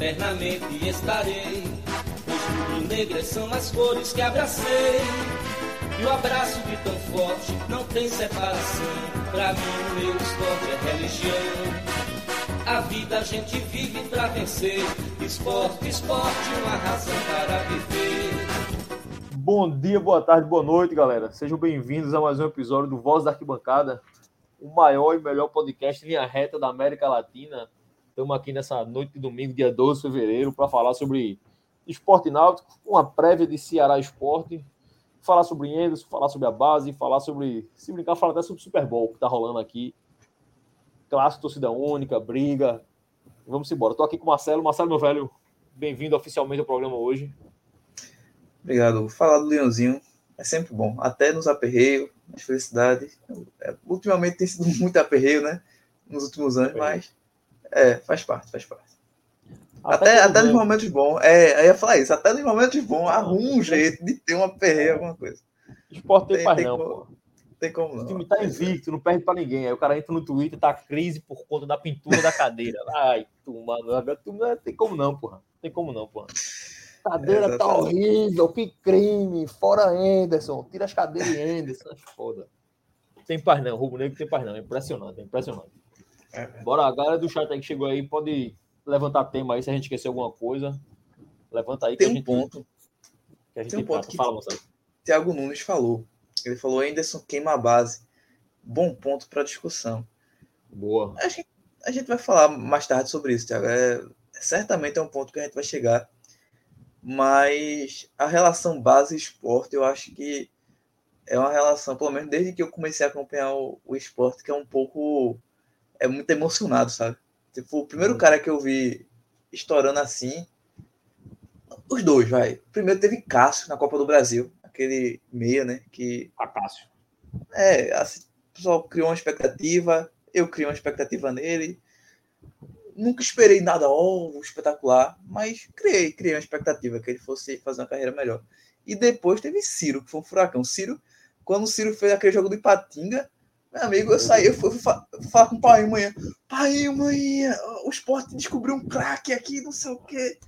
eternamente estarei. Pois negras são as cores que abracei. E o abraço de tão forte não tem separação. Pra mim, o meu esporte é religião. A vida a gente vive pra vencer. Esporte, esporte, uma razão para viver. Bom dia, boa tarde, boa noite, galera. Sejam bem-vindos a mais um episódio do Voz da Arquibancada, o maior e melhor podcast linha reta da América Latina. Estamos aqui nessa noite de domingo, dia 12 de fevereiro, para falar sobre esporte náutico, uma prévia de Ceará Esporte, falar sobre Endos, falar sobre a base, falar sobre, se brincar, falar até sobre o Super Bowl que está rolando aqui. Clássico, torcida única, briga. Vamos embora. Estou aqui com o Marcelo. Marcelo, meu velho, bem-vindo oficialmente ao programa hoje. Obrigado. Falar do Leãozinho é sempre bom, até nos aperreios, nas felicidades. É, ultimamente tem sido muito aperreio, né? Nos últimos anos, mas é, faz parte, faz parte. Até, até, até nos momentos bons. É, eu ia falar isso. Até nos momentos bons, arruma um jeito de ter uma perreia, alguma coisa. Esporte tem, tem paz, não, pô. Tem como não. O time tá invicto, não perde pra ninguém. Aí o cara entra no Twitter, tá crise por conta da pintura da cadeira. Ai, tu, mano, tu, não tem como não, porra. Tem como não, porra. Cadeira é, tá horrível, que crime. Fora Anderson. Tira as cadeiras de Anderson. É foda. Tem paz não, Rubro Negro tem paz não. É impressionante, é impressionante. É. Bora, a galera do chat aí que chegou aí pode levantar tema aí se a gente esqueceu alguma coisa. Levanta aí tem um gente. Ponto. Que a gente tem um ponto que Fala, moçada. Thiago Nunes falou. Ele falou: Anderson queima a base. Bom ponto para discussão. Boa. A gente, a gente vai falar mais tarde sobre isso, Thiago. É, certamente é um ponto que a gente vai chegar. Mas a relação base-esporte, eu acho que é uma relação, pelo menos desde que eu comecei a acompanhar o, o esporte, que é um pouco. É muito emocionado, sabe? Tipo, o primeiro cara que eu vi estourando assim. Os dois, vai. Primeiro teve Cássio na Copa do Brasil, aquele meia, né? Que. A Cássio. É, assim, o pessoal criou uma expectativa, eu criei uma expectativa nele. Nunca esperei nada ó, espetacular, mas criei, criei uma expectativa que ele fosse fazer uma carreira melhor. E depois teve Ciro, que foi um furacão. Ciro, quando o Ciro fez aquele jogo do Ipatinga, meu amigo, eu saí, eu fui, fui falar com o pai e manhã. Pai e manhã, o esporte descobriu um craque aqui, não sei o quê.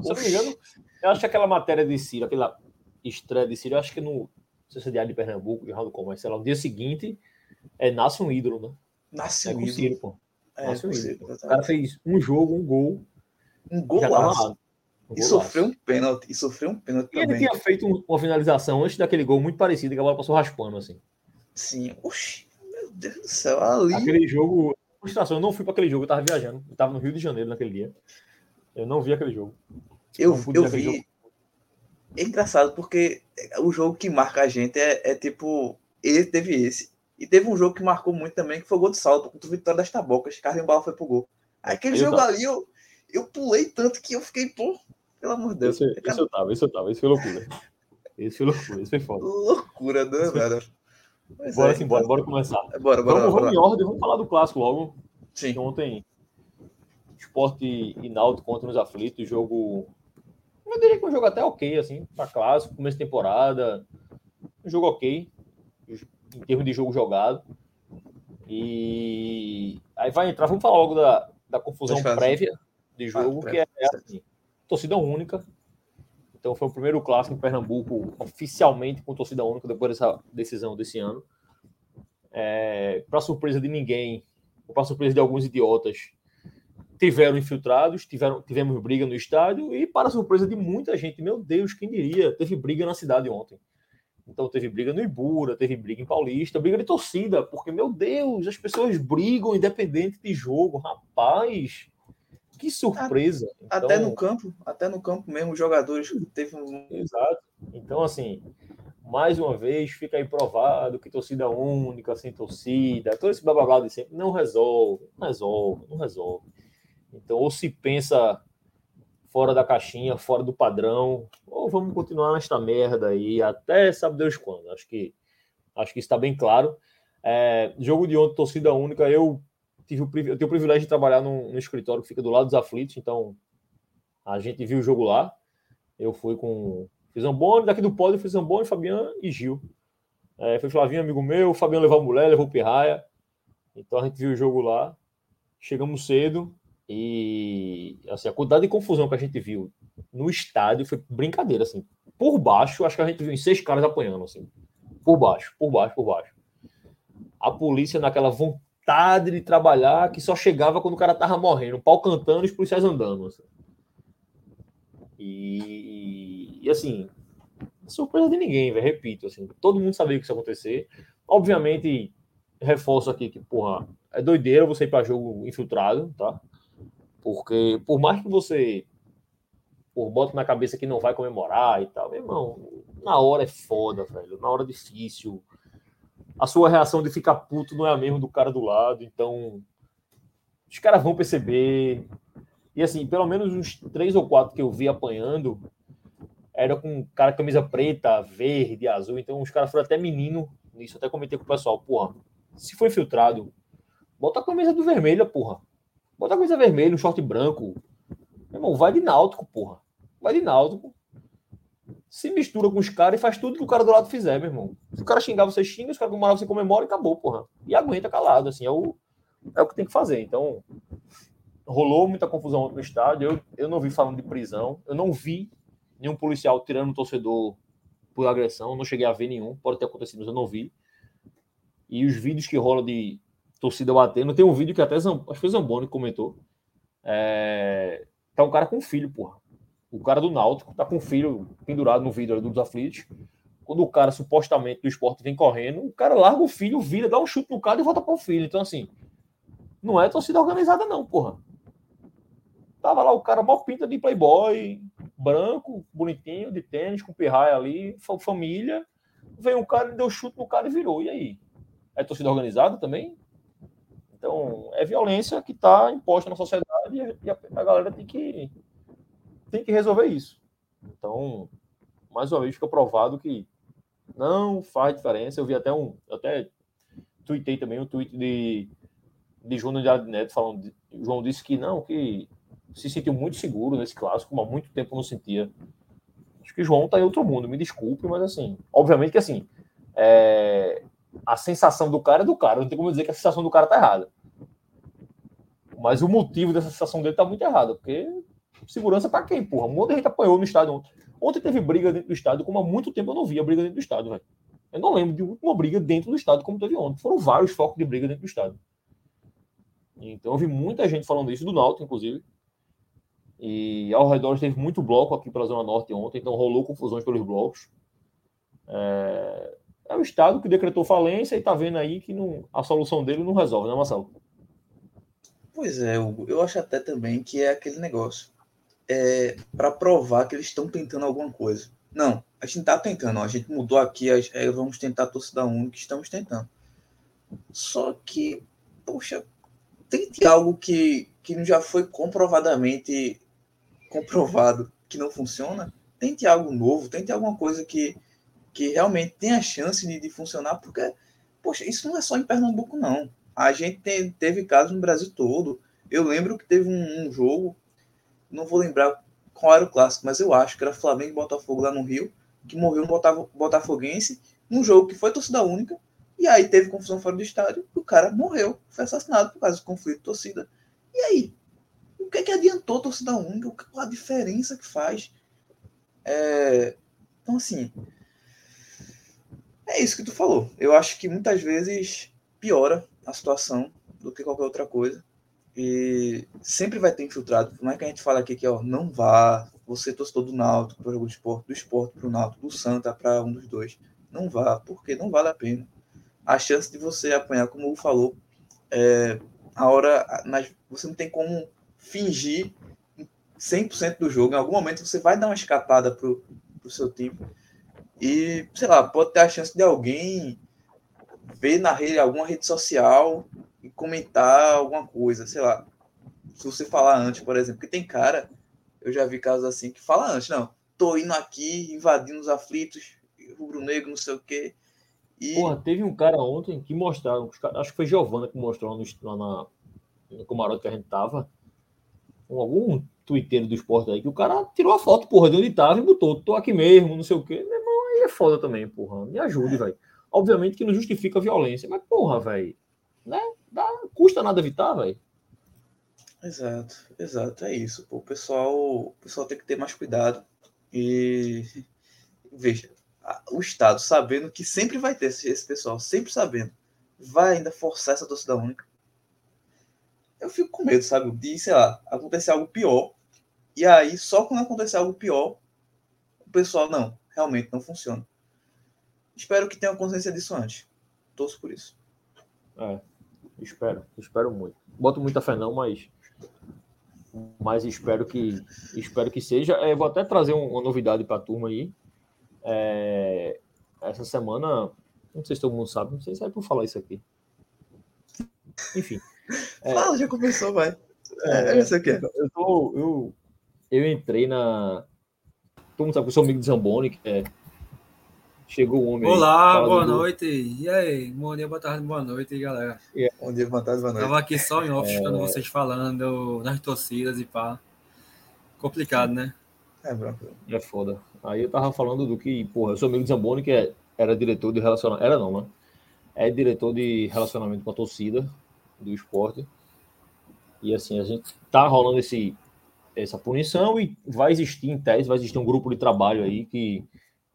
Se eu não me engano, eu acho que aquela matéria de Ciro, aquela estreia de Ciro, eu acho que no CCDA de Pernambuco, de Raul Comércio, sei lá, no dia seguinte, é, nasce um ídolo, né? Nasce é um ídolo. Ciro, pô. É, Nasce um com ídolo. O cara fez um jogo, um gol. Um golaço. lá. Um E sofreu um pênalti. E sofreu um pênalti E ele também. tinha feito um- uma finalização antes daquele gol muito parecido, que a bola passou raspando, assim. Sim. Oxi, Deus do céu. Ali. Aquele jogo, frustração, eu não fui para aquele jogo, eu tava viajando, eu tava no Rio de Janeiro naquele dia. Eu não vi aquele jogo. Eu, eu vi. jogo. É engraçado porque o jogo que marca a gente é, é tipo. Ele teve esse. E teve um jogo que marcou muito também, que foi o gol de salto contra o Vitória das Tabocas. Carlinhos Bala foi pro gol. Aquele jogo ali, eu, eu pulei tanto que eu fiquei, pô, pelo amor de Deus. Esse, esse eu tava, esse eu tava, esse foi loucura. Esse foi loucura, esse foi foda. Loucura, né, velho? Pois Bora é, sim, bora, bora começar. Bora, bora, Vamos, bora. vamos em ordem, vamos falar do clássico logo. Sim. Que Ontem, Esporte e Náutico contra os aflitos, jogo. Eu diria que um jogo até ok, assim, para clássico, começo de temporada. Um jogo ok, em termos de jogo jogado. E aí vai entrar, vamos falar logo da, da confusão prévia de jogo, Ah, que é certo. assim, torcida única. Então foi o primeiro clássico em Pernambuco oficialmente com torcida única depois dessa decisão desse ano. É, para surpresa de ninguém, ou para surpresa de alguns idiotas, tiveram infiltrados, tiveram, tivemos briga no estádio e para surpresa de muita gente, meu Deus, quem diria, teve briga na cidade ontem. Então teve briga no Ibura, teve briga em Paulista, briga de torcida, porque meu Deus, as pessoas brigam independente de jogo, rapaz. Que surpresa. Até Então- no campo, até no campo mesmo, os jogadores teve um. Exato. Então, assim, mais uma vez, fica aí provado que torcida única, sem torcida, todo esse blá blá blá de sempre, não resolve, não resolve, não resolve. Então, ou se pensa fora da caixinha, fora do padrão, ou vamos continuar nesta merda aí até sabe Deus quando. Acho que acho que está bem claro. É, jogo de ontem, torcida única, eu tive o, eu tenho o privilégio de trabalhar num, num escritório que fica do lado dos aflitos, então a gente viu o jogo lá. Eu fui com fiz Zamboni, daqui do pódio, fiz Zamboni, Fabiano e Gil. É, foi Flavinho, amigo meu, o Fabiano levou a mulher, levou o Pirraia. Então a gente viu o jogo lá. Chegamos cedo. E assim, a quantidade de confusão que a gente viu no estádio foi brincadeira, assim. Por baixo, acho que a gente viu seis caras apanhando, assim. Por baixo, por baixo, por baixo. A polícia naquela vontade de trabalhar que só chegava quando o cara tava morrendo, o pau cantando e os policiais andando. Assim. E, e, assim, surpresa de ninguém. Repito, assim, todo mundo sabia que isso ia acontecer. Obviamente, reforço aqui que, porra, é doideira você ir para jogo infiltrado, tá? Porque por mais que você por bota na cabeça que não vai comemorar e tal, meu irmão, na hora é foda, velho. Na hora é difícil. A sua reação de ficar puto não é a mesma do cara do lado, então os caras vão perceber. E assim, pelo menos uns três ou quatro que eu vi apanhando era com cara camisa preta, verde, azul. Então os caras foram até menino nisso. Até comentei com o pessoal, porra, se foi filtrado, bota a camisa do vermelho, porra. Bota a camisa vermelha, um short branco. Meu irmão, vai de náutico, porra. Vai de náutico. Se mistura com os caras e faz tudo que o cara do lado fizer, meu irmão. Se o cara xingar, você xinga, se o cara comemorar, você comemora e acabou, porra. E aguenta calado, assim, é o, é o que tem que fazer. Então, rolou muita confusão no estádio. Eu, eu não vi falando de prisão. Eu não vi nenhum policial tirando um torcedor por agressão. Não cheguei a ver nenhum. Pode ter acontecido, mas eu não vi. E os vídeos que rolam de torcida batendo. Tem um vídeo que até acho que foi Zamboni comentou. É, tá um cara com um filho, porra. O cara do Náutico tá com um filho pendurado no vidro dos aflitos. Quando o cara supostamente do esporte vem correndo, o cara larga o filho, vira, dá um chute no cara e volta para o filho. Então, assim, não é torcida organizada, não, porra. Tava lá o cara mal pinta de playboy, branco, bonitinho, de tênis, com pirraia ali, família. Veio um cara, deu chute no cara e virou. E aí? É torcida organizada também? Então, é violência que está imposta na sociedade e a, a, galera tem que, tem que resolver isso. Então, mais uma vez, fica provado que não faz diferença. Eu vi até um, até tuitei também um tweet de, de João de Neto falando, o João disse que não, que se sentiu muito seguro nesse clássico, como há muito tempo não sentia. Acho que João está em outro mundo, me desculpe, mas assim, obviamente que assim, é, a sensação do cara é do cara. Não tem como dizer que a sensação do cara tá errada. Mas o motivo dessa sensação dele tá muito errado, porque segurança para quem, porra? Um monte de gente apanhou no estádio ontem. Ontem teve briga dentro do estádio, como há muito tempo eu não via briga dentro do estádio, velho. Eu não lembro de uma briga dentro do estádio como teve ontem. Foram vários focos de briga dentro do estádio. Então eu vi muita gente falando isso, do Náutico, inclusive. E ao redor teve muito bloco aqui pela Zona Norte ontem, então rolou confusões pelos blocos. É... É o Estado que decretou falência e está vendo aí que não, a solução dele não resolve, né, Marcelo? Pois é. Eu acho até também que é aquele negócio. É, para provar que eles estão tentando alguma coisa. Não, a gente está tentando. Ó, a gente mudou aqui as regras, vamos tentar a torcida única, estamos tentando. Só que, poxa, tente algo que, que já foi comprovadamente comprovado que não funciona. Tente algo novo, tente alguma coisa que, que realmente tem a chance de, de, funcionar, porque, poxa, isso não é só em Pernambuco, não. A gente tem, teve casos no Brasil todo. Eu lembro que teve um, um, jogo, não vou lembrar qual era o clássico, mas eu acho que era Flamengo e Botafogo lá no Rio, que morreu um botafoguense num jogo que foi torcida única, e aí teve confusão fora do estádio, e o cara morreu, foi assassinado por causa do conflito de torcida. E aí? O que, é que adiantou torcida única? Qual a diferença que faz? É... Então, assim, é isso que tu falou. Eu acho que muitas vezes piora a situação do que qualquer outra coisa. E sempre vai ter infiltrado. Por mais que a gente fale aqui que ó, não vá, você torcedor do Náutico para o esporte, do esporte para o Náutico, do Santa para um dos dois. Não vá, porque não vale a pena. A chance de você apanhar, como o falou, é, a hora. você não tem como fingir 100% do jogo. Em algum momento você vai dar uma escapada para o seu time e, sei lá, pode ter a chance de alguém ver na rede, alguma rede social e comentar alguma coisa, sei lá. Se você falar antes, por exemplo, que tem cara, eu já vi casos assim que fala antes, não, tô indo aqui, invadindo os aflitos, rubro-negro, não sei o quê. E... Porra, teve um cara ontem que mostraram, acho que foi Giovana que mostrou no, lá na, no camarote que a gente tava, algum twitteiro do esporte aí, que o cara tirou a foto, porra, de onde tava e botou, tô aqui mesmo, não sei o quê. Meu irmão, é foda também, porra. Me ajude, velho. Obviamente que não justifica a violência, mas, porra, velho. Né? Dá, custa nada evitar, velho. Exato, exato, é isso. Pô. O pessoal, o pessoal tem que ter mais cuidado e veja, o Estado sabendo que sempre vai ter esse, esse pessoal, sempre sabendo, vai ainda forçar essa torcida única. Eu fico com medo, sabe, de, sei lá, acontecer algo pior. E aí, só quando acontecer algo pior, o pessoal, não, realmente não funciona. Espero que tenha consciência disso antes. Torço por isso. É, espero, espero muito. Boto muita fé não, mas mas espero que espero que seja. É, vou até trazer uma novidade para a turma aí. É, essa semana, não sei se todo mundo sabe, não sei se é por falar isso aqui. Enfim. É, Fala, já começou, vai. É, é isso aqui. Eu, tô, eu, eu entrei na. Todo mundo sabe que eu sou amigo de Zamboni, que é Chegou o homem. Olá, aí, boa do... noite. E aí? Bom dia, boa tarde, boa noite, galera. Yeah. Bom dia, boa tarde, boa noite. Tava aqui só em off, é... escutando vocês falando das torcidas e pá. Complicado, né? É, branco. É foda. Aí eu tava falando do que, porra, eu sou amigo de Zamboni, que é, era diretor de relacionamento. Era não, né? É diretor de relacionamento com a torcida do esporte. E assim, a gente tá rolando esse, essa punição e vai existir, em tese, vai existir um grupo de trabalho aí que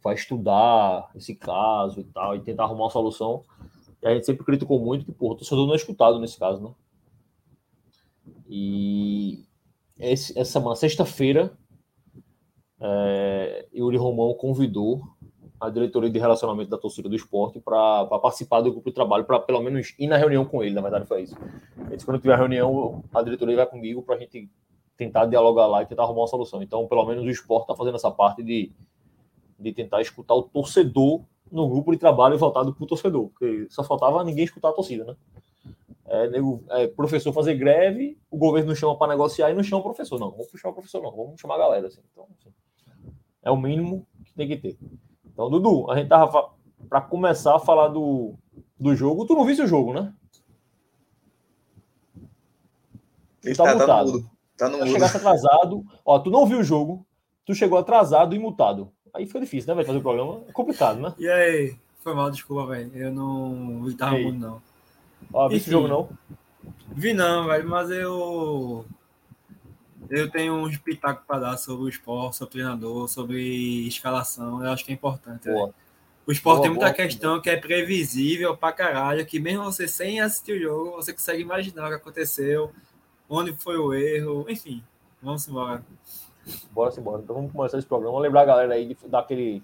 vai estudar esse caso e tal, e tentar arrumar uma solução. E a gente sempre criticou muito que, porra, o torcedor não é escutado nesse caso, né? E esse, essa semana, sexta-feira, é, Yuri Romão convidou a diretoria de relacionamento da torcida do esporte para participar do grupo de trabalho, para pelo menos ir na reunião com ele, na verdade foi isso. Disse, quando tiver reunião, a diretoria vai comigo para a gente tentar dialogar lá e tentar arrumar uma solução. Então, pelo menos o esporte está fazendo essa parte de de tentar escutar o torcedor no grupo de trabalho voltado para o torcedor, porque só faltava ninguém escutar a torcida, né? É, nego, é, professor fazer greve, o governo não chama para negociar e não chama o professor, não. Vamos puxar o professor, não. Vamos chamar a galera. Assim. Então, assim, é o mínimo que tem que ter. Então, Dudu, a gente tava para começar a falar do, do jogo. Tu não viste o jogo, né? Ele tá, tá, mutado. Tá no mudo. Tá no mudo. chegasse atrasado. Ó, tu não viu o jogo, tu chegou atrasado e mutado. Aí foi difícil, né, velho? Fazer o programa é complicado, né? E aí? Foi mal, desculpa, velho. Eu não vi tava muito, não. Vi esse jogo, não? Vi não, velho, mas eu. Eu tenho um espetáculo para dar sobre o esporte, sobre o treinador, sobre escalação. Eu acho que é importante. Boa. O esporte boa, tem muita boa, questão que é previsível pra caralho, que mesmo você sem assistir o jogo, você consegue imaginar o que aconteceu, onde foi o erro, enfim. Vamos embora. Bora sim, bora. Então vamos começar esse programa. Vou lembrar a galera aí de dar aquele,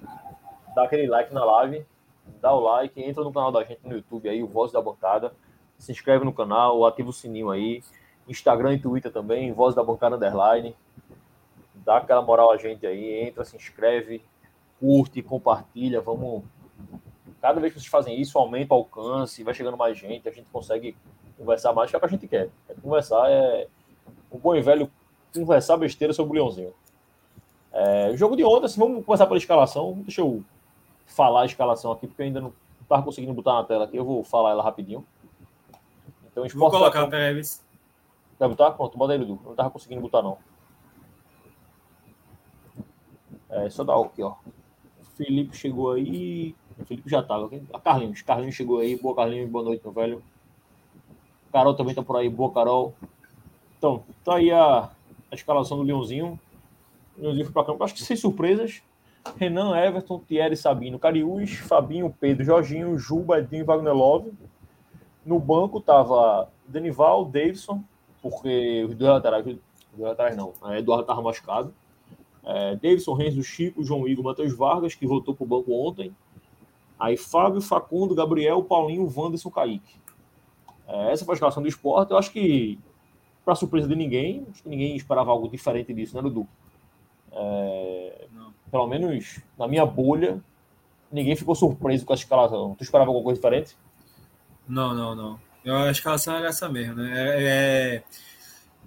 dar aquele like na live, dá o like, entra no canal da gente no YouTube aí, o Voz da Bancada. Se inscreve no canal, ativa o sininho aí. Instagram e Twitter também, Voz da Bancada Underline. Dá aquela moral a gente aí, entra, se inscreve, curte, compartilha. Vamos. Cada vez que vocês fazem isso, aumenta o alcance, vai chegando mais gente, a gente consegue conversar mais, que é o que a gente quer. É conversar é o bom e velho conversar besteira sobre o Leãozinho. É, o jogo de ontem, assim, vamos começar pela escalação. Deixa eu falar a escalação aqui, porque eu ainda não estava conseguindo botar na tela aqui. Eu vou falar ela rapidinho. Então, vou colocar, Pérez. Quer botar? Pronto, bota ele, Edu. Eu não estava conseguindo botar, não. É, só dar aqui, ó. O Felipe chegou aí. O Felipe já estava aqui. A Carlinhos. Carlinhos chegou aí. Boa, Carlinhos. Boa noite, meu velho. Carol também tá por aí. Boa, Carol. Então, tá aí a, a escalação do Leãozinho. O Leãozinho foi para campo, acho que sem surpresas. Renan, Everton, Thierry, Sabino, Cariús, Fabinho, Pedro, Jorginho, Juba, Edinho Wagner Love. No banco tava Denival, Davidson, porque os dois laterais, os dois laterais não, a Eduardo estava machucado. É, Davidson, Renzo, Chico, João Igor, Matheus Vargas, que voltou para o banco ontem. Aí Fábio, Facundo, Gabriel, Paulinho, Wanderson, Kaique. É, essa foi a escalação do esporte. Eu acho que para surpresa de ninguém, acho que ninguém esperava algo diferente disso, né, Dudu? É, pelo menos na minha bolha, ninguém ficou surpreso com a escalação. Tu esperava alguma coisa diferente? Não, não, não. Eu, a escalação era essa mesmo, né? É,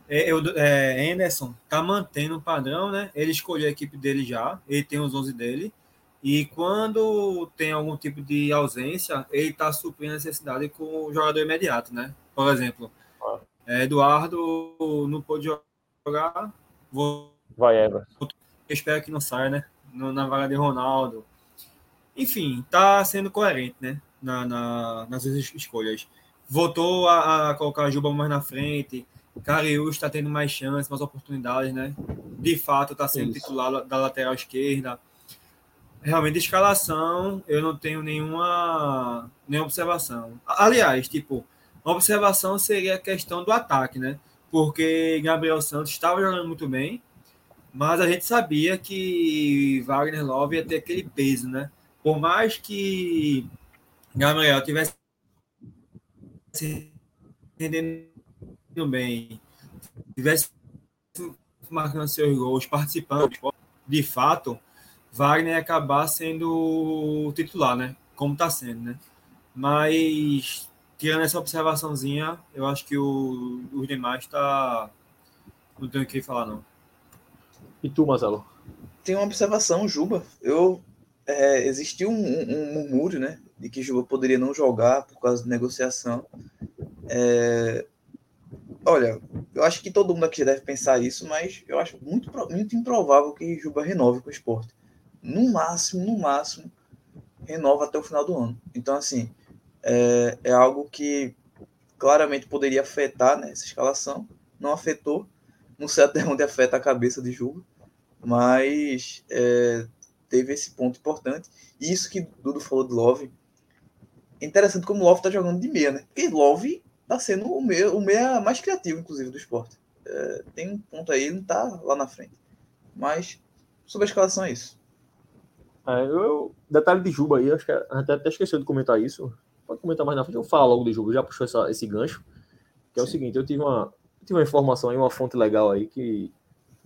é, eu, é, Anderson tá mantendo o padrão, né? Ele escolheu a equipe dele já, ele tem os 11 dele. E quando tem algum tipo de ausência, ele tá suprindo a necessidade com o jogador imediato, né? Por exemplo, é, Eduardo não pôde jogar. Vou... Vai, Eva. Espero que não saia, né? na vaga de Ronaldo. Enfim, tá sendo coerente, né? Na, na, nas suas escolhas. Voltou a, a colocar a Juba mais na frente. Cariús está tendo mais chances, mais oportunidades, né? De fato, está sendo Isso. titular da lateral esquerda. Realmente, escalação, eu não tenho nenhuma, nenhuma observação. Aliás, tipo, uma observação seria a questão do ataque, né? Porque Gabriel Santos estava jogando muito bem, mas a gente sabia que Wagner Love ia ter aquele peso, né? Por mais que Gabriel tivesse entendendo bem, tivesse marcando seus gols, participando, de fato, Wagner acabar sendo titular, né? Como está sendo, né? Mas, tirando essa observaçãozinha, eu acho que o, os demais tá. Não tenho o que falar, não. E tu, Marcelo? Tem uma observação, Juba. Eu. É, existiu um, um, um murmúrio, né? De que Juba poderia não jogar por causa de negociação. É, olha, eu acho que todo mundo aqui deve pensar isso, mas eu acho muito, muito improvável que Juba renove com o esporte. No máximo, no máximo, renova até o final do ano. Então, assim, é, é algo que claramente poderia afetar né, essa escalação. Não afetou. Não sei até onde afeta a cabeça de Juba, mas é, teve esse ponto importante. E isso que Dudu falou de Love. É interessante como o Love tá jogando de meia, né? Porque Love tá sendo o meia, o meia mais criativo, inclusive, do esporte. É, tem um ponto aí, ele não tá lá na frente. Mas, sobre a escalação, é isso. É, eu, detalhe de Juba aí, acho que a gente até esqueceu de comentar isso. Pode comentar mais na frente, eu falo logo de Juba, já puxou essa, esse gancho. Que é Sim. o seguinte, eu tive uma, eu tive uma informação aí, uma fonte legal aí que,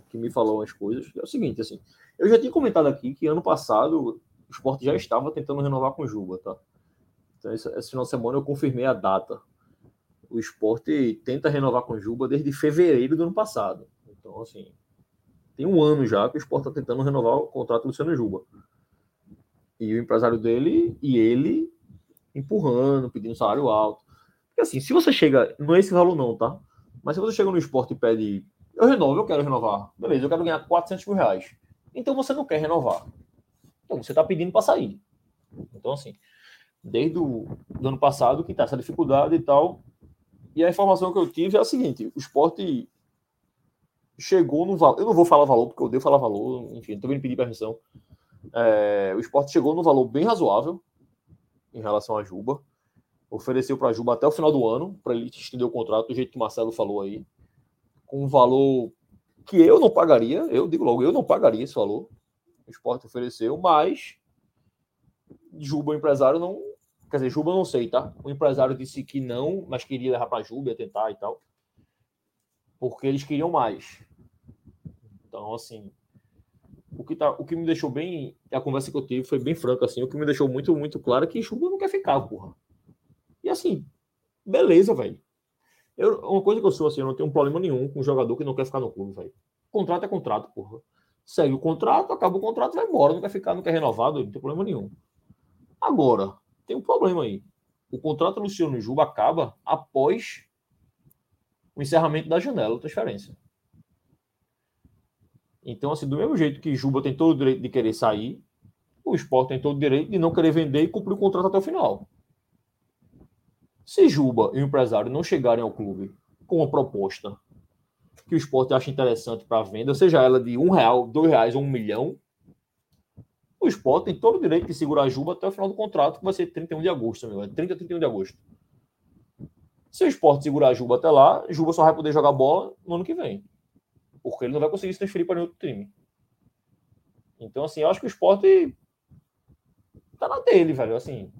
que me falou umas coisas. É o seguinte, assim, eu já tinha comentado aqui que ano passado o esporte já estava tentando renovar com Juba, tá? Então, esse, esse final de semana eu confirmei a data o esporte tenta renovar com o Juba desde fevereiro do ano passado. Então, assim, tem um ano já que o esporte está tentando renovar o contrato do Luciano Juba. E o empresário dele e ele empurrando, pedindo salário alto. Porque assim, se você chega, não é esse valor não, tá? Mas se você chega no esporte e pede, eu renovo, eu quero renovar. Beleza, eu quero ganhar 400 mil reais. Então você não quer renovar. Então você está pedindo para sair. Então assim, desde o ano passado que está essa dificuldade e tal, e a informação que eu tive é a seguinte: o esporte chegou no valor. Eu não vou falar valor, porque eu odeio falar valor, enfim, não me pedir permissão. É, o esporte chegou no valor bem razoável em relação a Juba. Ofereceu para Juba até o final do ano, para ele estender o contrato, do jeito que o Marcelo falou aí, com um valor que eu não pagaria, eu digo logo, eu não pagaria esse valor. O esporte ofereceu, mas Juba, o empresário, não, Quer dizer, Juba não sei, tá? O empresário disse que não, mas queria levar para Juba, tentar e tal. Porque eles queriam mais. Então, assim, o que, tá, o que me deixou bem. A conversa que eu tive foi bem franca, assim. O que me deixou muito, muito claro é que Juba não quer ficar, porra. E assim, beleza, velho. Uma coisa que eu sou assim, eu não tenho um problema nenhum com um jogador que não quer ficar no clube, velho. Contrato é contrato, porra. Segue o contrato, acaba o contrato, vai embora. Não quer ficar, não quer renovado, não tem problema nenhum. Agora, tem um problema aí. O contrato do Luciano Juba acaba após o encerramento da janela transferência. Então, assim, do mesmo jeito que Juba tem todo o direito de querer sair, o esporte tem todo o direito de não querer vender e cumprir o contrato até o final. Se Juba e o empresário não chegarem ao clube com uma proposta que o esporte acha interessante para venda, seja ela de um real, dois reais ou um milhão, o Sport tem todo o direito de segurar a Juba até o final do contrato, que vai ser 31 de agosto, amigo. 30 a 31 de agosto. Se o Sport segurar a Juba até lá, Juba só vai poder jogar bola no ano que vem. Porque ele não vai conseguir se transferir para nenhum outro time. Então, assim, eu acho que o Sport tá na dele, velho. Assim,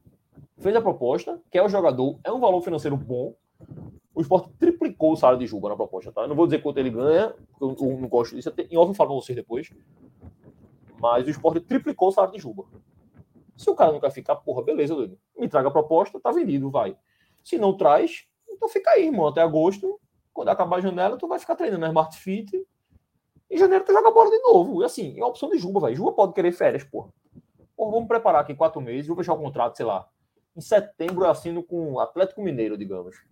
fez a proposta, quer o jogador, é um valor financeiro bom. O Sport triplicou o salário de Juba na proposta, tá? Eu não vou dizer quanto ele ganha, porque eu não gosto disso. Em off eu falo pra vocês depois. Mas o esporte triplicou o salário de Juba. Se o cara não quer ficar, porra, beleza, doido. Me traga a proposta, tá vendido, vai. Se não traz, então fica aí, irmão, até agosto. Quando acabar a janela, tu vai ficar treinando na Smart Fit. Em janeiro tu joga bola de novo. E assim, é a opção de Juba, vai. Juba pode querer férias, porra. Porra, vamos preparar aqui quatro meses, vou fechar o contrato, sei lá. Em setembro eu assino com o Atlético Mineiro, digamos.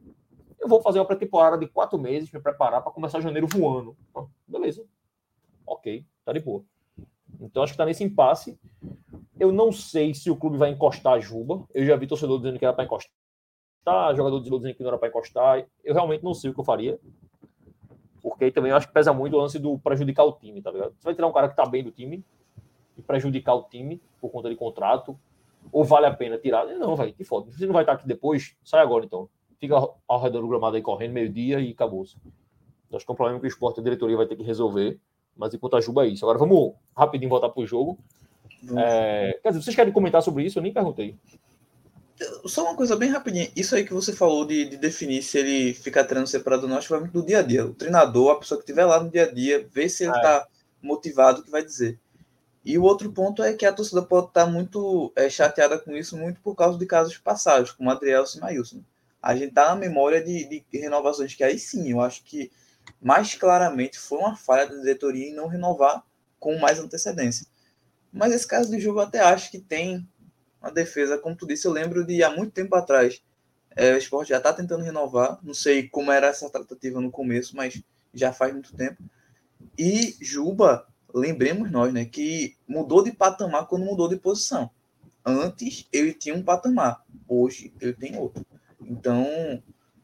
Eu vou fazer uma pré-temporada de quatro meses, me preparar para começar janeiro voando. Beleza. Ok, tá de boa. Então acho que está nesse impasse. Eu não sei se o clube vai encostar a Juba. Eu já vi torcedor dizendo que era para encostar, jogador dizendo que não era para encostar. Eu realmente não sei o que eu faria. Porque aí também eu acho que pesa muito o lance do prejudicar o time, tá ligado? Você vai tirar um cara que tá bem do time e prejudicar o time por conta de contrato, ou vale a pena tirar? Não, vai, que foda. Você não vai estar aqui depois, sai agora então. Fica ao redor do gramado aí correndo, meio-dia e acabou-se. Acho que é um problema que o esporte e a diretoria vai ter que resolver. Mas enquanto a Juba é isso. Agora vamos rapidinho voltar pro jogo. É... Quer dizer, vocês querem comentar sobre isso? Eu nem perguntei. Só uma coisa bem rapidinha. Isso aí que você falou de, de definir se ele fica treinando separado ou não, acho que vai muito do dia a dia. O treinador, a pessoa que estiver lá no dia a dia, vê se ele está é. motivado, que vai dizer. E o outro ponto é que a torcida pode estar tá muito é, chateada com isso, muito por causa de casos passados, como Adriel e Maílson. A gente está na memória de, de, renovações que aí sim, eu acho que mais claramente foi uma falha da diretoria em não renovar com mais antecedência. Mas esse caso de jogo eu até acho que tem uma defesa, como tu disse, eu lembro de há muito tempo atrás, é, o esporte já está tentando renovar, não sei como era essa tratativa no começo, mas já faz muito tempo. E Juba lembremos nós, né, que mudou de patamar quando mudou de posição. Antes ele tinha um patamar, hoje ele tem outro. Então,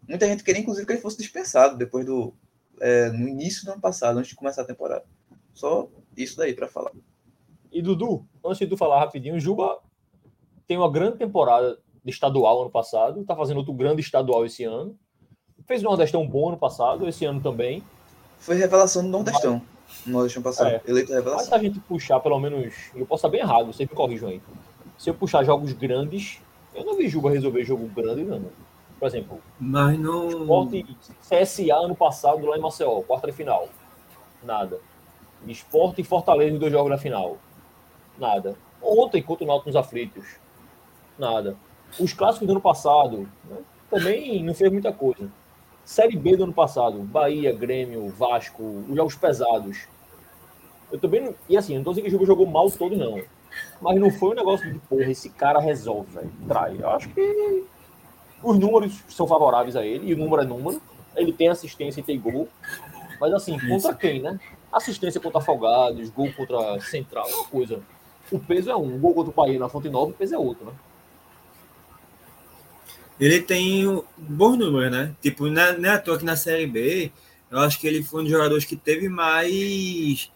muita gente queria inclusive que ele fosse dispensado depois do é, no início do ano passado, antes de começar a temporada. Só isso daí para falar. E Dudu, antes de tu falar rapidinho, Juba tem uma grande temporada de estadual ano passado, está fazendo outro grande estadual esse ano. Fez um Nordestão bom ano passado, esse ano também. Foi revelação do Nordestão. Mas no ano passado. É. Eleito revelação. Mas se a gente puxar, pelo menos, eu posso estar bem errado, vocês me corrijam aí. Se eu puxar jogos grandes, eu não vi Juba resolver jogo grande, não. Por exemplo, mas não. Esporte CSA ano passado lá em Maceió, quarta de final. Nada. Esporte e Fortaleza em dois jogos na final. Nada. Ontem contra o Náutico nos aflitos. Nada. Os clássicos do ano passado né, também não fez muita coisa. Série B do ano passado, Bahia, Grêmio, Vasco, os jogos pesados. Eu também não. E assim, não tô dizendo que o Juba jogou mal todo, não. Mas não foi um negócio de, porra, esse cara resolve, velho. Trai. Eu acho que os números são favoráveis a ele, e o número é número. Ele tem assistência e tem gol. Mas assim, contra quem, né? Assistência contra Afogados, gol contra Central, é uma coisa. O peso é um, o gol contra o Bahia na Fonte Nova, o peso é outro, né? Ele tem bons números, né? Tipo, não é, não é à toa que na Série B, eu acho que ele foi um dos jogadores que teve mais.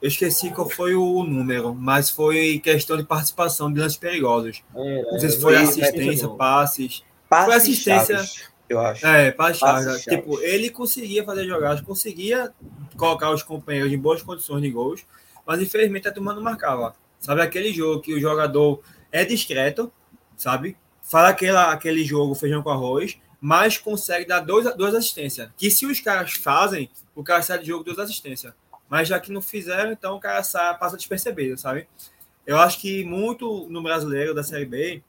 Eu esqueci qual foi o número, mas foi questão de participação de lances perigosos. É, não sei se foi assistência, passes. Passes foi assistência. Chaves, eu acho. É, passes, passes Tipo, ele conseguia fazer jogadas, conseguia colocar os companheiros em boas condições de gols, mas infelizmente a turma não marcava. Sabe aquele jogo que o jogador é discreto, sabe? Faz aquela, aquele jogo feijão com arroz, mas consegue dar dois, duas assistências. Que se os caras fazem, o cara sai de jogo duas assistências. Mas já que não fizeram, então o cara sai, passa despercebido, sabe? Eu acho que muito no brasileiro da Série B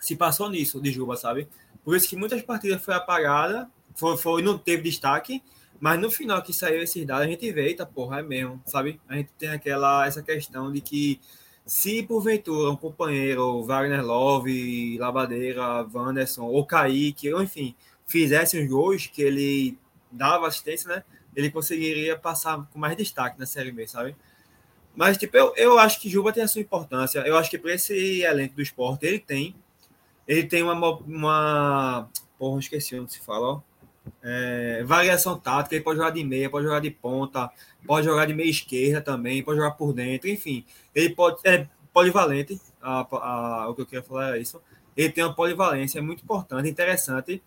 se passou nisso de Juba, sabe? Por isso que muitas partidas foi apagada, foi, foi, não teve destaque, mas no final que saiu esses dados, a gente vê, eita porra, é mesmo, sabe? A gente tem aquela essa questão de que se porventura um companheiro, Wagner Love, Labadeira, Wanderson ou Kaique, ou enfim, fizesse os gols que ele dava assistência, né? Ele conseguiria passar com mais destaque na Série B, sabe? Mas, tipo, eu, eu acho que Juba tem a sua importância. Eu acho que para esse elenco do esporte, ele tem. Ele tem uma. uma porra, esqueci onde se fala, ó. É, variação tática, ele pode jogar de meia, pode jogar de ponta, pode jogar de meia esquerda também, pode jogar por dentro, enfim. Ele pode é polivalente, a, a, o que eu queria falar é isso. Ele tem uma polivalência muito importante, interessante,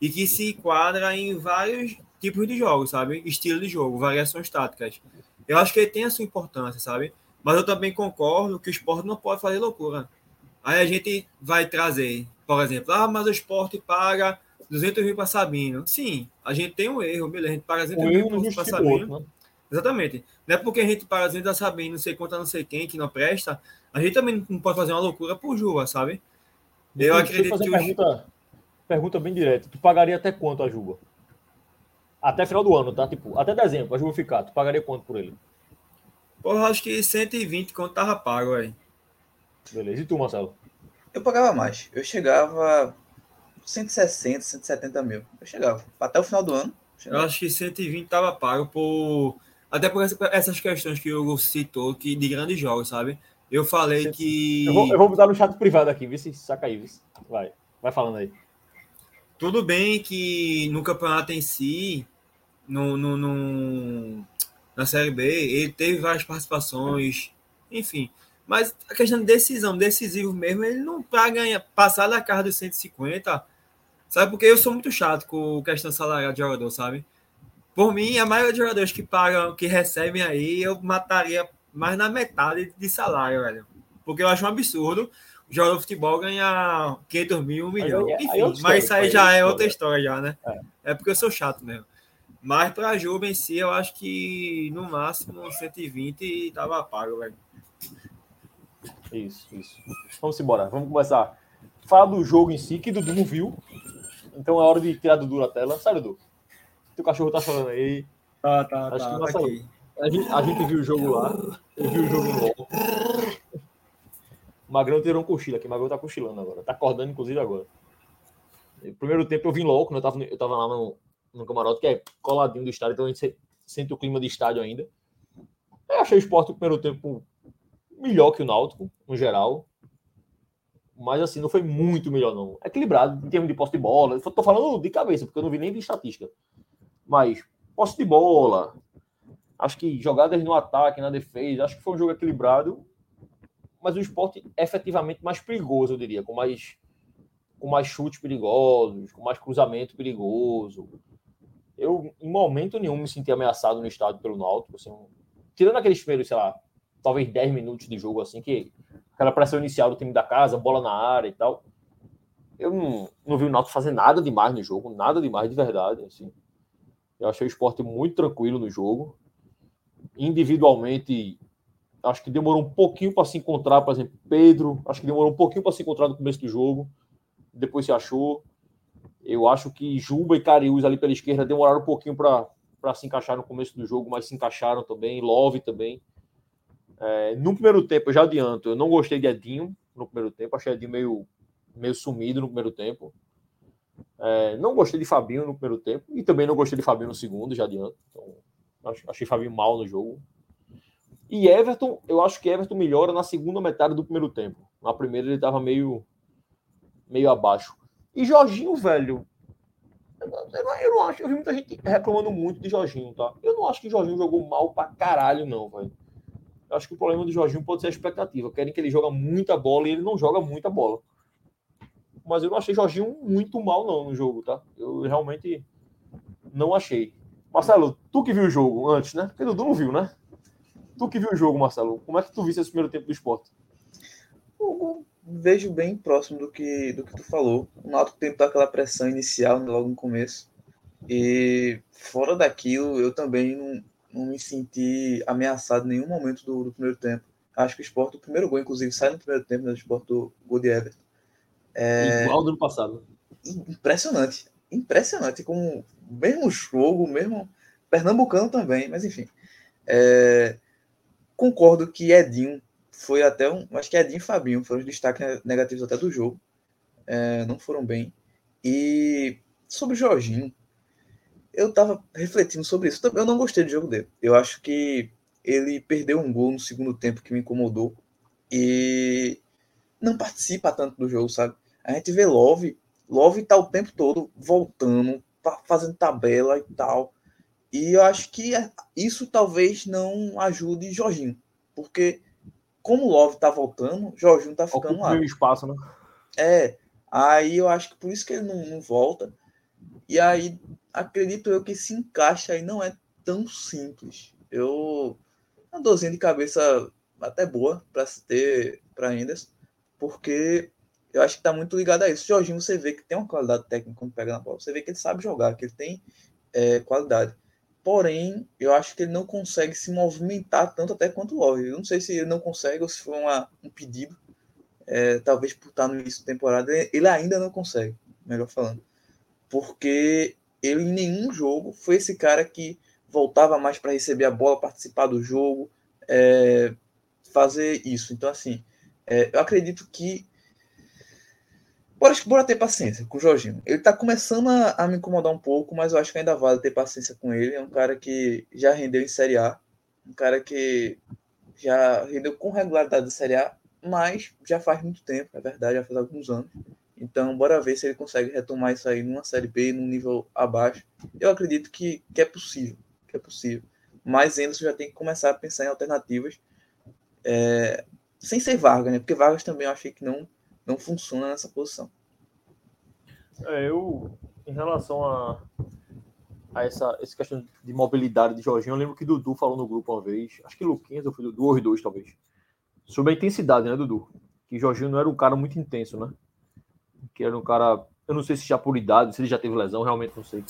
e que se enquadra em vários tipos de jogos, sabe? Estilo de jogo, variações táticas. Eu acho que ele tem a sua importância, sabe? Mas eu também concordo que o esporte não pode fazer loucura. Aí a gente vai trazer, por exemplo, ah, mas o esporte paga 200 mil para Sabino. Sim, a gente tem um erro, beleza, a gente paga 200 mil para Sabino. Né? Exatamente. Não é porque a gente paga 200 a Sabino, não sei quanto, não sei quem, que não presta, a gente também não pode fazer uma loucura por Juba, sabe? Eu acredito que. Pergunta, pergunta bem direta. Tu pagaria até quanto a Juba? Até final do ano, tá? Tipo, até dezembro, a Juba ficar. Tu pagaria quanto por ele? Porra, acho que 120 quanto tava pago aí. Beleza. E tu, Marcelo? Eu pagava mais. Eu chegava 160, 170 mil. Eu chegava. Até o final do ano. Eu acho que 120 estava pago por. Até por essas questões que o Hugo citou, que de grandes jogos, sabe? Eu falei que. Eu vou, eu vou botar no chat privado aqui, vê se saca aí, Vai. Vai falando aí. Tudo bem que no campeonato em si no, no, no, na Série B, ele teve várias participações, enfim. Mas a questão de decisão, decisivo mesmo, ele não para ganhar, passar da casa dos 150, sabe? Porque eu sou muito chato com questão salarial de jogador, sabe? Por mim, a maioria dos jogadores que pagam, que recebem aí, eu mataria mais na metade de salário, velho. Porque eu acho um absurdo o jogador de futebol ganhar 500 mil, um milhão. Enfim, aí mas isso aí já é outra história, já, né? É. é porque eu sou chato mesmo. Mas para a Juba em si, eu acho que no máximo 120 tava pago, velho. Isso, isso. Vamos embora, vamos começar. Fala do jogo em si, que Dudu não viu. Então é hora de tirar Dudu da tela. Sai, Dudu. Teu cachorro tá chorando aí. Tá, tá, Acho tá. tá aqui. A, gente, a gente viu o jogo lá. Eu vi o jogo em loco. O Magrão tirou um cochilo aqui. O Magrão tá cochilando agora. Tá acordando, inclusive, agora. No primeiro tempo eu vim louco, né? eu, tava, eu tava lá no, no camarote, que é coladinho do estádio, então a gente sente o clima de estádio ainda. Eu achei o esporte no primeiro tempo melhor que o Náutico, no geral. Mas assim, não foi muito melhor, não. Equilibrado em termos de posse de bola. Estou falando de cabeça, porque eu não vi nem de estatística. Mas posse de bola. Acho que jogadas no ataque, na defesa. Acho que foi um jogo equilibrado. Mas o esporte é efetivamente mais perigoso, eu diria. Com mais, com mais chutes perigosos, com mais cruzamento perigoso. Eu, em momento nenhum, me senti ameaçado no estádio pelo Náutico. Assim, tirando aqueles primeiros, sei lá, talvez 10 minutos de jogo, assim, que aquela pressão inicial do time da casa, bola na área e tal. Eu não, não vi o Náutico fazer nada demais no jogo, nada demais de verdade, assim. Eu achei o esporte muito tranquilo no jogo. Individualmente, acho que demorou um pouquinho para se encontrar, por exemplo, Pedro, acho que demorou um pouquinho para se encontrar no começo do jogo, depois se achou. Eu acho que Juba e Cariús ali pela esquerda demoraram um pouquinho para se encaixar no começo do jogo, mas se encaixaram também, Love também. É, no primeiro tempo, eu já adianto, eu não gostei de Edinho no primeiro tempo, achei Edinho meio, meio sumido no primeiro tempo. É, não gostei de Fabinho no primeiro tempo e também não gostei de Fabinho no segundo, já adianto. Então, achei Fabinho mal no jogo. E Everton, eu acho que Everton melhora na segunda metade do primeiro tempo. Na primeira ele estava meio, meio abaixo. E Jorginho, velho, eu não, eu não acho, eu vi muita gente reclamando muito de Jorginho, tá? Eu não acho que Jorginho jogou mal pra caralho, não, velho acho que o problema do Jorginho pode ser a expectativa. Querem que ele joga muita bola e ele não joga muita bola. Mas eu não achei Jorginho muito mal, não, no jogo, tá? Eu realmente não achei. Marcelo, tu que viu o jogo antes, né? Porque Dudu não viu, né? Tu que viu o jogo, Marcelo, como é que tu viste esse primeiro tempo do esporte? Eu vejo bem próximo do que, do que tu falou. O Náutico tentou aquela pressão inicial logo no começo. E fora daquilo, eu também não, não me senti ameaçado em nenhum momento do, do primeiro tempo. Acho que o esporte, o primeiro gol, inclusive, sai no primeiro tempo, né, do esporte do gol de Everton. É... Igual do ano passado. Impressionante. Impressionante. Com o mesmo jogo, mesmo. Pernambucano também, mas enfim. É... Concordo que Edinho foi até um. Acho que Edinho e Fabinho foram os destaques negativos até do jogo. É... Não foram bem. E sobre o Jorginho, eu tava refletindo sobre isso. Eu não gostei do jogo dele. Eu acho que ele perdeu um gol no segundo tempo que me incomodou e não participa tanto do jogo, sabe? A gente vê Love, Love tá o tempo todo voltando, fazendo tabela e tal. E eu acho que isso talvez não ajude Jorginho, porque como o Love tá voltando, Jorginho tá ficando Ocupa lá. espaço, né? É. Aí eu acho que por isso que ele não, não volta. E aí acredito eu que se encaixa e não é tão simples. Eu uma dorzinha de cabeça até boa para ter para Enders, porque eu acho que está muito ligado a isso. Jorginho, você vê que tem uma qualidade técnica quando pega na bola. Você vê que ele sabe jogar, que ele tem é, qualidade. Porém, eu acho que ele não consegue se movimentar tanto até quanto o Love. Eu não sei se ele não consegue ou se foi uma, um pedido. É, talvez por estar no início da temporada, ele ainda não consegue, melhor falando. Porque ele em nenhum jogo foi esse cara que voltava mais para receber a bola, participar do jogo, é, fazer isso. Então, assim, é, eu acredito que. Bora, bora ter paciência com o Jorginho. Ele está começando a, a, me incomodar um pouco, mas eu acho que ainda vale ter paciência com ele. É um cara que já rendeu em Série A, um cara que já rendeu com regularidade da Série A, mas já faz muito tempo, é verdade, já faz alguns anos. Então, bora ver se ele consegue retomar isso aí numa Série B, num nível abaixo. Eu acredito que, que é possível, que é possível. Mas Anderson já tem que começar a pensar em alternativas é, sem ser Vargas, né? Porque Vargas também eu achei que não, não funciona nessa posição. É, eu, em relação a, a essa, essa questão de mobilidade de Jorginho, eu lembro que Dudu falou no grupo uma vez, acho que Luquinhas ou foi Dudu, ou dois talvez, sobre a intensidade, né, Dudu? Que Jorginho não era um cara muito intenso, né? Que era um cara, eu não sei se já por idade, se ele já teve lesão, realmente não sei.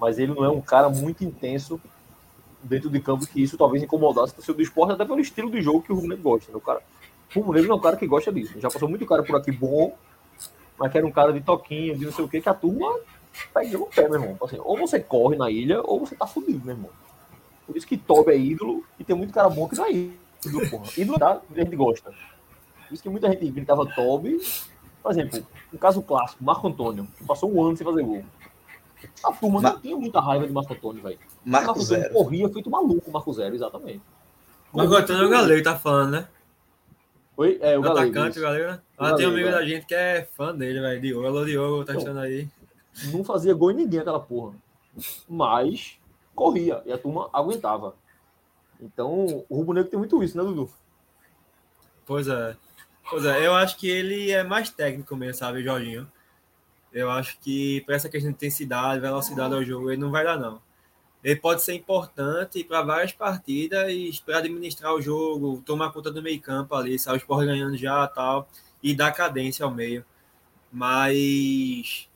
Mas ele não é um cara muito intenso dentro de campo, que isso talvez incomodasse o seu do esporte, até pelo estilo de jogo que o Rubro gosta. Né? O, cara, o Negro é um cara que gosta disso. Já passou muito cara por aqui bom, mas que era um cara de toquinho, de não sei o que, que a turma pega no pé, meu irmão. Assim, ou você corre na ilha, ou você tá fudido, meu irmão. Por isso que Toby é ídolo e tem muito cara bom que não é ídolo, porra. Ídolo tá, a gente gosta. Por isso que muita gente gritava Toby. Por exemplo, um caso clássico, Marco Antônio, que passou um ano sem fazer gol. A turma não tinha muita raiva de Marco Antônio, velho. Marco, Marco Zero. corria feito maluco, Marco Zero, exatamente. Marco Antônio é o galego, tá falando, né? Oi? É, o, o atacante, o galego, né? Ah, tem um amigo é. da gente que é fã dele, velho. Diogo, alô Diogo, tá achando aí. Não fazia gol em ninguém aquela porra. Mas corria e a turma aguentava. Então, o Rubro Negro tem muito isso, né, Dudu? Pois é. Pois é, eu acho que ele é mais técnico mesmo, sabe, Jorginho? Eu acho que para essa questão de intensidade, velocidade ao jogo, ele não vai dar, não. Ele pode ser importante para várias partidas para administrar o jogo, tomar conta do meio campo ali, sabe, o Sport ganhando já tal, e dar cadência ao meio. Mas,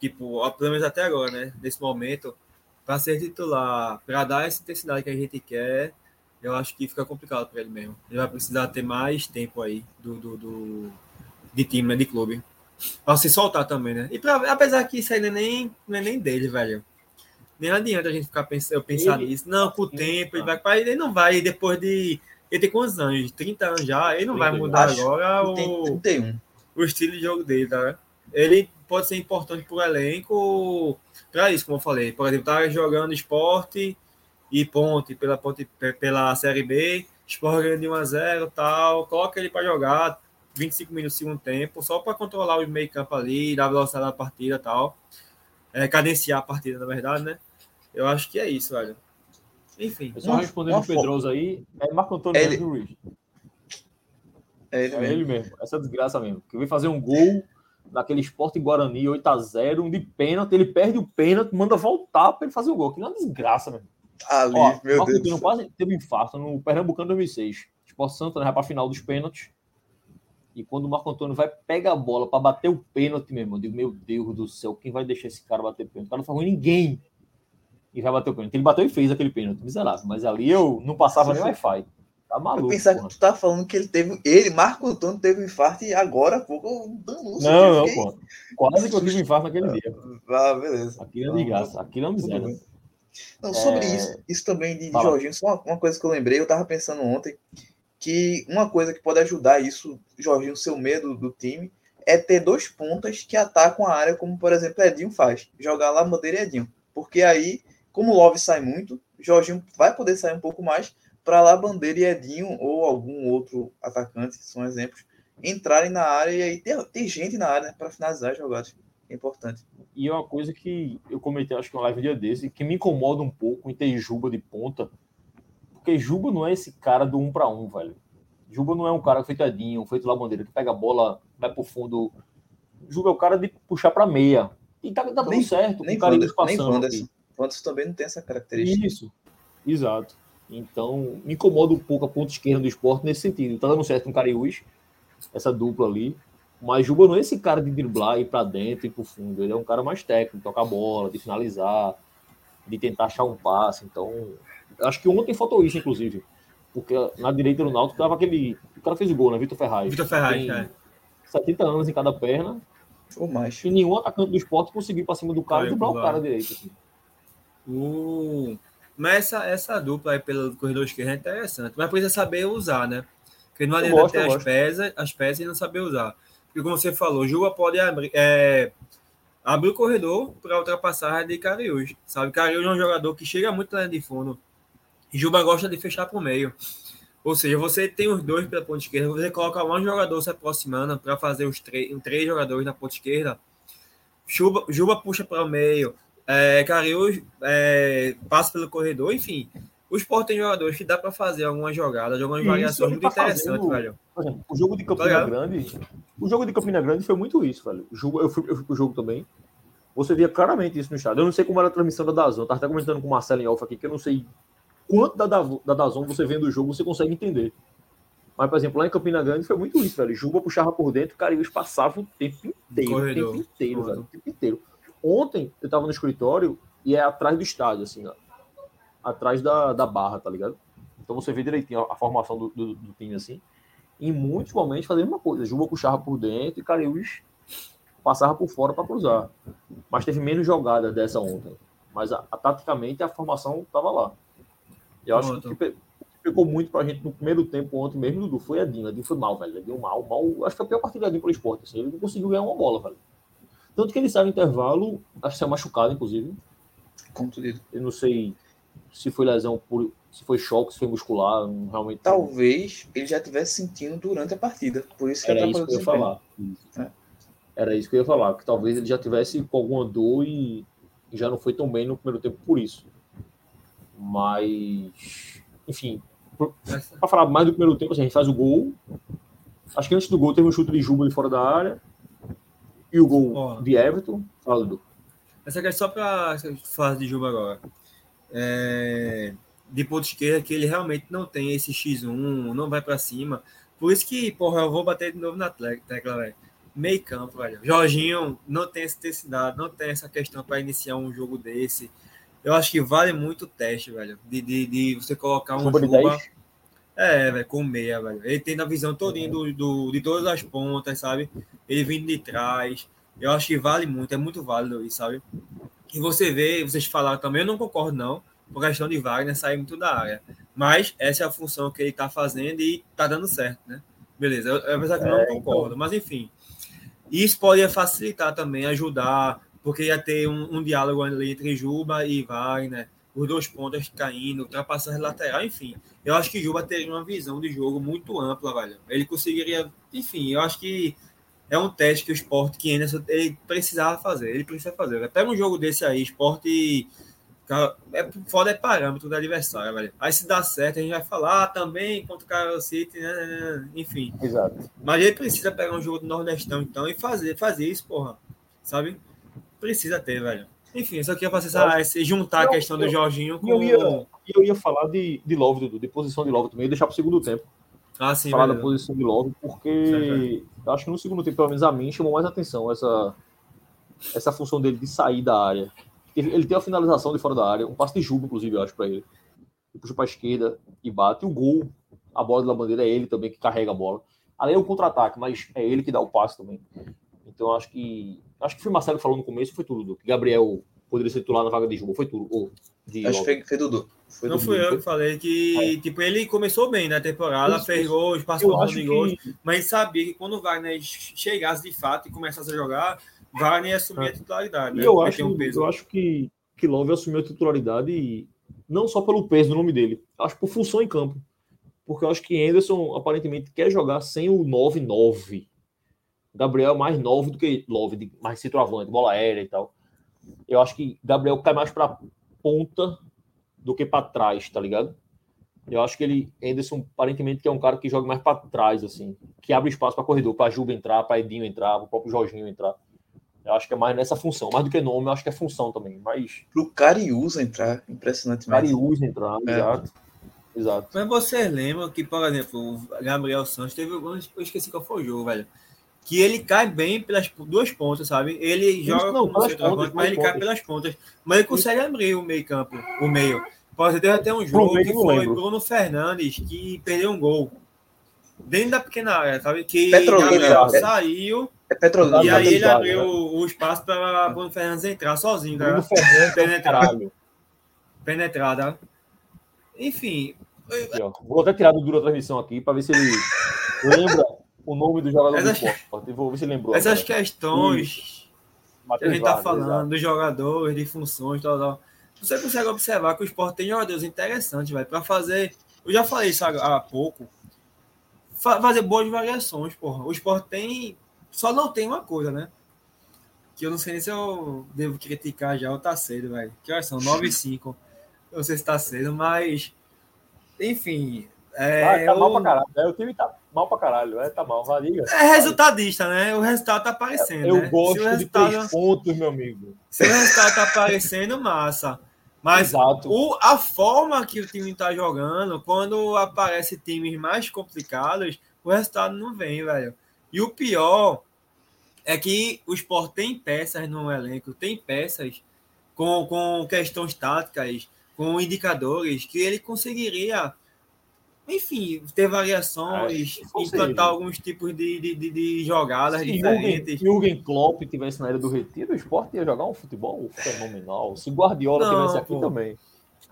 tipo, pelo menos até agora, né? Nesse momento, para ser titular, para dar essa intensidade que a gente quer, eu acho que fica complicado para ele mesmo. Ele vai precisar ter mais tempo aí do, do, do de time, né, de clube. Pra se soltar também, né? E pra, apesar que isso aí não é nem, não é nem dele, velho. Nem adianta a gente ficar pensando, eu pensar ele, nisso. Não, com o tempo, ele vai. Ele não vai, depois de. Ele tem quantos anos? 30 anos já, ele não vai mudar agora o, 31. o estilo de jogo dele, tá? Ele pode ser importante pro elenco para isso, como eu falei. Por exemplo, tá jogando esporte e ponte pela, ponte, pela Série B, esporte ganhando de 1 a 0 tal, coloca ele para jogar, 25 minutos no segundo tempo, só para controlar o meio campo ali, dar velocidade da partida e tal. É, cadenciar a partida, na verdade, né? Eu acho que é isso, velho. Enfim. Só respondendo o Pedroso aí, é Marco Antônio ele... Ruiz. É ele, é mesmo. ele mesmo. Essa desgraça mesmo. Que veio fazer um gol naquele esporte Guarani 8x0, um de pênalti, ele perde o pênalti, manda voltar para ele fazer o gol. Que é uma desgraça, mesmo. Ali, Ó, meu Marco Deus. quase teve um infarto no Pernambucano 2006. Esporte Santo né, vai para a final dos pênaltis. E quando o Marco Antônio vai pegar a bola para bater o pênalti, meu irmão, eu digo, meu Deus do céu, quem vai deixar esse cara bater pênalti? O cara não falou ninguém. E vai bater o pênalti. Ele bateu e fez aquele pênalti, miserável. Mas ali eu não passava nem Wi-Fi. Tá maluco. Eu pensava que tu tá falando que ele teve. Ele, Marco Antônio, teve um infarto e agora há pouco eu não, não, não, pô. Quase que eu tive um infarto naquele dia. Ah, beleza. Aquilo é de graça. Aquilo é miséria. Não, sobre é... isso, isso também de, de Jorginho, só uma, uma coisa que eu lembrei, eu tava pensando ontem que uma coisa que pode ajudar isso, Jorginho, seu medo do time, é ter dois pontas que atacam a área, como por exemplo Edinho faz, jogar lá Bandeira e Edinho. Porque aí, como o Love sai muito, Jorginho vai poder sair um pouco mais para lá Bandeira e Edinho ou algum outro atacante, são exemplos, entrarem na área e aí ter, ter gente na área né, para finalizar as jogadas. É importante. E é uma coisa que eu comentei, acho que uma live dia desse, que me incomoda um pouco em ter Juba de ponta, porque Juba não é esse cara do um para um, velho. Juba não é um cara feitadinho, feito lá bandeira, que pega a bola, vai pro fundo. Juba é o cara de puxar para meia. E tá, tá nem, certo, nem cara passando. Nem Wanderson. Wanderson também não tem essa característica. Isso, exato. Então, me incomoda um pouco a ponta esquerda do esporte nesse sentido. Tá dando certo com o Cariús, essa dupla ali. Mas Juba não é esse cara de driblar, ir para dentro e pro fundo. Ele é um cara mais técnico, tocar a bola, de finalizar, de tentar achar um passe. Então, Acho que ontem faltou isso, inclusive. Porque na direita do Náutico tava aquele. O cara fez o gol, né? Vitor Ferraz. Vitor Ferraz, é. 70 anos em cada perna. Ou mais. E nenhum atacante do esporte conseguiu ir pra cima do cara e driblar o cara direito. Assim. Uh, mas essa, essa dupla aí pelo corredor esquerdo é interessante. Mas precisa saber usar, né? Porque não adianta ter as peças, as peças e não saber usar. Porque como você falou, Juba pode abrir, é, abrir o corredor para ultrapassar de Cariús. Sabe, Cariús é um jogador que chega muito lá de fundo Juba gosta de fechar para o meio. Ou seja, você tem os dois pela ponta esquerda, você coloca um jogador se aproximando para fazer os três, jogadores na ponta esquerda. Juba, Juba puxa para o meio, é, Cariú é, passa pelo corredor, enfim. O Sport tem jogadores que dá para fazer algumas jogadas, algumas variações muito tá interessantes, velho. Exemplo, o jogo de Campina tá Grande, o jogo de Campina Grande foi muito isso, velho. O jogo, eu, fui, eu fui pro jogo também. Você via claramente isso no estádio. Eu não sei como era a transmissão da Dazon. Eu tava até comentando com o Marcelo em off aqui, que eu não sei quanto da, da, da Dazon você vendo o jogo, você consegue entender. Mas, por exemplo, lá em Campina Grande foi muito isso, velho. Juba puxava por dentro, cara, e eles passavam o tempo inteiro. O tempo inteiro, velho. O tempo inteiro. Ontem eu tava no escritório e é atrás do estádio, assim, ó. Atrás da, da barra, tá ligado? Então você vê direitinho a, a formação do, do, do, time, assim. Em muitos momentos fazendo uma coisa. Juba puxava por dentro e Cariús passava por fora para cruzar. Mas teve menos jogadas dessa ontem. Mas a, a, taticamente a formação tava lá. Eu acho que que pegou muito pra gente no primeiro tempo ontem mesmo, Dudu, foi a Dina. Edinho foi mal, velho. Edinho mal, mal. Acho que foi a pior partida pelo esporte. Assim. Ele não conseguiu ganhar uma bola, velho. Tanto que ele saiu no intervalo, acho que saiu machucado, inclusive. Contudido. Eu não sei se foi lesão, por, se foi choque, se foi muscular, realmente. Talvez ele já estivesse sentindo durante a partida. Por isso que Era isso que eu ia falar. É. Era isso que eu ia falar, que talvez ele já tivesse com alguma dor e, e já não foi tão bem no primeiro tempo por isso. Mas, enfim, para falar mais do primeiro tempo, assim, a gente faz o gol. Acho que antes do gol teve um chute de Juba de fora da área. E o gol oh. de Everton. Fala, Dudu. Essa aqui é só para falar de Juba agora. É, de ponto esquerda, que ele realmente não tem esse X1, não vai para cima. Por isso que, porra, eu vou bater de novo na tecla, velho. Meio campo, velho. Jorginho não tem essa intensidade, não tem essa questão para iniciar um jogo desse. Eu acho que vale muito o teste, velho. De, de, de você colocar um Juba. É, velho, com meia, velho. Ele tem a visão todinha do, do, de todas as pontas, sabe? Ele vindo de trás. Eu acho que vale muito, é muito válido isso, sabe? E você vê, vocês falaram também, eu não concordo, não, por questão de Wagner sair muito da área. Mas essa é a função que ele tá fazendo e tá dando certo, né? Beleza, eu, apesar que eu não é, então. concordo, mas enfim. Isso pode facilitar também, ajudar, porque ia ter um, um diálogo ali entre Juba e Wagner os dois pontos caindo, ultrapassar lateral, enfim. Eu acho que Juba teria uma visão de jogo muito ampla, velho. Ele conseguiria, enfim, eu acho que é um teste que o esporte que ainda ele precisava fazer, ele precisa fazer. Pega um jogo desse aí, esporte é foda é parâmetro do adversário, velho. Aí se dá certo, a gente vai falar ah, também contra o Carlos City, né, né, né? enfim. Exato. Mas ele precisa pegar um jogo do Nordestão, então, e fazer, fazer isso, porra. Sabe? Precisa ter, velho. Enfim, eu só queria fazer essa, essa juntar a questão do Jorginho com. Eu ia, eu ia falar de, de Love, Dudu, de posição de Love também, e deixar para o segundo tempo. Ah, sim. Falar da posição de Love, porque eu acho que no segundo tempo, pelo menos a mim, chamou mais atenção essa, essa função dele de sair da área. Ele tem a finalização de fora da área, um passe de Juba, inclusive, eu acho, para ele. Ele puxa para a esquerda e bate. O gol, a bola da bandeira é ele também que carrega a bola. Ali é o contra-ataque, mas é ele que dá o passe também. Então acho que. Acho que foi Marcelo que falou no começo, foi tudo. Que Gabriel poderia ser titular na vaga de Juba, foi tudo. Ou de acho que foi, foi Dudu. Foi não fui eu que falei que, é. tipo, ele começou bem na temporada, isso, fez gols, passou de gols, que... mas sabia que quando o Wagner chegasse de fato e começasse a jogar, Wagner ia assumir é. a titularidade. Né? Eu, acho, um eu acho que, que Love assumiu a titularidade não só pelo peso do nome dele, acho por função em campo. Porque eu acho que Anderson aparentemente quer jogar sem o 9-9. Gabriel é mais 9 do que Love, mais centroavante, bola aérea e tal. Eu acho que Gabriel cai mais para ponta do que para trás, tá ligado? Eu acho que ele, Anderson, aparentemente, que é um cara que joga mais para trás, assim, que abre espaço para corredor, para Juba entrar, para Edinho entrar, para o próprio Jorginho entrar. Eu acho que é mais nessa função, mais do que nome, eu acho que é função também. Mas. Pro Cariús entrar, impressionantemente. Cariús entrar, é. exato. Exato. Mas você lembra que, por exemplo, o Gabriel Santos teve. Eu esqueci qual foi o jogo, velho que ele cai bem pelas duas pontas, sabe? Ele joga não, como centroavante, mas ele pontas. cai pelas pontas. Mas ele consegue abrir o meio campo, o meio. Pode ter até um jogo que foi Bruno Fernandes que perdeu um gol. Dentro da pequena área, sabe? Que Petrolina, é, saiu. É Petrolina. E aí ele abriu né? o espaço para Bruno Fernandes entrar sozinho, cara. Bruno Fernandes penetrado. Penetrada. Enfim. Vou até tirar do duro a transmissão aqui para ver se ele lembra o nome do jogador essas, do esporte. Vou ver se lembrou. Essas agora. questões que a gente está falando dos jogadores, de funções, tal, tal. Você consegue observar que o esporte tem jogadores interessantes, vai para fazer Eu já falei isso há, há pouco. Fa fazer boas variações, porra. O esporte tem. Só não tem uma coisa, né? Que eu não sei nem se eu devo criticar já ou tá cedo, velho. Que horas são? 9 e 5. Eu não sei se tá cedo, mas. Enfim. É, Ah, tá eu- mal pra caralho. É, o time tá mal pra caralho. É, tá mal. Vai, liga. É resultadista, né? O resultado tá aparecendo. Eu né? gosto se o de resultado, três pontos, meu amigo. se o resultado tá aparecendo, massa. Mas Exato. o, a forma que o time tá jogando, quando aparece times mais complicados, o resultado não vem, velho. E o pior é que o Sport tem peças no elenco, tem peças com, com questões táticas, com indicadores, que ele conseguiria, enfim, ter variações, É, ou implantar alguns tipos de, de, de- de jogadas Se diferentes. Jürgen, Jürgen Klopp tivesse na era do retiro, o esporte ia jogar um futebol fenomenal. Se Guardiola Não, tivesse aqui pô. também.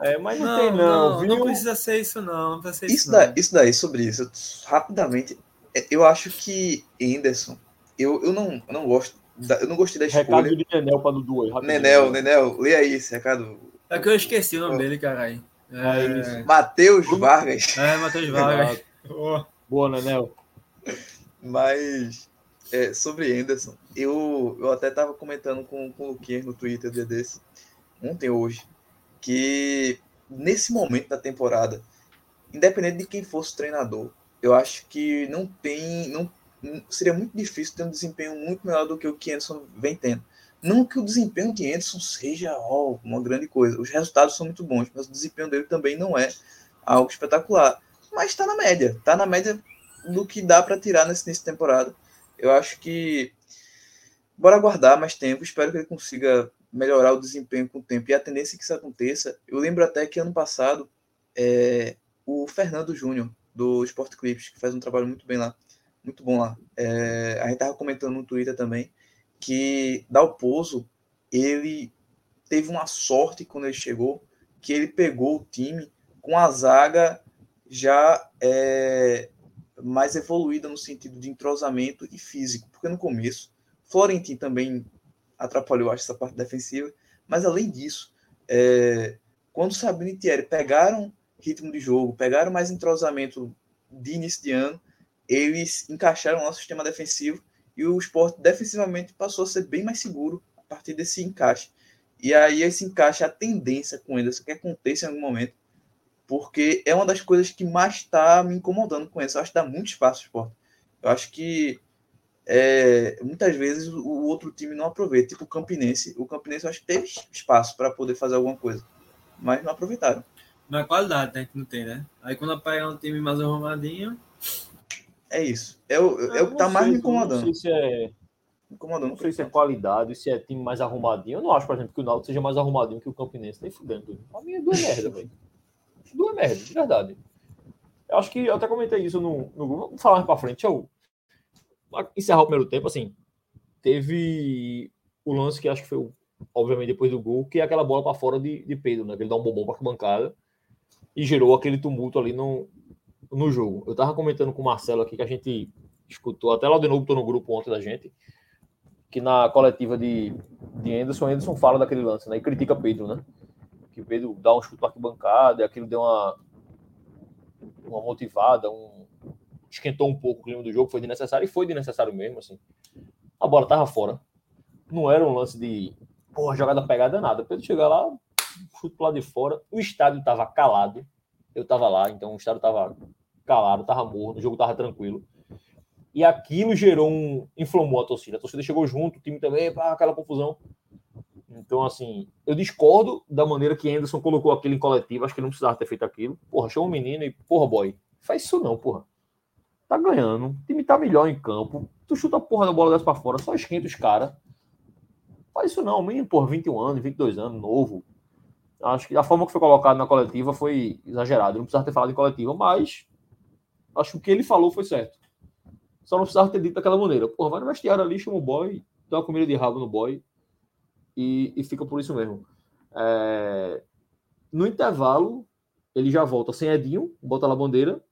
É, mas não, Não, tem, não, não, viu? não precisa ser isso, não. Não precisa ser isso, Isso, não. da, isso daí, sobre isso, eu- rapidamente, é, eu acho que Henderson, eu, eu, não, eu não gosto, da- eu não gostei da Recado escolha. de Nenel para Dudu aí, rapidinho. Nenel, Nenel, lê aí esse recado. É que eu esqueci o nome dele, caralho. É É, isso. Matheus Vargas, é Matheus Vargas. Boa, Nenel. mas é, sobre Henderson, eu, eu até tava comentando com, com o Luquinhas no Twitter dia desse, ontem hoje, que nesse momento da temporada, independente de quem fosse o treinador, eu acho que não tem. Não, não- seria muito difícil ter um desempenho muito melhor do que o que Anderson vem tendo. Não que o desempenho de Anderson seja ó, uma grande coisa. Os resultados são muito bons, mas o desempenho dele também não é algo espetacular. Mas está na média. Está na média do que dá para tirar nesse de temporada. Eu acho que. Bora aguardar mais tempo. Espero que ele consiga melhorar o desempenho com o tempo. E a tendência é que isso aconteça. Eu lembro até que ano passado, é, o Fernando Júnior, do Sport Clips, que faz um trabalho muito bem lá, muito bom lá. É, a gente estava comentando no Twitter também que Dalpozo, ele teve uma sorte quando ele chegou, que ele pegou o time com a zaga já é, mais evoluída no sentido de entrosamento e físico, porque no começo, Florentin também atrapalhou, acho, essa parte defensiva, mas além disso, é, quando Sabino e Thierry pegaram ritmo de jogo, pegaram mais entrosamento de início de ano, eles encaixaram o nosso sistema defensivo e o esporte defensivamente passou a ser bem mais seguro a partir desse encaixe. E aí esse encaixe, a tendência com ele, isso que aconteça em algum momento, porque é uma das coisas que mais está me incomodando com isso. Eu acho que dá muito espaço ao esporte. Eu acho que é, muitas vezes o o outro time não aproveita. Tipo o Campinense. O Campinense eu acho que teve espaço para poder fazer alguma coisa, mas não aproveitaram. Mas qualidade, né? Que não tem, né? Aí quando pegar um time mais arrumadinho. É isso. É o, é o que tá mais sei, me incomodando. Não sei se é, Me incomodando. não sei se é qualidade, se é time mais arrumadinho. Eu não acho, por exemplo, que o Náutico seja mais arrumadinho que o Campinense. Nem fudendo. A minha é duas merda, velho. Duas merda, de verdade. Eu acho que eu até comentei isso no, no grupo. Vamos falar mais pra frente. Deixa eu encerrar o primeiro tempo. Assim, teve o lance que acho que foi, o- obviamente, depois do gol, que é aquela bola para fora de, de Pedro, né? Que ele dá um bombom pra bancada e gerou aquele tumulto ali no, no jogo. Eu tava comentando com o Marcelo aqui que a gente escutou, até lá de novo, tô no grupo ontem da gente, que na coletiva de, de Anderson, Anderson fala daquele lance, né? E critica Pedro, né? Que Pedro dá um chute para arquibancada, e aquilo deu uma, uma motivada, um, esquentou um pouco o clima do jogo, foi desnecessário, e foi desnecessário mesmo, assim. A bola tava fora. Não era um lance de, porra, jogada pegada, nada. Pedro chega lá, chute pro lado de fora, o estádio tava calado, eu tava lá, então o estádio tava calado, tava morno, o jogo tava tranquilo. E aquilo gerou um. inflamou a torcida. A torcida chegou junto, o time também, pá, aquela confusão. Então, assim, eu discordo da maneira que Anderson colocou aquilo em coletivo. Acho que não precisava ter feito aquilo. Porra, chama um menino e, porra, boy, faz isso não, porra. Tá ganhando, o time tá melhor em campo. Tu chuta a porra da bola dessa pra fora, só esquenta os caras. Faz isso não, menino, porra, 21 anos, 22 anos, novo. Acho que a forma que foi colocado na coletiva foi exagerada. Não precisava ter falado em coletiva, mas acho que o que ele falou foi certo. Só não precisava ter dito daquela maneira. Porra, vai no vestiário ali, chama o boy, dá uma comida de rabo no boy e, e fica por isso mesmo. É, No intervalo, ele já volta sem Edinho, bota lá a bandeira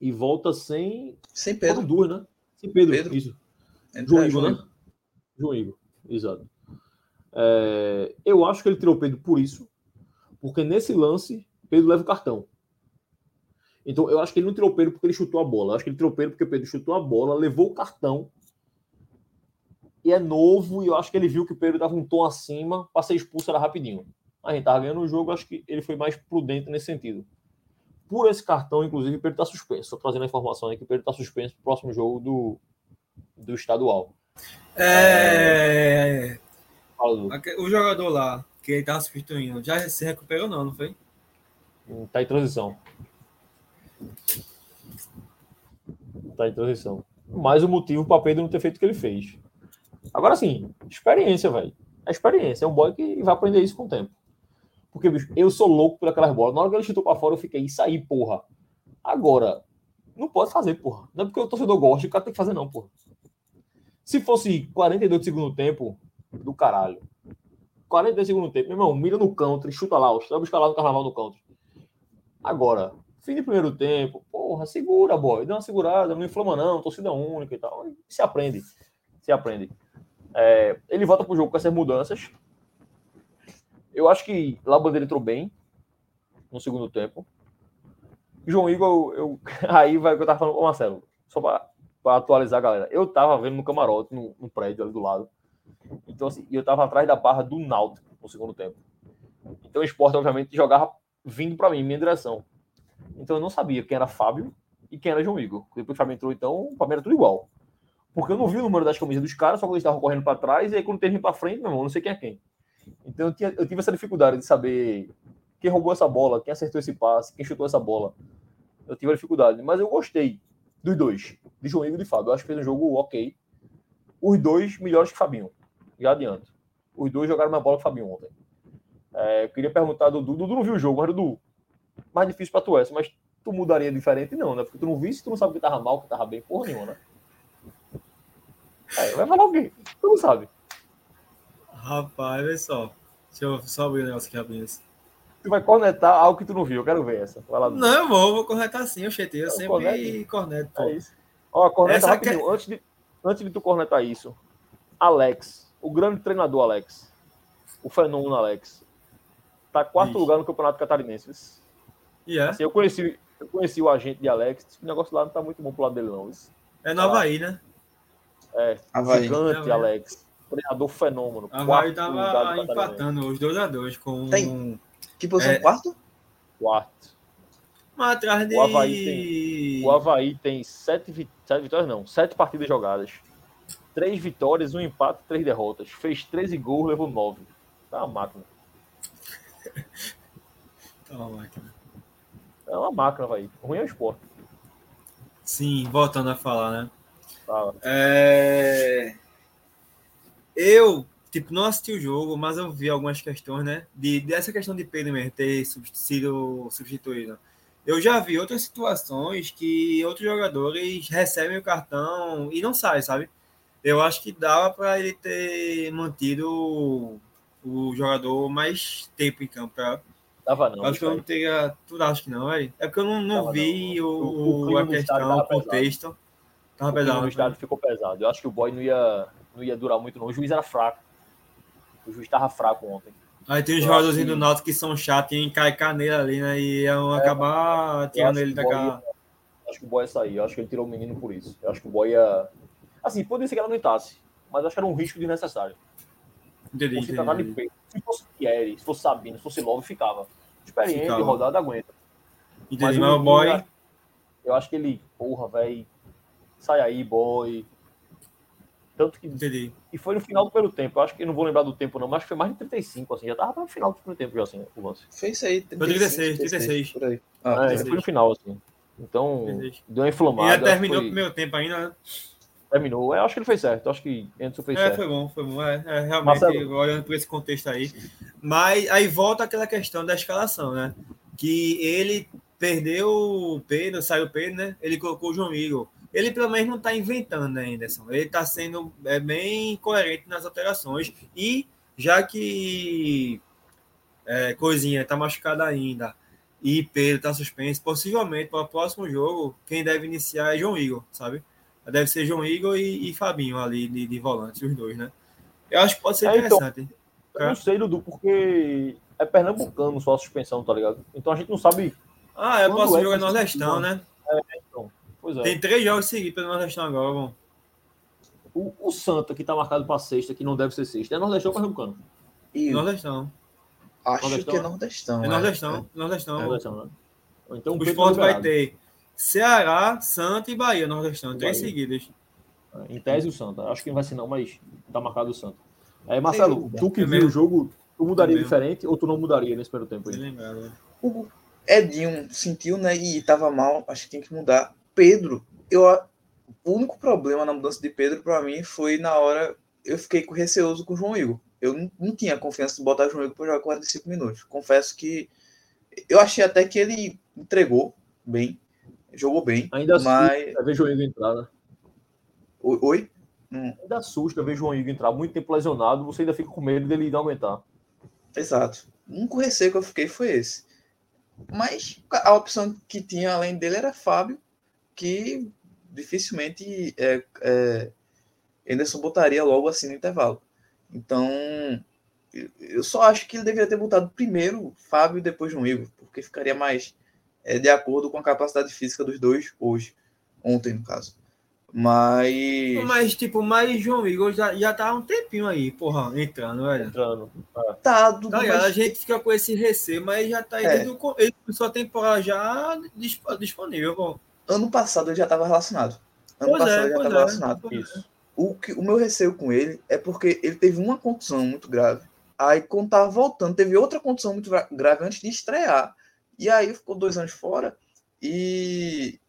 e volta sem. Sem Pedro. duas, né? Sem Pedro, Pedro. isso. Entra João Igor, né? João Igor, exato. É, eu acho que ele tirou o Pedro por isso, porque nesse lance, Pedro leva o cartão. Então, eu acho que ele não tirou o Pedro porque ele chutou a bola. Eu acho que ele tirou o Pedro porque o Pedro chutou a bola, levou o cartão. E é novo, e eu acho que ele viu que o Pedro estava um tom acima, para ser expulso era rapidinho. A gente estava ganhando o jogo, acho que ele foi mais prudente nesse sentido. Por esse cartão, inclusive, o Pedro está suspenso. Estou trazendo a informação aí que o Pedro está suspenso para o próximo jogo do, do estadual. É... Aque- O jogador lá, que ele tava substituindo, já se recuperou não, não foi? Tá em transição. Tá em transição. Mais um motivo para Pedro não ter feito o que ele fez. Agora sim, experiência, velho. É experiência. É um boy que vai aprender isso com o tempo. Porque, bicho, eu sou louco por aquelas bolas. Na hora que ele chutou pra fora, eu fiquei, isso aí, porra. Agora, não pode fazer, porra. Não é porque o torcedor gosta, o cara tem que fazer, não, porra. Se fosse 42 de segundo tempo, do caralho. 42 de segundo tempo, meu irmão, mira no country, chuta lá, vai buscar lá no carnaval no country. Agora, fim de primeiro tempo, porra, segura, boy, dá uma segurada, não inflama não, torcida única e tal. E Se aprende, se aprende. É, ele volta pro jogo com essas mudanças. Eu acho que lá Bandeira entrou bem no segundo tempo. João Igor, eu, eu- aí vai o que eu tava falando com Marcelo, só para atualizar a galera. Eu tava vendo no camarote, no, no prédio ali do lado. Então, assim, eu tava atrás da barra do Náutico no segundo tempo. Então o esporte, obviamente, jogava vindo para mim, em minha direção. Então eu não sabia quem era Fábio e quem era João Igor. Depois que o Fábio entrou, então, mim era tudo igual. Porque eu não vi o número das camisas dos caras, só quando eles estavam correndo para trás, e aí quando teve para frente, meu irmão, não sei quem é quem. Então eu, tinha- eu tive essa dificuldade de saber quem roubou essa bola, quem acertou esse passe, quem chutou essa bola. Eu tive a dificuldade, mas eu gostei dos dois, de João Igor e de Fábio. Eu acho que fez um jogo ok. Os dois melhores que Fabinho. Já adianto. Os dois jogaram mais bola que Fabinho ontem. É, eu queria perguntar do Dudu. Dudu não viu o jogo, mas Dudu, mais difícil pra tu essa, mas tu mudaria diferente? Não, né? Porque tu não visse, tu não sabe que tava mal, que tava bem, porra nenhuma, né? É, vai falar o quê? Tu não sabe. Rapaz, olha só. Deixa eu só abrir o negócio aqui rapidinho. Tu vai cornetar algo que tu não viu. Eu quero ver essa. Lá. Não, eu vou, vou cornetar sim, eu chetei. Eu Não, sempre cornete. corneto. pô. É isso. Ó, corneta Essa rapidinho. Antes, de, antes de tu cornetar isso, Alex, o grande treinador Alex, o fenômeno Alex, tá quarto Ixi. lugar no Campeonato Catarinense. E é, Assim, eu conheci, eu conheci o agente de Alex, o negócio lá não tá muito bom pro lado dele, não. Isso. é no Havaí, né? É, Havaí. gigante Havaí. Alex. Treinador fenômeno. Havaí quarto lugar tava empatando os dois a dois com Tem. Que posição? É. Quarto? Quarto. uma atrás de. O Havaí O Havaí tem sete, sete vitórias, não, sete partidas jogadas. Três vitórias, um empate, três derrotas. Fez 13 gols, levou nove. Tá uma máquina. Tá uma máquina. É uma máquina, vai. Ruim é o esporte. Sim, voltando a falar, né? Tá. É... Eu, tipo, não assisti o jogo, mas eu vi algumas questões, né? De, dessa questão de Pedro mesmo ter sido substituído. Eu já vi outras situações que outros jogadores recebem o cartão e não saem, sabe? Eu acho que dava para ele ter mantido o, jogador mais tempo em campo. Tava não. acho que eu não teria. Tu acha que não, velho? É porque eu não, não Tava vi não. o, O- o o- a questão, o contexto. Tava. O pesado. no né? estádio ficou pesado. Eu acho que o boy não ia, não ia durar muito, não. O juiz era fraco. O juiz tava fraco ontem. Aí tem os jogadores acho que- do Náutico que são chatos e encaicar nele ali, né? E iam acabar Eu tirando acho ele o daquela. ia- Acho que o boy ia sair. Eu acho que ele tirou o menino por isso. Eu acho que o boy ia. Assim, poderia ser que ela não entrasse. Mas acho que era um risco desnecessário. Entendi, Por se tratar de entendi. peito. Se fosse Thierry, se fosse Sabino, se fosse Love, ficava. Experiente, Ficava. rodada, aguenta. Entendi, Mas mas, o o boy. Eu acho que ele, porra, velho, sai aí, boy. Tanto que. Entendi. E foi no final do primeiro tempo. Eu acho que não vou lembrar do tempo, não, mas acho que foi mais de 35, assim. Já tava no final do primeiro tempo, já, assim, o lance. Fez isso aí. 36, 36. Por aí. É, Ah, foi 36. no final, assim. Então, 36. deu uma E inflamada. já acho que terminou o foi- primeiro tempo ainda, né? Terminou. Eu acho que ele fez certo. Eu acho que Anderson fez É, certo. foi bom, foi bom. É, é, realmente, Marcelo. olhando por esse contexto aí. Mas aí volta aquela questão da escalação, né? Que ele perdeu o Pedro, saiu o Pedro, né? Ele colocou o João Igor. Ele pelo menos não está inventando, né, Anderson? Ele está sendo é, bem coerente nas alterações. E já que é, Coisinha está machucada ainda e Pedro está suspenso, possivelmente para o próximo jogo, quem deve iniciar é João Igor, sabe? Deve ser João Igor e, e Fabinho ali de, de volante, os dois, né? Eu acho que pode ser É, então, interessante. Eu não sei, Dudu, porque é pernambucano só a suspensão, tá ligado? Então a gente não sabe Ah, eu posso é jogar no Nordestão, né? Então, pois é. Tem três jogos seguidos pelo Nordestão agora, bom. O, o Santa, que tá marcado pra sexta, que não deve ser sexta, é Nordestão ou Pernambucano? E Nordestão. acho Nordestão, que é né? Nordestão. É Nordestão. Nordestão. É Nordestão, né? Então, O esporte vai ter Ceará, Santa e Bahia, Nordestão. Três Bahia. seguidas. Em tese, o Santa. Acho que não vai ser não, mas tá marcado o Santa. Aí, Marcelo, dúvida. tu que É viu mesmo. o jogo, tu mudaria É diferente ou tu não mudaria nesse primeiro tempo aí? lembrado. né? O Edinho sentiu, né? E tava mal, acho que tem que mudar. Pedro, eu, o único problema na mudança de Pedro para mim foi na hora eu fiquei receoso com o João Igor. Eu não, não tinha confiança de botar o João Igor para jogar 45 minutos. Confesso que eu achei até que ele entregou bem, jogou bem, Ainda mas assusta ver João Igor entrar, né? Oi? Oi? Hum, Ainda assusta ver João Igor entrar muito tempo lesionado, você ainda fica com medo dele não aguentar. exato. O único receio que eu fiquei foi esse. Mas a opção que tinha além dele era Fábio, que dificilmente é, é, Anderson botaria logo assim no intervalo. Então, eu- eu só acho que ele deveria ter botado primeiro Fábio e depois João Igor, porque ficaria mais é, de acordo com a capacidade física dos dois hoje, ontem no caso. Mas Mas, tipo, mas João Igor já, já tá há um tempinho aí, porra, entrando, velho. Entrando. tá, Tá ligado? mas- A gente fica com esse receio, mas já tá aí É. desde o ele começou a temporada já disp- disponível, pô. ano passado ele já estava relacionado. Ano Pois é, passado ele já estava é. relacionado. Isso. O, que, o meu receio com ele é porque ele teve uma contusão muito grave. Aí, quando tava voltando, teve outra contusão muito gra- grave antes de estrear. E aí ficou dois anos fora. E.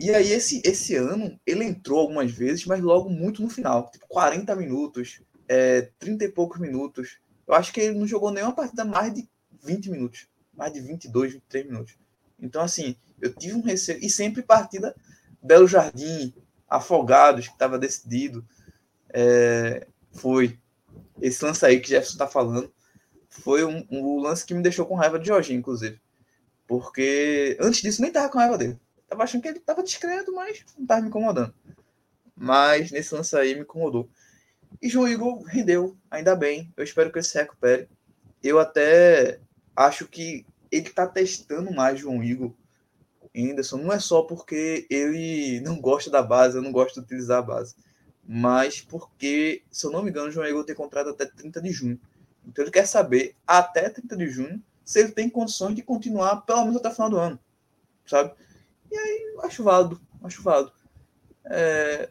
E aí, esse, esse ano, ele entrou algumas vezes, mas logo muito no final. Tipo, 40 minutos, é, 30 e poucos minutos. Eu acho que ele não jogou nenhuma partida mais de 20 minutos. Mais de 22, 23 minutos. Então, assim, eu tive um receio. E sempre partida Belo Jardim, Afogados, que estava decidido. É, foi esse lance aí que Jefferson está falando. Foi um, um lance que me deixou com raiva de Jorginho, inclusive. Porque antes disso nem tava com raiva dele. Tava achando que ele tava discreto, mas não tava me incomodando. Mas nesse lance aí me incomodou. E João Igor rendeu, ainda bem. Eu espero que ele se recupere. Eu até acho que ele tá testando mais João Igor Anderson não é só porque ele não gosta da base, eu não gosto de utilizar a base, mas porque, se eu não me engano, o João Igor tem contrato até 30 de junho. Então ele quer saber, até 30 de junho, se ele tem condições de continuar pelo menos até o final do ano, sabe? E aí, eu acho válido, acho válido. É,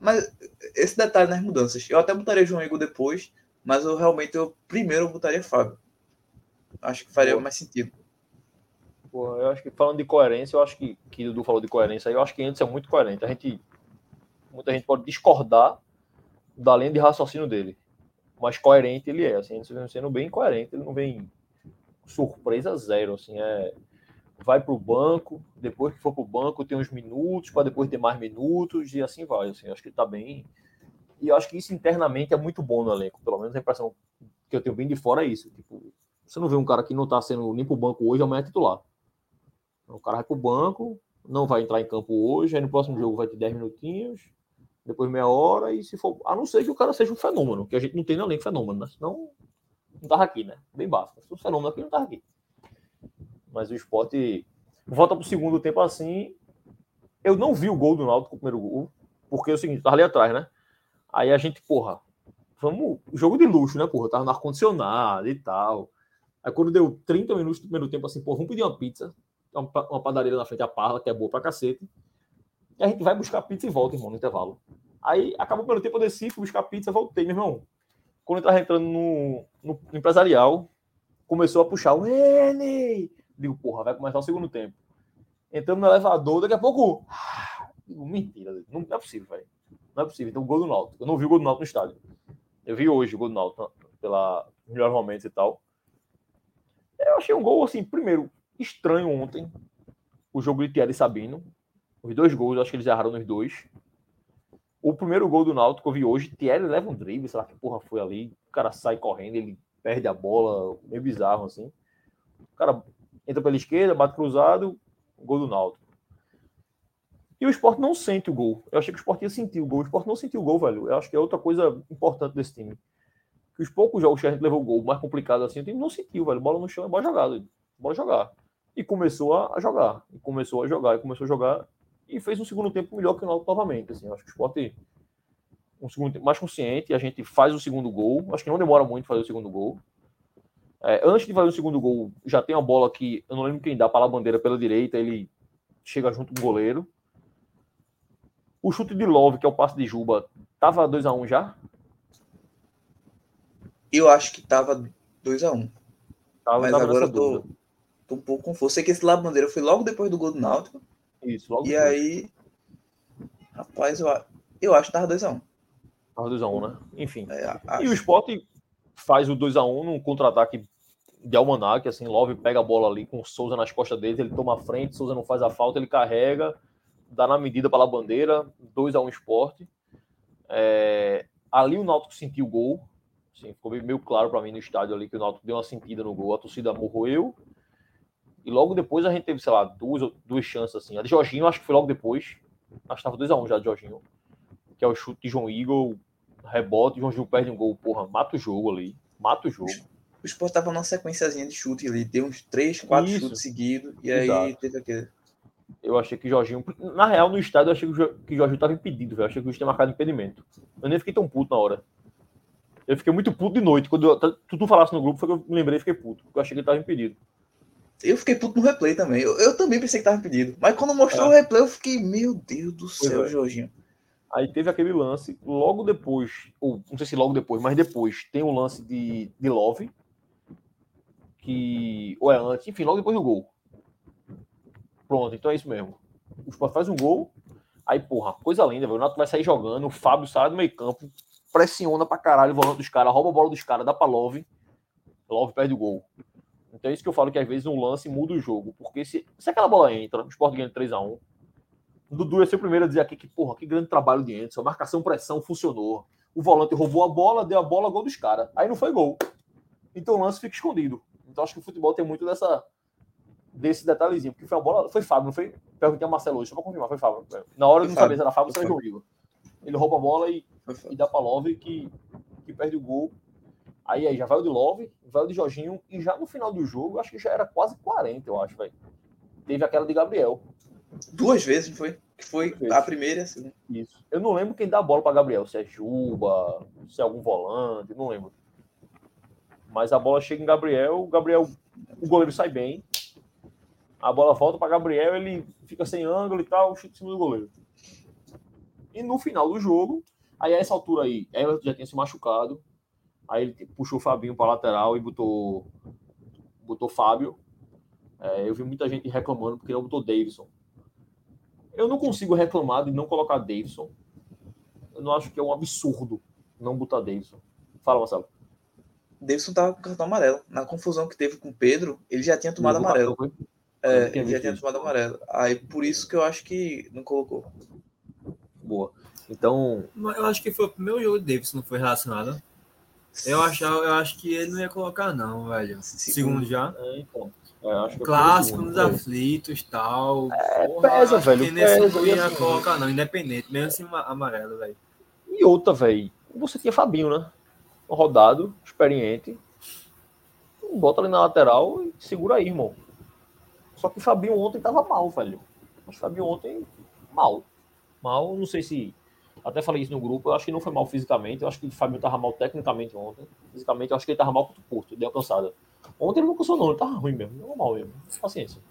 Mas esse detalhe nas mudanças, eu até botaria João Igor depois, mas eu realmente, eu primeiro botaria Fábio. Acho que faria mais sentido. Pô, eu acho que falando de coerência, eu acho que, que o Dudu falou de coerência aí, eu acho que antes é muito coerente. A gente, muita gente pode discordar da linha de raciocínio dele, mas coerente ele é. Assim, sendo bem coerente, ele não vem surpresa zero. Assim, é, vai para o banco, depois que for para o banco tem uns minutos, para depois ter mais minutos, e assim vai. Assim, acho que está bem. E acho que isso internamente é muito bom no elenco, pelo menos a impressão que eu tenho bem de fora é isso. Tipo, você não vê um cara que não está sendo nem para o banco hoje, amanhã é titular. O cara vai pro banco, não vai entrar em campo hoje, aí no próximo jogo vai ter 10 minutinhos, depois meia hora, e se for. A não ser que o cara seja um fenômeno, que a gente não tem nem fenômeno, né? Senão não tava aqui, né? Bem básico. Se fosse fenômeno aqui, não tava aqui. Mas o esporte volta pro segundo tempo assim. Eu não vi o gol do Náutico, o primeiro gol, porque é o seguinte, tava ali atrás, né? Aí a gente, porra, vamos. Jogo de luxo, né, porra? Tava no ar-condicionado e tal. Aí quando deu 30 minutos do primeiro tempo, assim, pô, vamos pedir uma pizza uma padaria na frente, a Parla, que é boa pra cacete. A gente vai buscar pizza e volta, irmão, no intervalo. Aí acabou pelo tempo, eu desci, fui buscar pizza, voltei, meu irmão. Quando eu tava entrando no, no empresarial, começou a puxar o N. Digo, porra, vai começar o segundo tempo. Entrando no elevador, daqui a pouco. Digo, mentira, não é possível, velho. Não é possível. Então, o gol do Náutico. Eu não vi o gol do Náutico no estádio. Eu vi hoje o gol do Náutico, pela melhores momentos e tal. Eu achei um gol, assim, primeiro, estranho ontem. O jogo de Thierry Sabino. Os dois gols, acho que eles erraram nos dois. O primeiro gol do Náutico eu vi hoje, Thierry leva um drible, sei lá que porra foi ali. O cara sai correndo, ele perde a bola, meio bizarro assim. O cara entra pela esquerda, bate cruzado, gol do Náutico. E o Sport não sente o gol. Eu achei que o Sport ia sentir o gol. O Sport não sentiu o gol, velho. Eu acho que é outra coisa importante desse time. Que os poucos jogos que a gente levou o gol mais complicado assim, o time não sentiu, velho. Bola no chão é bola jogada. Bora jogar. e começou a jogar. E começou a jogar, e começou a jogar. E fez um segundo tempo melhor que o Náutico novamente. Assim, acho que o esporte um segundo tempo mais consciente, a gente faz o segundo gol. Acho que não demora muito fazer o segundo gol. É, antes de fazer o segundo gol, já tem uma bola que eu não lembro quem dá para a bandeira pela direita, ele chega junto com o goleiro. O chute de Love, que é o passe de Juba, tava 2 a 1 um já? Eu acho que tava 2 a 1 um. Mas agora eu tô, tô um pouco confuso. Sei que esse lá bandeira foi logo depois do gol do Náutico. Isso, logo E depois. aí. Rapaz, eu, a- eu acho que tava 2x1. Tava 2x1, né? Enfim. É, a- E o. Sport faz o 2x1 num contra-ataque de Almanac, assim, Love pega a bola ali com o Souza nas costas dele, ele toma a frente, Souza não faz a falta, ele carrega, dá na medida para a bandeira, 2x1 Sport. É, ali o Náutico sentiu o gol, assim, ficou meio claro para mim no estádio ali que o Náutico deu uma sentida no gol, a torcida morroeu. E logo depois a gente teve, sei lá, duas, duas chances assim. A de Jorginho, acho que foi logo depois. Acho que estava 2x1 já de Jorginho. Que é o chute de João Igor, rebote, João Gil perde um gol, porra, mata o jogo ali. Mata o jogo. O Sport tava numa sequenciazinha de chute ali. Deu uns 3, 4 Isso. chutes seguidos. E aí Exato. teve aquele. Eu achei que Jorginho. Na real, no estádio, eu achei que o Jo- que o Jorginho tava impedido, velho. Eu achei que o juiz tinha marcado impedimento. Eu nem fiquei tão puto na hora. Eu fiquei muito puto de noite. Quando eu- tu, tu falasse no grupo, foi que eu me lembrei e fiquei puto. Porque eu achei que ele tava impedido. Eu fiquei puto no replay também. Eu, eu também pensei que tava impedido. Mas quando mostrou É. o replay, eu fiquei, meu Deus do céu, é. Jorginho. Aí teve aquele lance, logo depois, ou não sei se logo depois, mas depois, tem um lance de, de Love, que. Ou é antes, enfim, logo depois do gol. Pronto, então é isso mesmo. O Sport faz um gol, aí, porra, coisa linda, velho. O Nato vai sair jogando, o Fábio sai do meio campo, pressiona pra caralho o volante dos caras, rouba a bola dos caras, dá pra Love, Love perde o gol. Então é isso que eu falo que às vezes um lance muda o jogo. Porque se, se aquela bola entra, o Sport ganha de 3x1, o Dudu ia ser o primeiro a dizer aqui que, porra, que grande trabalho de Anderson. Marcação, pressão, funcionou. O volante roubou a bola, deu a bola, gol dos caras. Aí não foi gol. Então o lance fica escondido. Então acho que o futebol tem muito dessa desse detalhezinho. Porque foi a bola. Foi Fábio, não foi? Perguntei a Marcelo hoje, só pra confirmar, foi Fábio. Na hora não sabia Fábio. se era Fábio ou se era João Igor. Ele rouba a bola e, e dá pra Love que, que perde o gol. Aí, aí já vai o de Love, vai o de Jorginho, e já no final do jogo, acho que já era quase 40, eu acho, velho. Teve aquela de Gabriel. Duas vezes, foi? Que foi a primeira e a segunda. Isso. Eu não lembro quem dá a bola para Gabriel, se é Juba, se é algum volante, não lembro. Mas a bola chega em Gabriel, o Gabriel, o goleiro sai bem. A bola volta para Gabriel, ele fica sem ângulo e tal, chute em cima do goleiro. E no final do jogo, aí a essa altura aí, ela já tinha se machucado. Aí ele puxou o Fabinho para lateral e botou botou Fábio. É, eu vi muita gente reclamando porque não botou Davidson. Eu não consigo reclamar de não colocar Davidson. Eu não acho que é um absurdo não botar Davidson. Fala, Marcelo. Davidson tava com cartão amarelo. Na confusão que teve com o Pedro, ele já tinha tomado amarelo. cartão? É, ele já tinha tomado amarelo. Aí por isso que eu acho que não colocou. Boa. Então, Eu acho que foi o primeiro jogo de Davis, não foi relacionado. Eu acho, eu acho que ele não ia colocar, não, velho. Segundo já. é, então é, acho que eu Clássico nos segundo. aflitos tal. É, Porra, pesa, velho, que nesse pesa, não e ia assim- colocar, não, independente, mesmo assim ma- amarelo, velho. E outra, velho. Você tinha Fabinho, né? Rodado, experiente. Bota ali na lateral e segura aí, irmão. Só que o Fabinho ontem tava mal, velho. Mas o Fabinho ontem, mal. Mal, não sei se. Até falei isso no grupo, eu acho que não foi mal fisicamente. Eu acho que o Fabinho tava mal tecnicamente ontem. Fisicamente, eu acho que ele tava mal contra o Porto, deu cansada. Ontem ele não cansou, não, ele tava ruim mesmo, normal mesmo. Paciência.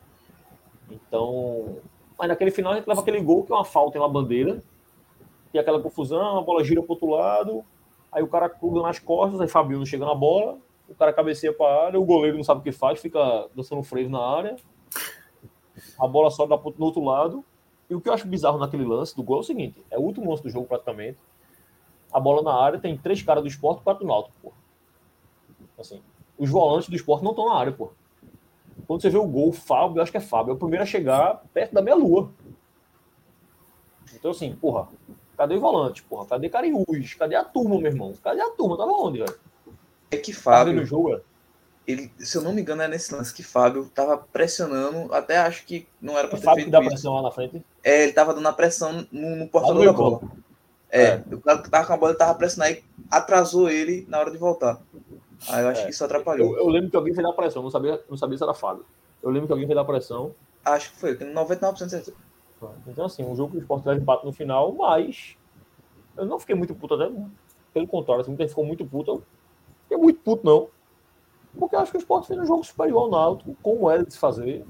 Então. Mas naquele final a gente leva aquele gol que é uma falta em uma bandeira. Tem aquela confusão, a bola gira pro outro lado. Aí o cara cruza nas costas, aí Fabinho não chega na bola. O cara cabeceia pra área, o goleiro não sabe o que faz, fica dançando freio na área. A bola sobe do outro lado. E o que eu acho bizarro naquele lance do gol é o seguinte: é o último lance do jogo, praticamente. A bola na área, tem três caras do esporte e quatro do náutico, pô. Assim, os volantes do esporte não estão na área, pô. Quando você vê o gol, o Fábio, eu acho que é Fábio, é o primeiro a chegar perto da meia-lua. Então, assim, porra, cadê os volantes, porra? Cadê Cariús? Cadê a turma, meu irmão? Cadê a turma? Tava onde, velho? É que Tá Fábio, jogo, é? Ele, se eu não me engano, é nesse lance que Fábio tava pressionando, até acho que não era É pra ter Fábio feito dá isso. pressão lá na frente. É, ele tava dando a pressão no, no portador da bola. É, o cara que tava com a bola ele tava pressionando aí, atrasou ele na hora de voltar. Aí eu acho É. que isso atrapalhou. Eu, eu lembro que alguém fez a pressão, não sabia, não sabia se era Fábio. Eu lembro que alguém fez a pressão. Acho que foi, tenho 99% de certeza. Então, assim, um jogo que o Sport leva empate no final, mas eu não fiquei muito puto até. Pelo contrário, assim, muita gente ficou muito puto. Eu fiquei muito puto, não. Porque eu acho que o Sport fez um jogo superior ao Náutico, como era de se fazer.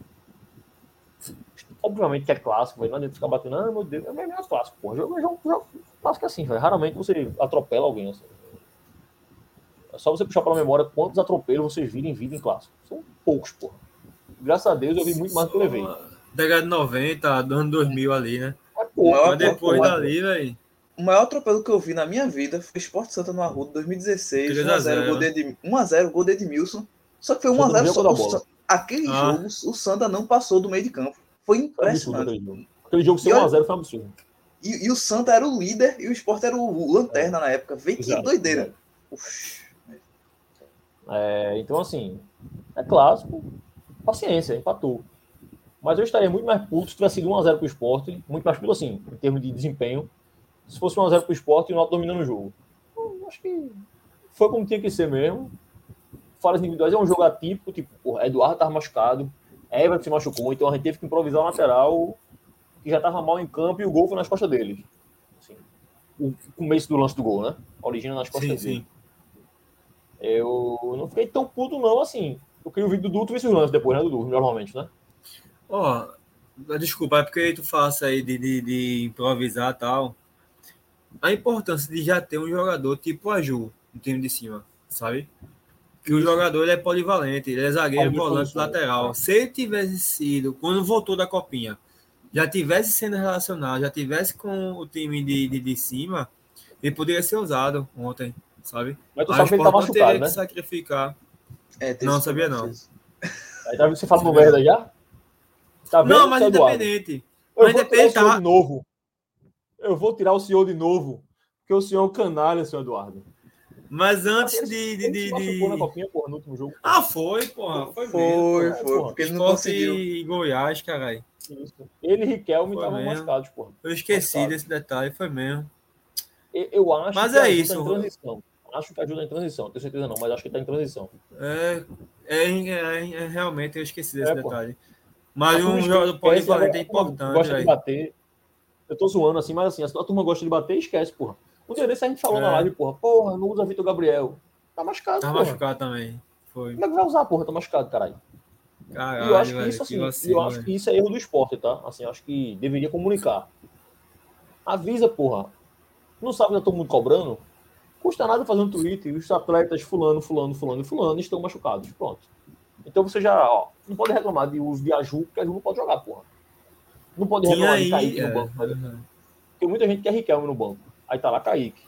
Obviamente que é clássico, velho. Não adianta ficar batendo, ah, meu Deus, é mesmo é clássico, porra. Jogo é jogo, jogo clássico é assim, velho. Raramente você atropela alguém, assim. É só você puxar pela memória quantos atropelos vocês viram em vida em clássico. São poucos, porra. Graças a Deus eu vi muito mais do que eu levei. Década de 90, do ano 2000 ali, né? É pouco, Mas depois porra. dali, velho. O maior atropelo que eu vi na minha vida foi Sport Santa no Arruda 2016. 3 a 1x0 gol de Ed- 1x0 gol de Edmilson. Só que foi Santa 1x0 não só. O bola. Aquele Ah. jogo, o Santa não passou do meio de campo. Foi absurdo impressionante. aquele jogo. Ser E olha- 1x0 foi um absurdo. E, e o Santa era o líder e o Sport era o lanterna na época. Vê que Exato, doideira. É, então, assim, é clássico. Paciência, empatou. Mas eu estaria muito mais puto se tivesse sido 1x0 pro esporte. Muito mais puto, assim, em termos de desempenho. Se fosse 1x0 pro esporte e o Náutico dominando o jogo. Eu acho que foi como tinha que ser mesmo. Falhas individuais é um jogo atípico. Tipo, porra, Eduardo tava machucado. Everton se machucou. Então a gente teve que improvisar o lateral que já tava mal em campo e o gol foi nas costas deles. Assim, o começo do lance do gol, né? A origem nas costas Sim, dele. sim. Eu não fiquei tão puto, não, assim. Eu queria o vídeo do Dudu, tu visse os lances depois, né, Dudu? Normalmente, né? Ó, desculpa, é porque tu isso aí de, de, de improvisar e tal. A importância de já ter um jogador tipo o Aju no time de cima, sabe? Que o jogador ele é polivalente, ele é zagueiro, volante, funções, lateral. né? Se ele tivesse sido, quando voltou da copinha, já tivesse sendo relacionado, já tivesse com o time de, de, de cima, ele poderia ser usado ontem, sabe? Mas tu sabe que ele tá o Sport não teria machucado, que né? sacrificar. É, Não, sabia não. Aí tá vendo que você fala no merda já? Tá vendo, não, mas Eduardo? independente. Eu mas independente, senhor tá- de novo. Eu vou tirar o senhor de novo. Porque o senhor é um canalha, senhor Eduardo. Mas antes Ele- de. de, ele de, machucou na de... copinha, porra, no último jogo. Ah, foi, porra. Foi, Foi, mesmo. foi, porque ele não Esporte conseguiu. e Goiás, caralho. Isso. Ele e Riquelme estavam machucados, porra. Eu esqueci desse detalhe, foi mesmo. Eu- Eu acho Mas que é ajuda isso, em transição. Acho que ajuda em transição. Tenho certeza não, mas acho que tá em transição. É, é, é- é- realmente eu esqueci desse É, detalhe. Mas um jogador polivalente é importante, Gosta de velho. bater. Eu tô zoando assim, mas assim, a turma gosta de bater e esquece, porra. Um dia desse a gente falou É. na live, porra, porra, não usa Vitor Gabriel. Tá machucado, Tá porra. machucado também. Foi. Como é que vai usar, porra? Tá machucado, caralho. E Caralho, eu acho que velho, isso, assim, que eu vacilo, acho velho. que isso é erro do esporte, tá? Assim, eu acho que deveria comunicar. Avisa, porra. Não sabe que tá todo mundo cobrando? Custa nada fazer um tweet. e Os atletas fulano, fulano, fulano e fulano estão machucados. Pronto. Então você já, ó, não pode reclamar de uso de Aju, porque Aju não pode jogar, porra. Não pode Tinha reclamar de aí. Kaique é, no banco. velho. uhum. Tem muita gente que é Riquelme no banco. Aí tá lá Kaique.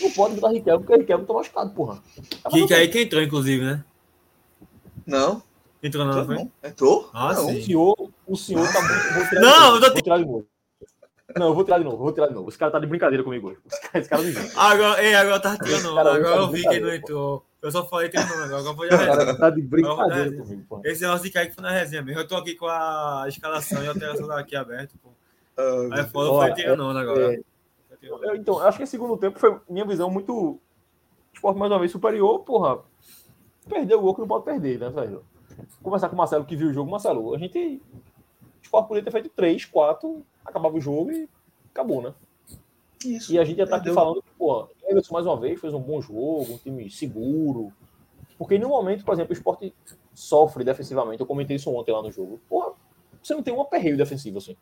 Não pode botar Riquelme, porque Riquelme tá machucado, porra. Tá Que, que machucado. aí que entrou, inclusive, né? Não, Entrou não, entrou não. Entrou? Ah, não. sim. O senhor, o senhor tá muito. Tirar Não, eu tô vou tirar de novo. Não, eu vou tirar de novo, vou tirar de novo. Esse cara tá de brincadeira comigo hoje. Esse cara, esse cara não existe. Agora, ei, agora tá tirando. Cara, Agora eu tá vi que ele não entrou. Eu só falei que não, agora já Esse resenha. tá de brincadeira comigo, pô. Esse negócio de Kaique foi na resenha mesmo. Eu tô aqui com a escalação e a alteração aqui aberto, pô. Ah, Aí foda, eu Olha, falei tirando não agora. É, eu- então, acho que esse segundo tempo foi minha visão muito. Esporte mais uma vez superior, porra. Perdeu o gol que não pode perder, né, velho? Conversar com o Marcelo que viu o jogo, Marcelo, a gente. O Sport podia ter feito 3, 4, acabava o jogo e acabou, né? Isso. E a gente já tá aqui falando que, pô, Everson mais uma vez fez um bom jogo, um time seguro. Porque no momento, por exemplo, o esporte sofre defensivamente. Eu comentei isso ontem lá no jogo. Porra, você não tem um aperreio defensivo assim.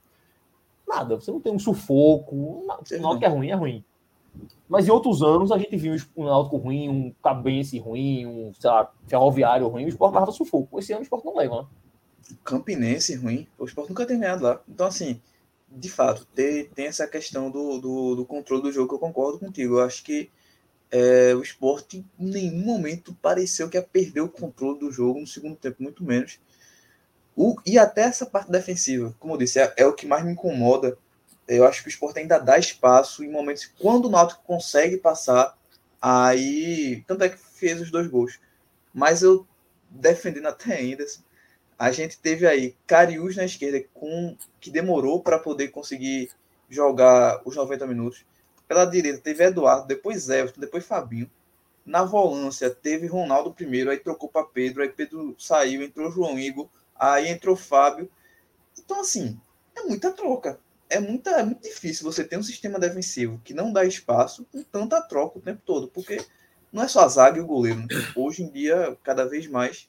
Nada, você não tem um sufoco. Nada. Sei O Náutico é ruim, é ruim. Mas em outros anos a gente viu um Náutico ruim, um Cabense ruim, um, sei lá, Ferroviário ruim, o esporte levava sufoco. Esse ano o esporte não leva, né? Campinense ruim. O Sport nunca tem ganhado lá. Então, assim, de fato, tem, tem essa questão do, do, do controle do jogo que eu concordo contigo. Eu acho que é, o Sport em nenhum momento pareceu que ia perder o controle do jogo no segundo tempo, muito menos. O, e até essa parte defensiva, como eu disse, é, é o que mais me incomoda. Eu acho que o Sport ainda dá espaço em momentos quando o Náutico consegue passar, aí tanto é que fez os dois gols. Mas eu defendendo até ainda, a gente teve aí Cariús na esquerda com que demorou para poder conseguir jogar os 90 minutos. Pela direita teve Eduardo, depois Everton, depois Fabinho. Na volância teve Ronaldo primeiro, aí trocou para Pedro, aí Pedro saiu, entrou João Igor. Aí entrou Fábio. Então, assim, é muita troca. É, muita, é muito difícil você ter um sistema defensivo que não dá espaço com tanta troca o tempo todo, porque não é só a zaga e o goleiro. Né? Hoje em dia, cada vez mais,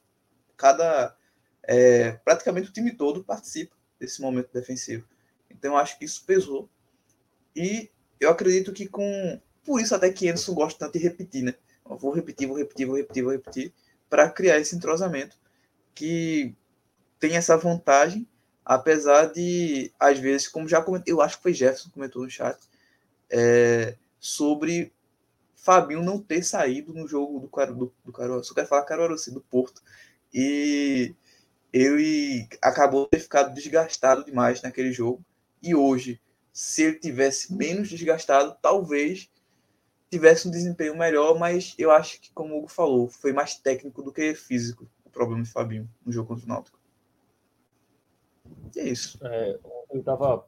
cada é, praticamente o time todo participa desse momento defensivo. Então, eu acho que isso pesou. E eu acredito que com. Por isso, até que Anderson gosta tanto de repetir, né? Eu vou repetir, vou repetir, vou repetir, vou repetir, para criar esse entrosamento que tem essa vantagem, apesar de, às vezes, como já comentei, eu acho que foi Jefferson que comentou no chat, é, sobre Fabinho não ter saído no jogo do do, do Caruaru só quero falar Caruaru, assim, do Porto, e ele acabou ter ficado desgastado demais naquele jogo, e hoje, se ele tivesse menos desgastado, talvez tivesse um desempenho melhor, mas eu acho que, como o Hugo falou, foi mais técnico do que físico o problema de Fabinho no jogo contra o Náutico. E é isso. É, ele estava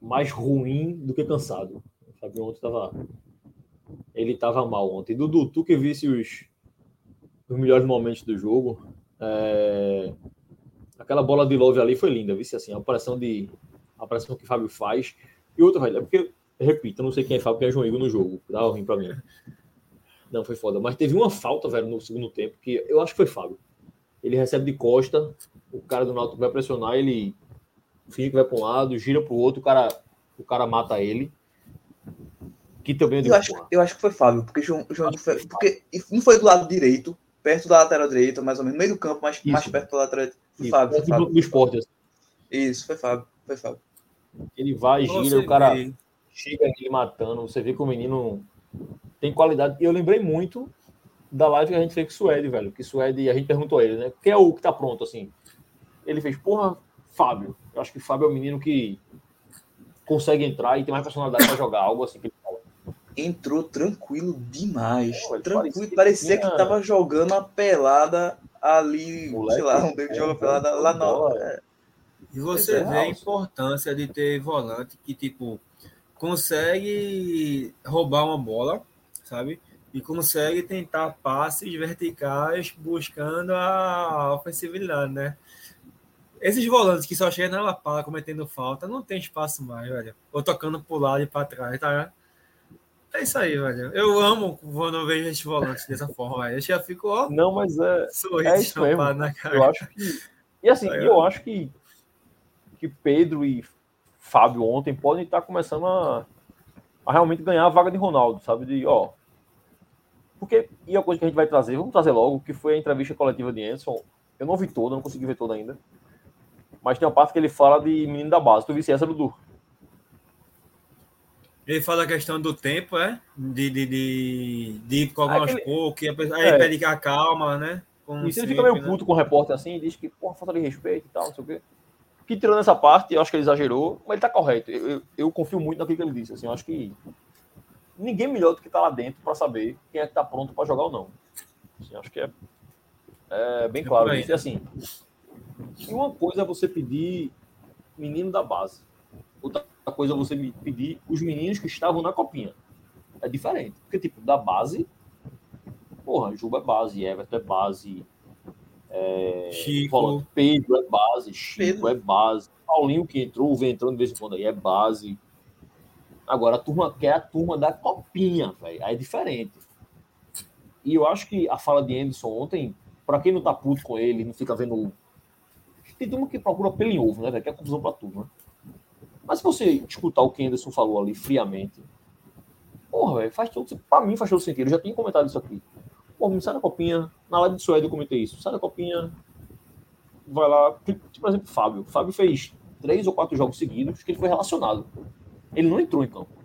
mais ruim do que cansado. O Fabinho ontem estava. Ele estava mal ontem. Dudu, tu que visse os, os melhores momentos do jogo. É... Aquela bola de Love ali foi linda, visse assim, a operação de a operação que o Fábio faz. E outra, velho, é porque, repito, eu não sei quem é Fábio, quem é João Igor no jogo. Dá ruim pra mim. Não, foi foda. Mas teve uma falta, velho, no segundo tempo, que eu acho que foi Fábio. Ele recebe de costa, o cara do Náutico vai pressionar, ele fica, vai para um lado, gira para o outro, o cara, o cara mata ele. Que também é eu acho, eu acho que foi Fábio, porque João, João foi, porque não foi do lado direito, perto da lateral direita, mais ou menos, no meio do campo, mas mais perto da lateral direita. Foi Fábio. Foi Fábio. Do esporte. Assim. Isso, foi Fábio. Foi Fábio. Ele vai, gira, o cara vê. chega ele matando. Você vê que o menino tem qualidade. E eu lembrei muito da live que a gente fez com o Suede, velho. Que Suede, a gente perguntou a ele, né? Quem é o que tá pronto, assim? Ele fez, porra, Fábio. Eu acho que Fábio é o menino que consegue entrar e tem mais personalidade para jogar, algo assim que ele. Entrou tranquilo demais. Pô, tranquilo, parecia, parecia que, tinha... que tava jogando a pelada ali, Moleque, sei lá, onde ele joga pelada lá na. É. E você é vê a importância de ter volante que, tipo, consegue roubar uma bola, sabe? E consegue tentar passes verticais buscando a ofensividade, né? Esses volantes que só chegam na lapala cometendo falta, não tem espaço mais, velho. Ou tocando pro lado e para trás, tá? É isso aí, velho. Eu amo quando eu vejo esses volantes dessa forma, velho. Eu já fico, ó. Não, mas é. Sorriso é isso mesmo. na cara. Eu acho que. E assim, tá eu acho que que Pedro e Fábio ontem podem estar começando a, a realmente ganhar a vaga de Ronaldo, sabe? De, ó. Porque, e a coisa que a gente vai trazer, vamos trazer logo, que foi a entrevista coletiva de Anderson. Eu não vi toda, não consegui ver toda ainda. Mas tem uma parte que ele fala de menino da base. Tu visse essa, Dudu? Ele fala a questão do tempo, é? De, de, de, de ir com algumas Aquele... poucos, aí é. pede que a calma, né? Como e se ele fica meio né? puto com o repórter assim, diz que, porra, falta de respeito e tal, não sei o quê que tirando essa parte, eu acho que ele exagerou, mas ele tá correto. Eu, eu, eu confio muito naquilo que ele disse. Assim, eu acho que ninguém melhor do que tá lá dentro para saber quem é que tá pronto para jogar ou não. Assim, acho que é, é bem claro. E assim, uma coisa é você pedir menino da base, outra coisa é você pedir os meninos que estavam na copinha. É diferente. Porque, tipo, da base, porra, Juba é base, Everton é base, é, Chico. Pedro é base, Chico Pedro. é base, Paulinho que entrou, vem entrando de vez em quando aí é base. Agora a turma quer a turma da copinha, velho. Aí é diferente. E eu acho que a fala de Anderson ontem, para quem não tá puto com ele, não fica vendo. Tem turma que procura pelo em ovo, né, velho? Que é confusão pra tudo, né? Mas se você escutar o que Anderson falou ali friamente, porra, velho, faz todo. Pra mim faz todo sentido. Eu já tinha comentado isso aqui. Pô, sai da copinha. Na live de Suede eu comentei isso. Sai da copinha. Vai lá. Tipo, por exemplo, Fábio. Fábio fez três ou quatro jogos seguidos que ele foi relacionado. Ele não entrou em campo.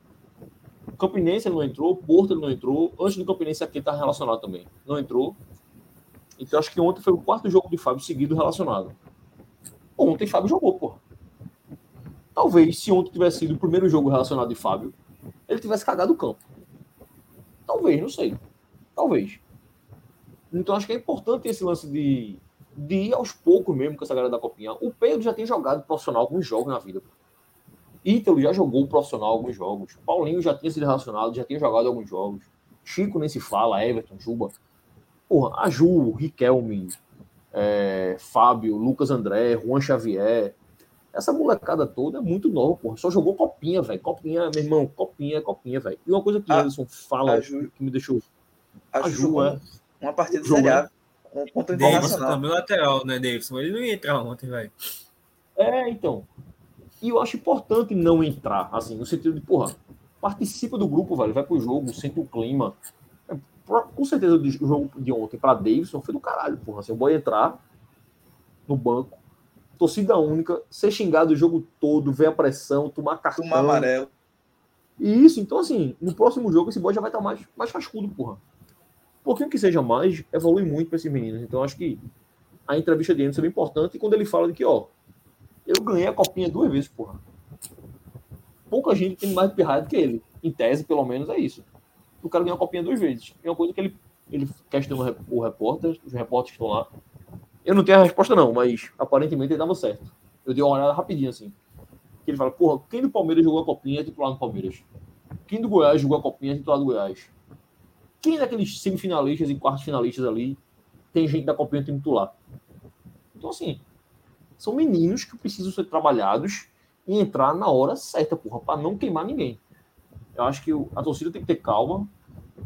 Campinense ele não entrou, Porto ele não entrou. Antes do Campinense aqui ele tá relacionado também. Não entrou. Então acho que ontem foi o quarto jogo de Fábio seguido relacionado. Ontem Fábio jogou, pô. Talvez, se ontem tivesse sido o primeiro jogo relacionado de Fábio, ele tivesse cagado o campo. Talvez, não sei. Talvez. Então acho que é importante esse lance de, de ir aos poucos mesmo com essa galera da Copinha. O Pedro já tem jogado profissional alguns jogos na vida. Ítalo já jogou profissional alguns jogos. Paulinho já tinha sido relacionado, já tinha jogado alguns jogos. Chico nem se fala, Everton, Juba. Porra, a Ju, Riquelme, é, Fábio, Lucas André, Juan Xavier. Essa molecada toda é muito nova, porra. Só jogou copinha, velho. Copinha, meu irmão, copinha, copinha, velho. E uma coisa que o Ah, Anderson fala a Ju- que me deixou. A A Ju Ju, jogou é. uma partida Série é. A contra o Davidson Internacional. também lateral, né, Davidson? Ele não ia entrar ontem, velho. É, então. E eu acho importante não entrar, assim, no sentido de, porra, participa do grupo, velho. Vai pro jogo, sente o clima. É, com certeza o jogo de ontem pra Davidson foi do caralho, porra. Assim, o boy entrar no banco, torcida única, ser xingado o jogo todo, ver a pressão, tomar cartão. Tomar amarelo. E isso, então, assim, no próximo jogo esse boy já vai estar mais, mais cascudo, porra. Um pouquinho que seja mais, evolui muito pra esses meninos. Então, acho que a entrevista de Anderson é bem importante. E quando ele fala de que, ó, eu ganhei a copinha duas vezes, porra. Pouca gente tem mais pirraia do que ele. Em tese, pelo menos, é isso. O cara ganhou a copinha duas vezes. É uma coisa que ele, ele questiona o repórter, os repórteres que estão lá. Eu não tenho a resposta, não, mas aparentemente ele dava certo. Eu dei uma olhada rapidinho, assim. Que ele fala, porra, quem do Palmeiras jogou a copinha é titular do Palmeiras? Quem do Goiás jogou a copinha é titular do Goiás? Quem daqueles semifinalistas e quartos finalistas ali tem gente da copinha tem titular? Então, assim, são meninos que precisam ser trabalhados e entrar na hora certa, porra, para não queimar ninguém. Eu acho que a torcida tem que ter calma.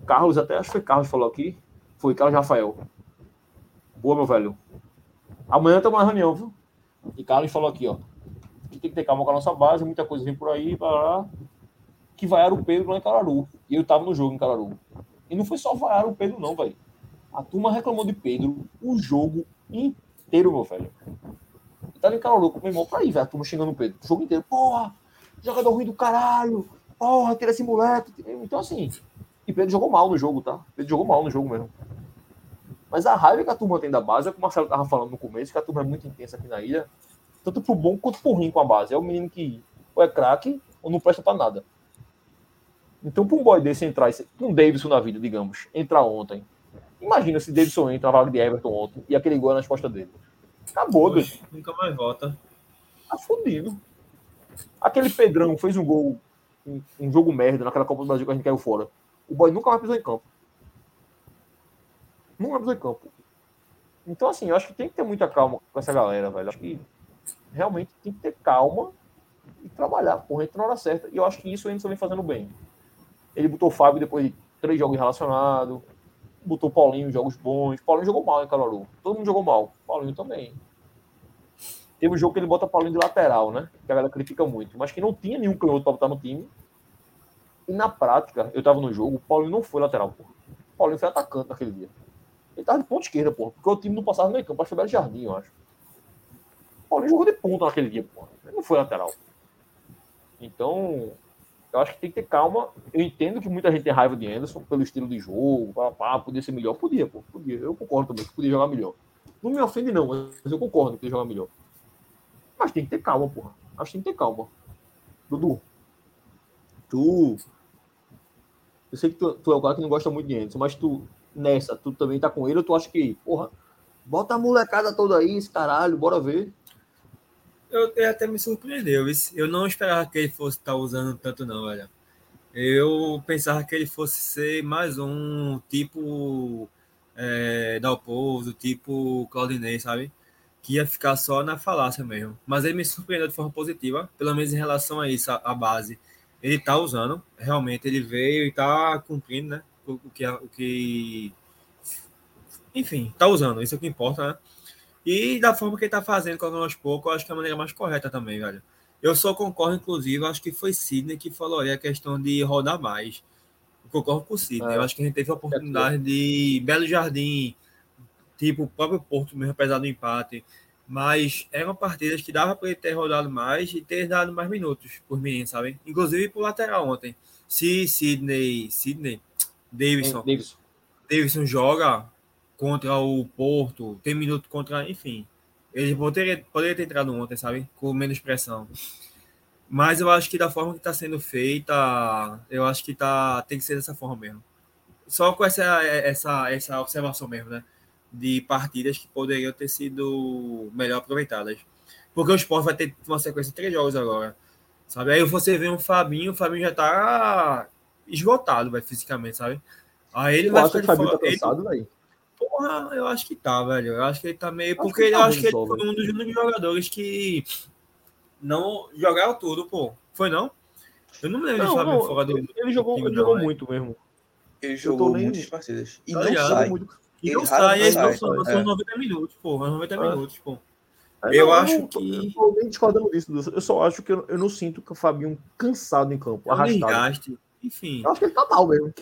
Carlos, até acho que foi Carlos que falou aqui. Foi Carlos Rafael. Boa, meu velho. Amanhã tem uma reunião, viu? E Carlos falou aqui, ó. Que tem que ter calma com a nossa base, muita coisa vem por aí, para. Que vaiaram o Pedro lá em Cararu. E eu tava no jogo em Cararu. E não foi só vaiar o Pedro, não, velho. A turma reclamou de Pedro o jogo inteiro, meu velho. Eu tava em Cararu com meu irmão pra ir, velho. A turma xingando o Pedro. O jogo inteiro. Porra, jogador ruim do caralho. Porra, tira esse moleque. Então, assim. E Pedro jogou mal no jogo, tá? Pedro jogou mal no jogo mesmo. Mas a raiva que a turma tem da base é o que o Marcelo tava falando no começo, que a turma é muito intensa aqui na ilha. Tanto pro bom quanto pro ruim com a base. É o menino que ou é craque ou não presta pra nada. Então, pra um boy desse entrar, um Davidson na vida, digamos, entrar ontem. Imagina se Davidson entra na vaga de Everton ontem e aquele gol nas costas dele. Acabou. Poxa, nunca mais volta. Tá fudido. Aquele Pedrão fez um gol, um, um jogo merda naquela Copa do Brasil que a gente caiu fora. O boy nunca mais pisou em campo. Mais pisou em campo. Então, assim, eu acho que tem que ter muita calma com essa galera, velho. Acho que realmente tem que ter calma e trabalhar, porra, entra na hora certa. E eu acho que isso o Anderson vem fazendo bem. Ele botou o Fábio depois de três jogos relacionados, botou o Paulinho jogos bons. Paulinho jogou mal em Caruaru. Todo mundo jogou mal. Paulinho também. Teve um jogo que ele bota Paulinho de lateral, né? Que a galera critica muito. Mas que não tinha nenhum canhoto pra botar no time. E na prática, eu tava no jogo, o Paulinho não foi lateral, porra. O Paulinho foi atacante naquele dia. Ele tava de ponta esquerda, porra. Porque o time não passava no meio campo. Acho que Belo Jardim, eu acho. Paulinho jogou de ponta naquele dia, porra. Ele não foi lateral. Então, eu acho que tem que ter calma. Eu entendo que muita gente tem raiva de Anderson pelo estilo de jogo. Pá, pá, podia ser melhor. Podia, pô. Podia. Eu concordo também que podia jogar melhor. Não me ofende, não, mas eu concordo que podia jogar melhor. Mas tem que ter calma, porra. Acho que tem que ter calma. Dudu. Tu. Eu sei que tu, tu é o cara que não gosta muito de Anderson, mas tu, nessa, tu também tá com ele, ou tu acha que, porra, bota a molecada toda aí, esse caralho, bora ver. Eu, ele até me surpreendeu. Eu não esperava que ele fosse estar usando tanto, não, velho. Eu pensava que ele fosse ser mais um tipo é, Dalpozo, tipo Claudinei, sabe? Que ia ficar só na falácia mesmo. Mas ele me surpreendeu de forma positiva, pelo menos em relação a isso, a, a base. Ele tá usando, realmente ele veio e tá cumprindo, né? O, o que, o que. Enfim, tá usando, isso é o que importa, né? E da forma que ele tá fazendo, colocando aos poucos, eu acho que é a maneira mais correta também, velho. Eu só concordo, inclusive, acho que foi Sidney que falou ali a questão de rodar mais. Eu concordo com o Sidney. É. Eu acho que a gente teve a oportunidade de Belo Jardim, tipo o próprio Porto mesmo, apesar do empate. Mas eram partidas que dava para ele ter rodado mais e ter dado mais minutos por mim, sabe? Inclusive pro lateral ontem. Se Sidney, Sidney, Davidson, Davidson. Davidson joga contra o Porto, tem minuto contra, enfim. Ele poderia, poderia ter entrado ontem, sabe? Com menos pressão. Mas eu acho que da forma que está sendo feita, eu acho que tá, tem que ser dessa forma mesmo. Só com essa, essa, essa observação mesmo, né? De partidas que poderiam ter sido melhor aproveitadas. Porque o Sport vai ter uma sequência de três jogos agora. Sabe? Aí você vê um Fabinho, o Fabinho já tá esgotado, vai, fisicamente, sabe? Aí ele Eu vai ficar de tá fora. Ele- cansado, velho. Porra, eu acho que tá, velho. Eu acho que ele tá meio. Acho Porque que eu tá acho que ele bom, foi um dos únicos jogadores que não jogaram tudo, pô. Foi não? Eu não me lembro de Não, Fábio não, fora do. ele jogou, time, ele não, jogou é. muito mesmo. Ele jogou nem- muitas partidas. E Tá não ligado? sai. muito. E Ele não sai, não eles não sai, são, não é. são 90 minutos, pô. 90 É. minutos, pô. É, Eu não, acho não, que- Eu tô nem discordando disso. Eu só acho que eu, eu não sinto que o Fabinho cansado em campo, É arrastado. desgaste. Enfim, Eu acho que ele tá mal mesmo.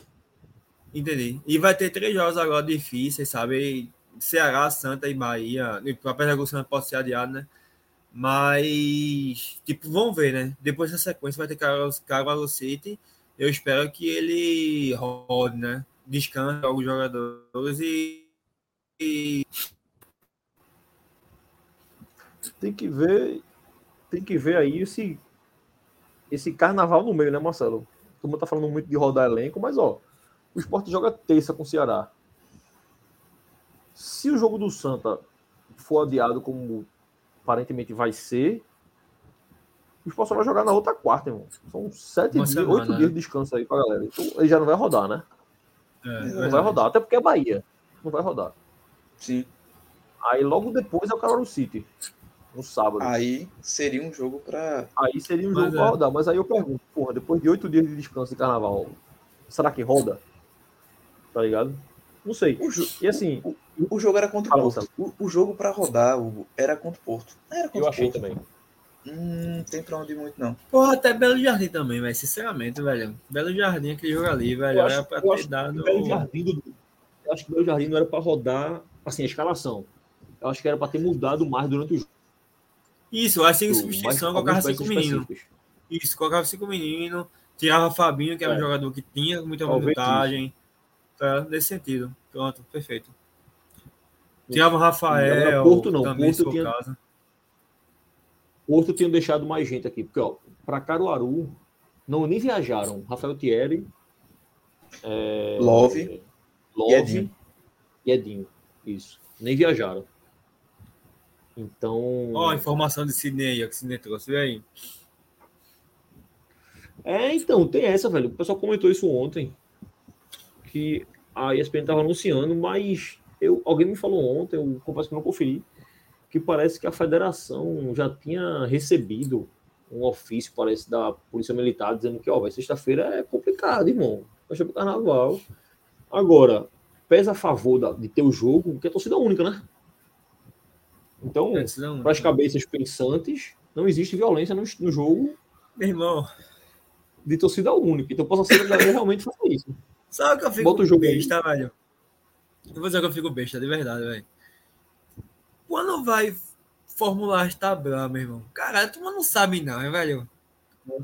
entendi. E vai ter três jogos agora difíceis, sabe? Ceará, Santa e Bahia. Apesar que o Santa pode ser adiado, né? Mas, tipo, vamos ver, né? Depois dessa sequência vai ter Caruaru City. Eu espero que ele rode, né? Descanse alguns jogadores e, e Tem que ver. Tem que ver aí esse, esse carnaval no meio, né, Marcelo? Todo mundo tá falando muito de rodar elenco, mas ó, o esporte joga terça com o Ceará. Se o jogo do Santa for adiado como aparentemente vai ser, o esporte só vai jogar na outra quarta, irmão. São sete Uma dias, semana, oito né? dias de descanso aí pra galera. Então ele já não vai rodar, né? é, Não vai rodar, até porque é Bahia. Não vai rodar. Sim. Aí logo depois é o Caruaru City. No sábado. Aí seria um jogo pra. Aí seria um Mas jogo é. pra rodar. Mas aí eu pergunto, porra, depois de oito dias de descanso de carnaval, será que roda? Tá ligado? Não sei. O, E assim, o jogo era contra o Porto. O, o jogo pra rodar Hugo, era contra o Porto. Era contra eu o achei Porto. também. Hum, não tem pra onde ir muito, não. Porra, até Belo Jardim também, velho. Sinceramente, velho. Belo Jardim, aquele jogo ali, velho. Eu Era pra eu ter acho dado. O Belo Jardim, do- eu acho que o Belo Jardim não era pra rodar, assim, a escalação. Eu acho que era pra ter mudado mais durante o jogo. Isso, assim, mais substituição, algumas colocava cinco meninos. Isso, colocava cinco meninos, tirava Fabinho, que era um É. jogador que tinha muita Talvez minutagem. Tá, nesse sentido. Pronto, perfeito. Tirava o Rafael, Agora, Porto não, também, Porto tinha- caso. Porto tinham deixado mais gente aqui, porque, ó, pra Caruaru, não nem viajaram. Rafael Thierry, é, Love. Love E Edinho. e Edinho. Isso. Nem viajaram. Então. Ó, a informação de Sidney que Sidney trouxe. Aí. É, então, tem essa, velho. O pessoal comentou isso ontem. Que a ESPN estava anunciando, mas eu, alguém me falou ontem, eu confesso que não conferi, que parece que a federação já tinha recebido um ofício, parece, da Polícia Militar, dizendo que, ó, vai sexta-feira é complicado, irmão. Vai ser pro carnaval. Agora, pesa a favor da- de ter o jogo, que é torcida única, né? Então, É, para as única. cabeças pensantes, não existe violência no, no jogo Meu irmão, de torcida única. Então, posso ser realmente faça isso. sabe que eu fico Bota o jogo aí. besta, velho? Eu vou dizer que eu fico besta, de verdade, velho. Quando vai formular as tabelas, meu irmão? Caralho, tu não sabe não, hein, velho?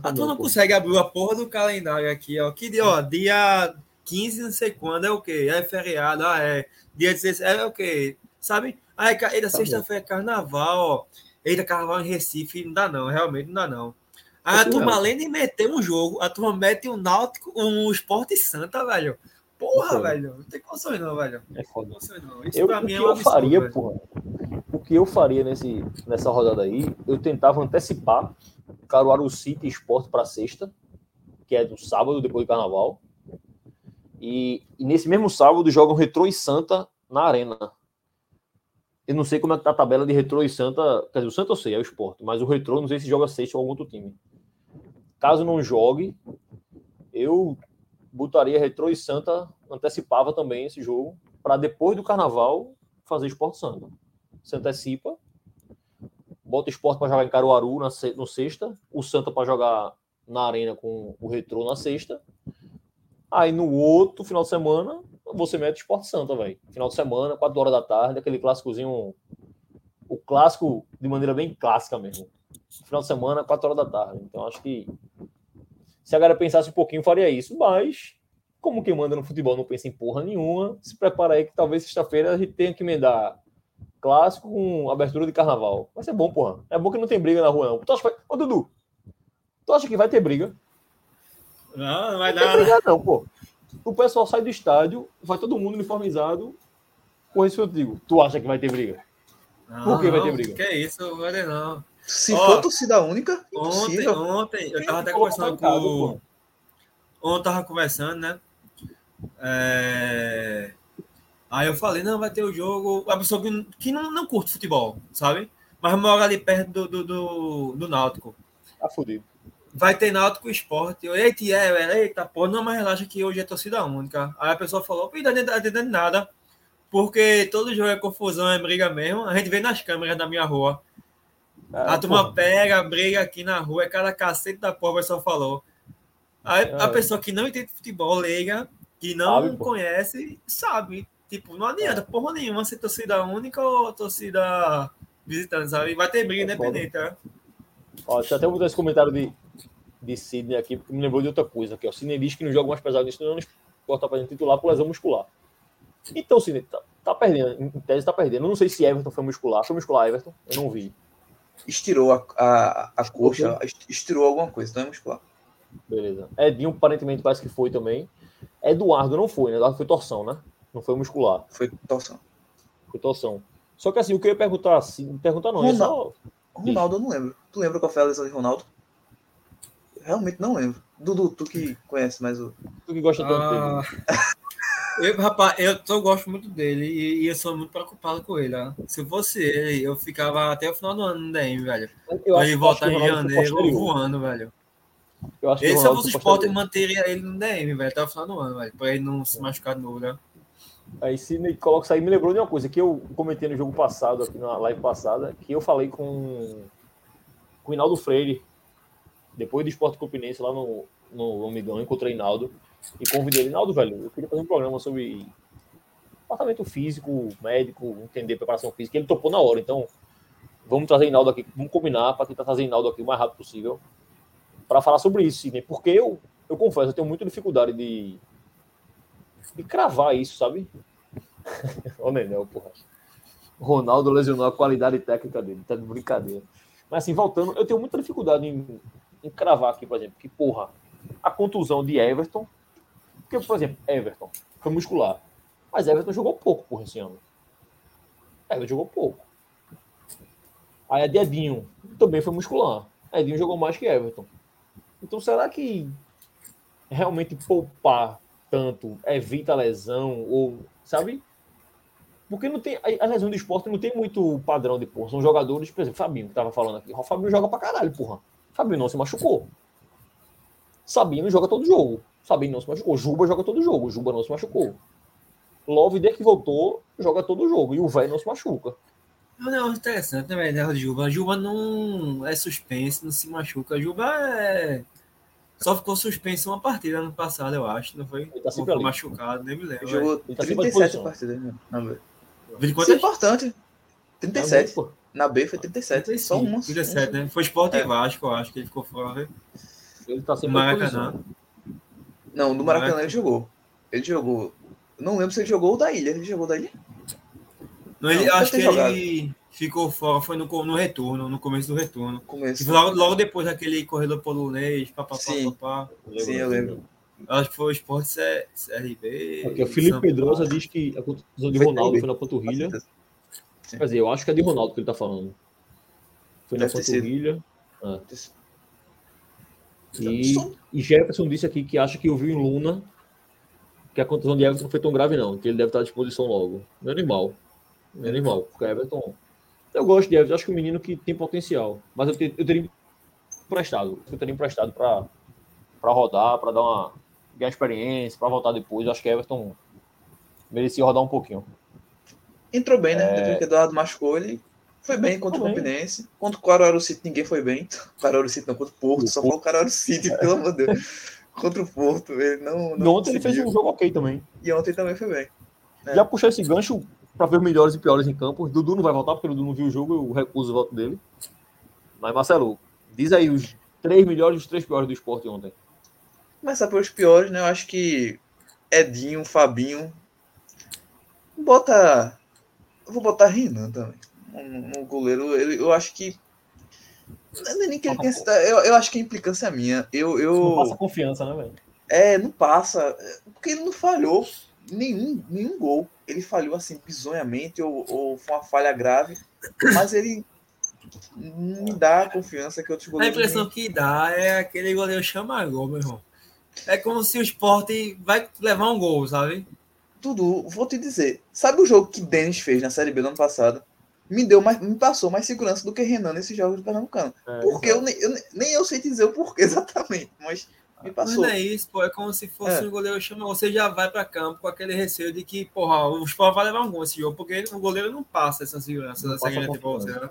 A tu não consegue abrir a porra do calendário aqui, ó. Que dia, ó, dia 15, não sei quando, é o quê? É feriado, ah, é. Dia 16, é o quê? Sabe? Ca- eita, Tá sexta-feira é carnaval, ó. Eita, carnaval em Recife, não dá não, realmente não dá não. Aí a turma, surreal. além de meter um jogo, a turma mete um Náutico, um Esporte Santa, velho. Porra, Foda. velho. Não tem condições não, velho. É foda. Não tem condições não. Isso Eu, pra mim é um eu absurdo, faria, velho. porra, o que eu faria nesse, nessa rodada aí, eu tentava antecipar Caruaru City Esporte para sexta, que é do sábado, depois do carnaval. E, e nesse mesmo sábado jogam Retrô e Santa na Arena. Eu não sei como é que tá a tabela de Retrô e Santa. Quer dizer, o Santa eu sei, é o esporte, mas o Retrô não sei se joga sexta ou algum outro time. Caso não jogue, eu botaria Retrô e Santa, antecipava também esse jogo, para depois do carnaval fazer Esporte Santa. Se antecipa, bota o Esporte para jogar em Caruaru na, no sexta, o Santa para jogar na Arena com o Retrô na sexta. Aí no outro final de semana, você mete Esporte Santa, velho. Final de semana, 4 horas da tarde, aquele clássicozinho. O clássico de maneira bem clássica mesmo. Final de semana, 4 horas da tarde. Então acho que se a galera pensasse um pouquinho, faria isso. Mas, como quem manda no futebol não pensa em porra nenhuma, se prepara aí que talvez sexta-feira a gente tenha que emendar clássico com abertura de carnaval. Vai ser bom, porra. É bom que não tem briga na rua, não. Tu acha que vai... Ô, Dudu, tu acha que vai ter briga? Não, não vai Não dar. né? briga, não, pô. O pessoal sai do estádio, vai todo mundo uniformizado. Porra, isso eu digo. Tu acha que vai ter briga? Não, Por que vai ter briga? Que é isso, ter não. Se Ó, for torcida única, Ontem, impossível. ontem, eu Tem tava até conversando casa, com. pô. Ontem eu tava conversando, né? É, Aí eu falei, não, vai ter o jogo. A pessoa que, que não, não curte futebol, sabe? Mas mora ali perto do, do, do, do Náutico. Tá fudido. Vai ter Náutico Esporte. Eu, eita, é, eita, pô, não, mas relaxa que hoje é torcida única. Aí a pessoa falou, não tá entendendo nada. Porque todo jogo é confusão, é briga mesmo. A gente vê nas câmeras da minha rua. Ah, a turma porra. pega, briga aqui na rua, é cada cacete da porra, a pessoa falou. Aí, a Ah. pessoa que não entende futebol, leiga, que não Sabe, conhece, sabe. Tipo, não adianta porra nenhuma ser torcida única ou torcida visitante, sabe? Vai ter briga É independente, né? Ó, deixa eu até botar esse comentário de, de Sidney aqui, porque me lembrou de outra coisa aqui. Ó. Sidney diz que no jogo mais pesado disso não importa para titular por lesão muscular. Então, Sidney, tá, tá perdendo. Em tese, tá perdendo. Eu não sei se Everton foi muscular. Foi muscular, Everton? Eu não vi. Estirou a, a, a coxa, est- estirou alguma coisa, não é muscular. Beleza. Edinho, aparentemente, parece que foi também. Eduardo não foi, né? Eduardo foi torção, né? Não foi muscular. Foi torção. Foi torção. Só que assim, o que eu ia perguntar assim, perguntar não, é só. Ronaldo, eu não lembro. Tu lembra qual foi a lesão de Ronaldo? Realmente não lembro. Dudu, tu que conhece mais o. Tu que gosta tanto dele. Ah, eu, rapaz, eu, tô- gosto muito dele e, e eu sou muito preocupado com ele. ó. Se eu fosse ele, eu ficava até o final do ano no DM, velho. Eu ele eu voltar em janeiro voando, velho. Eu acho que Esse eu fosse o eu posterior. manteria ele no DM, velho, até o final do ano, velho. Pra ele não se machucar de novo, né? Aí se me coloca isso aí, me lembrou de uma coisa que eu comentei no jogo passado, aqui na live passada, que eu falei com, com o Hinaldo Freire, depois do Esporte Campinense, lá no, no Amigão, encontrei Hinaldo e convidei ele, Hinaldo, velho, eu queria fazer um programa sobre tratamento físico, médico, entender preparação física, ele topou na hora, então vamos trazer Hinaldo aqui, vamos combinar para tentar trazer Hinaldo aqui o mais rápido possível para falar sobre isso, Sidney, porque eu, eu confesso, eu tenho muita dificuldade de, de cravar isso, sabe? Ô, Nenel, porra. Ronaldo lesionou a qualidade técnica dele, tá de brincadeira. Mas assim, voltando, eu tenho muita dificuldade em, em cravar aqui, por exemplo, que, porra, a contusão de Everton. Porque, por exemplo, Everton foi muscular. Mas Everton jogou pouco, porra, esse ano. Everton jogou pouco. Aí a Edinho também foi muscular. Edinho jogou mais que Everton. Então será que realmente poupar tanto evita a lesão ou sabe? Porque não tem a lesão do esporte não tem muito padrão de porra. São jogadores, por exemplo, Fabinho que tava falando aqui. O Fabinho joga pra caralho, porra. Fabinho não se machucou. Sabino joga todo jogo. Sabino não se machucou. Juba joga todo jogo. Juba não se machucou. Love, desde que voltou, joga todo jogo. E o velho não se machuca. É um negócio interessante, né, velho? da Juba. A Juba não é suspense, não se machuca. A Juba é. Só ficou suspenso uma partida ano passado, eu acho. Não foi? Ele tá sempre foi machucado, nem me lembro. Ele jogou Ele tá sempre à 37 disposição. partidas, né? Isso é importante. É 37. muito, pô. Na B foi 37. Só uma. 37, né? Foi Sport e É. Vasco, eu acho que ele ficou fora. Ele tá à Maracanã. Não, no Maracanã Maracanã. ele jogou. Ele jogou. Não lembro se ele jogou o da ilha. Ele jogou da ilha? Não, ele, Não, acho que ter ele ficou fora, foi no, no retorno, no começo do retorno. Começo. Tipo, logo, logo depois daquele corredor polonês, papapá, Sim. papá. Sim, eu lembro. Acho que foi o Sport CRB. Aqui, o Felipe Pedrosa diz que a contusão de Foi Ronaldo foi na panturrilha. Certeza. Quer dizer, eu acho que é de Ronaldo que ele tá falando. Foi na Deve ter sido. panturrilha. Ah. E, e Jefferson disse aqui que acha que ouviu em Luna que a contusão de Everton não foi tão grave, não. Que ele deve estar à disposição logo. Meu animal. Meu animal. Porque Everton. Eu gosto de Everton. Acho que é um menino que tem potencial. Mas eu, te- eu teria emprestado. Eu teria emprestado para rodar, para dar uma. ganhar experiência, para voltar depois. Eu acho que Everton merecia rodar um pouquinho. Entrou bem, né? É. Depois que o Eduardo machucou, ele foi bem contra o Foi bem. Campinense. Contra o Caruaru City ninguém foi bem. O Caruaru City não, contra o Porto. O Só falou o Caruaru City, pelo amor de Deus. Contra o Porto, ele não. E não ontem ele fez conseguiu. um jogo ok também. E ontem também foi bem. É. Já puxar esse gancho para ver os melhores e piores em campo. Dudu não vai voltar porque o Dudu não viu o jogo, eu recuso o voto dele. Mas, Marcelo, diz aí os três melhores e os três piores do esporte ontem. Começar pelos piores, né? Eu acho que Edinho, Fabinho. Bota. Eu vou botar Renan também. No, no goleiro, ele, eu acho que. Não é nem que ele tenha sido- eu, eu acho que a implicância é minha. Eu, eu, Não passa confiança, né, velho? É, não passa. Porque ele não falhou nenhum, nenhum gol. Ele falhou assim, bizonhamente, ou, ou foi uma falha grave. Mas ele não me dá a confiança que outros A goleiros. impressão que dá é aquele goleiro chama gol, meu irmão. É como se o Sport vai levar um gol, sabe? Dudu, vou te dizer. Sabe o jogo que Denis fez na Série B do ano passado? Me deu mais, me passou mais segurança do que Renan nesses jogos do Pernambucano. É, Porque eu, nem- eu nem- eu sei te dizer o porquê exatamente, mas me Mas passou. não é isso, pô. É como se fosse É. um goleiro chamar. Você já vai pra campo com aquele receio de que, porra, o Sport vai levar um gol esse jogo, porque o goleiro não passa essa segurança, Não essa garantia pra você, confiança. né?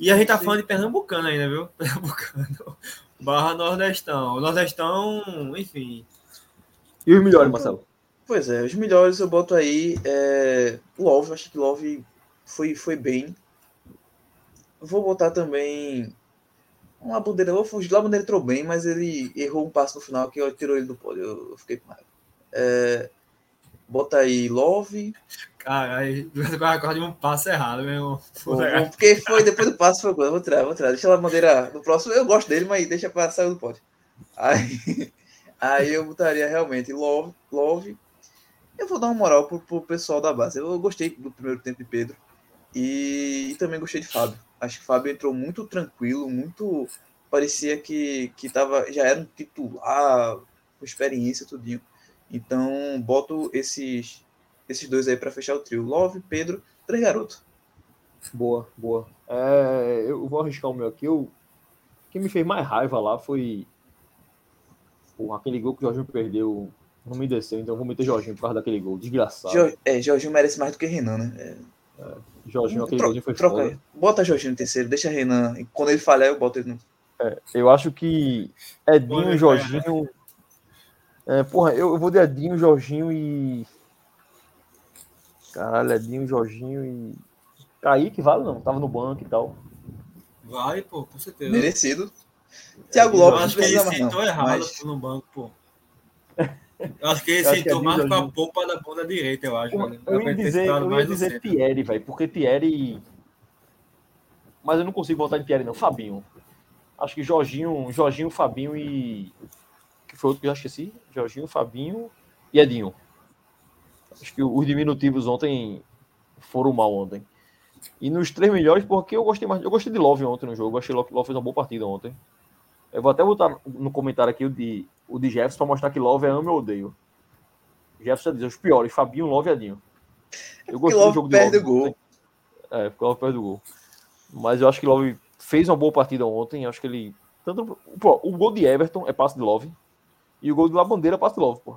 E a gente tá Sim. falando de Pernambucano ainda, viu? Pernambucano. Barra Nordestão. O Nordestão, enfim. E os melhores, Marcelo? Pois é, os melhores eu boto aí. É... Love, acho que Love foi, foi bem. Vou botar também. Uma bandeira. Vou fugir. A bandeira entrou bem, mas ele errou um passo no final que eu tirou ele do pódio. Eu, eu fiquei com raiva. É... Bota aí Love. Caralho, agora de um passo errado, meu Porque foi depois do passo foi coisa. Vou tirar, vou tirar. Deixa a bandeira no próximo. Eu gosto dele, mas deixa pra sair do pódio. Aí, aí eu botaria realmente Love. Love. Eu vou dar uma moral pro, pro pessoal da base. Eu gostei do primeiro tempo de Pedro. E, e também gostei de Fábio. Acho que o Fábio entrou muito tranquilo, muito. Parecia que, que tava, já era um titular, com experiência, tudinho. Então, boto esses, esses dois aí para fechar o trio. Love, Pedro, três garotos. Boa, boa. É, eu vou arriscar o meu aqui. Eu, quem me fez mais raiva lá foi porra, aquele gol que o Jorginho perdeu. Não me desceu, então eu vou meter Jorginho por causa daquele gol. Desgraçado. Jo, é, Jorginho merece mais do que Renan, né? É, Jorginho, aquele Tro- golzinho foi troca foda. aí. Bota Jorginho no terceiro, deixa Renan. E quando ele falhar, eu boto ele no. Eu acho que Edinho e Jorginho. É, porra, eu, eu vou de Edinho, Jorginho e. Caralho, Edinho, Jorginho e. Kaique, vale não, tava no banco e tal. Vai, pô, com certeza. Merecido. Thiago eu Eu Lopes não acho que ele sentou errado Mas no banco, pô. Eu acho que ele Eu sentou é mais com a polpa da bunda direita, eu acho. Eu Era pra ia dizer, eu ia dizer. Thierry, velho, porque Thierry. Mas eu não consigo votar em Thierry, não. Fabinho. Acho que Jorginho, Jorginho, Fabinho e. Que foi outro que eu já esqueci? Jorginho, Fabinho e Edinho. Acho que os diminutivos ontem foram mal ontem. E nos três melhores, porque eu gostei mais. Eu gostei de Love ontem no jogo. Achei que Love fez uma boa partida ontem. Eu vou até botar no comentário aqui o de, o de Jefferson para mostrar que Love é amo ou odeio. Jefferson diz os piores, Fabinho, Love e Edinho. Eu gostei do Love jogo de perde Love. o gol. É, porque Love perde o gol. Mas eu acho que Love fez uma boa partida ontem. Acho que ele. Tanto, pô, o gol de Everton é passe de Love. E o gol de Labandeira é passe de Love, pô.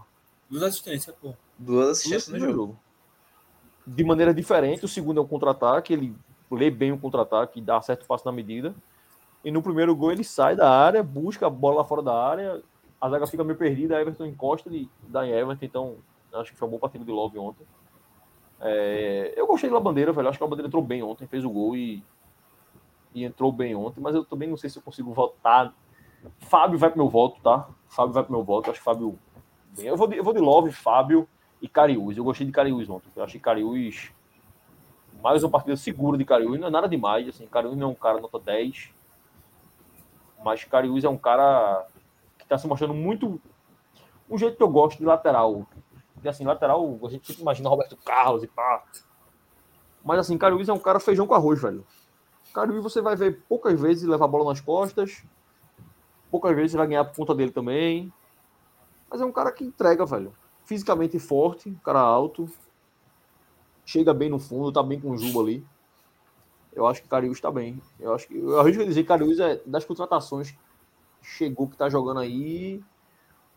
Duas assistências, pô. Duas assistências no no jogo. De maneira diferente, o segundo é um contra-ataque, ele lê bem o contra-ataque, dá certo passo na medida. E no primeiro gol ele sai da área, busca a bola lá fora da área, a zaga fica meio perdida, a Everton encosta e dá em Everton, então acho que foi uma boa partida de Love ontem. É, eu gostei da bandeira, velho. Acho que a bandeira entrou bem ontem, fez o gol e, e entrou bem ontem, mas eu também não sei se eu consigo votar. Fábio vai pro meu voto, tá? Fábio vai pro meu voto. Acho que Fábio. Bem, eu, vou de, eu vou de Love, Fábio e Cariús. Eu gostei de Cariús ontem. Eu achei Cariús mais uma partida segura de Cariús. Não é nada demais. Assim, Cariús não é um cara nota 10. Mas Cariús é um cara que tá se mostrando muito. Um jeito que eu gosto de lateral. Porque assim, lateral, a gente sempre imagina Roberto Carlos e pá. Mas assim, Cariús é um cara feijão com arroz, velho. Cariús você vai ver poucas vezes levar a bola nas costas. Poucas vezes você vai ganhar por conta dele também. Mas é um cara que entrega, velho. Fisicamente forte, cara alto. Chega bem no fundo, tá bem com o Juba ali. Eu acho que Cariús tá bem. Eu acho que eu arrisco dizer que Cariús é das contratações que chegou que tá jogando aí.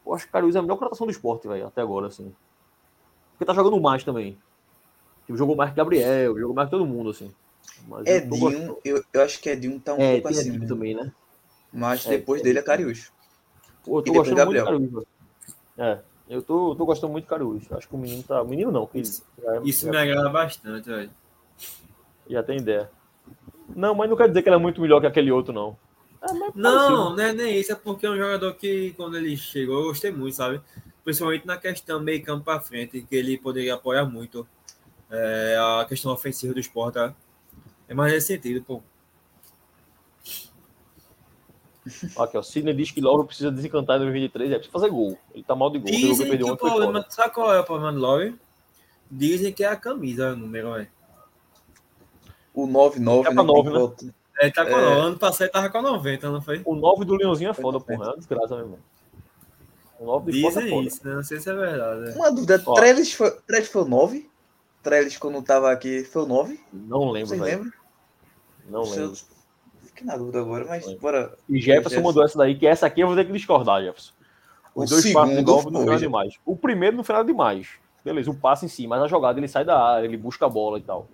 Eu acho que Cariús é a melhor contratação do esporte, velho, até agora, assim. Porque tá jogando mais também. Tipo, jogou mais que Gabriel, jogou mais que todo mundo, assim. Mas eu tô gostando. Edinho, eu, eu acho que Edinho tá um É, pouco acima. Edinho também, né? Mas É, depois tem dele é Cariús. Pô, eu tô E gostando muito de Gabriel. Cariús, velho. É, eu tô, tô gostando muito de Cariús. Acho que o menino tá. O menino não, que Isso- já, é- Isso já, me agrada bastante, velho. já tem ideia. Não, mas não quer dizer que ele é muito melhor que aquele outro, não. É, mas Não, é nem isso, é porque é um jogador que, quando ele chegou, eu gostei muito, sabe? Principalmente na questão meio campo para frente, que ele poderia apoiar muito é, a questão ofensiva do esporte. tá? É mais nesse sentido, pô. Aqui, ó. Sidney diz que Love precisa desencantar em 2023. É preciso fazer gol. Ele tá mal de gol. Dizem que perdeu o problema. Sabe qual é o problema do Love? Dizem que é a camisa, o número, velho. O 9-9, É pra né? né? volta. Ele tá com É. Ano passado ele tava com a 90, não foi? O 9 do Leãozinho é foda, porra. É uma desgraça, meu irmão. O 9 do esporte é Dizem foda. isso, né? Não sei se é verdade. Uma dúvida, Ó. Trellis foi, Trellis foi o 9? Trellis, quando tava aqui, foi o 9? Não lembro, Vocês velho. lembram? Não eu- lembro. Fiquei na dúvida agora, mas Foi. bora. E Jefferson Jefferson. mandou essa daí, que essa aqui eu vou ter que discordar, Jefferson. Os O dois passes de segundo golpe no foi, final é já. demais. O primeiro no final é demais. Beleza, o passe em si, mas a jogada ele sai da área, ele busca a bola e tal.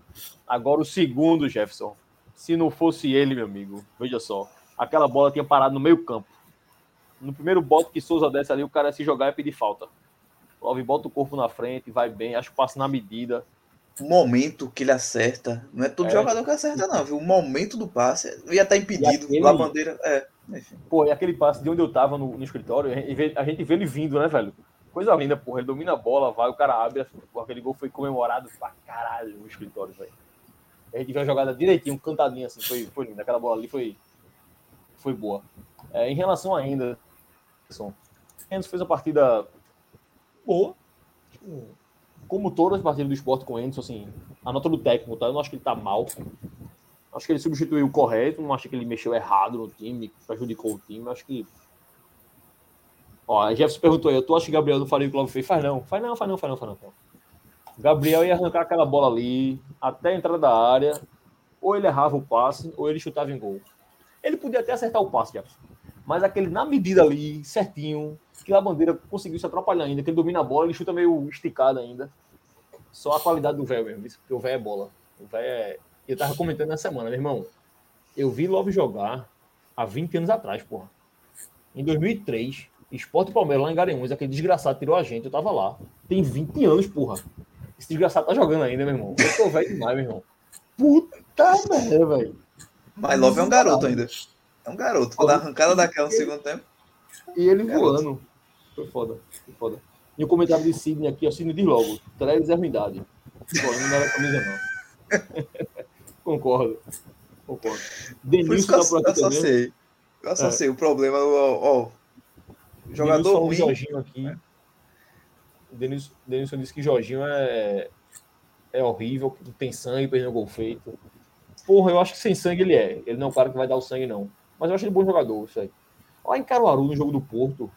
Agora o segundo, Jefferson. Se não fosse ele, meu amigo, veja só. Aquela bola tinha parado no meio campo. No primeiro bote que Souza desce ali, o cara se jogar e pedir falta. Love bota o corpo na frente, vai bem, acho que passa na medida. O momento que ele acerta. Não é todo É. jogador que acerta, não, viu? O momento do passe ia estar impedido. aquele- Lá bandeira. É, enfim. Pô, e aquele passe de onde eu tava no, no escritório, a gente vê ele vindo, né, velho? Coisa linda, porra. Ele domina a bola, vai, o cara abre. Porra, aquele gol foi comemorado pra caralho no escritório, velho. A gente viu a jogada direitinho, cantadinha assim, foi, foi linda. Aquela bola ali foi, foi boa. É, em relação a Henderson, Henderson fez a partida boa. Como todas as partidas do esporte com o Henderson, assim, a nota do técnico, tá? Eu não acho que ele tá mal. Acho que ele substituiu o correto, não acho que ele mexeu errado no time, prejudicou o time. Acho que. Ó, a Jefferson perguntou aí, tu acha que Gabriel não faria o que o Cláudio fez? Faz não, faz não, faz não, faz não, faz não. não. Gabriel ia arrancar aquela bola ali, até a entrada da área, ou ele errava o passe, ou ele chutava em gol. Ele podia até acertar o passe, Jefferson. Mas aquele na medida ali, certinho, que a bandeira conseguiu se atrapalhar ainda, que ele domina a bola, ele chuta meio esticado ainda. Só a qualidade do velho mesmo, porque o velho é bola. O velho é. Eu tava comentando na semana, meu irmão. Eu vi Love jogar há 20 anos atrás, porra. Em 2003, Esporte Palmeiras lá em Garanhuns, aquele desgraçado tirou a gente, eu tava lá. Tem 20 anos, porra. Esse desgraçado tá jogando ainda, meu irmão. Eu tô velho demais, meu irmão. Puta merda, velho. Mas Love é um garoto ainda. É um garoto. Quando a arrancada daquela no segundo tempo. E ele Garoto. voando. Foi foda, foi foda. E o comentário de Sidney aqui, ó, Sidney diz logo, Trellis é ruindade. Não era camisa, não. Concordo. Concordo. Denilson eu, tá por eu aqui também. associei. Eu associei o problema. Ó, jogador ruim. Jorginho aqui. O Denilson, Denilson disse que Jorginho é, é horrível, que não tem sangue, perdeu gol feito. Porra, eu acho que sem sangue ele é. Ele não é o cara que vai dar o sangue, não. Mas eu acho ele bom jogador, isso aí. Lá em Caruaru, no jogo do Porto,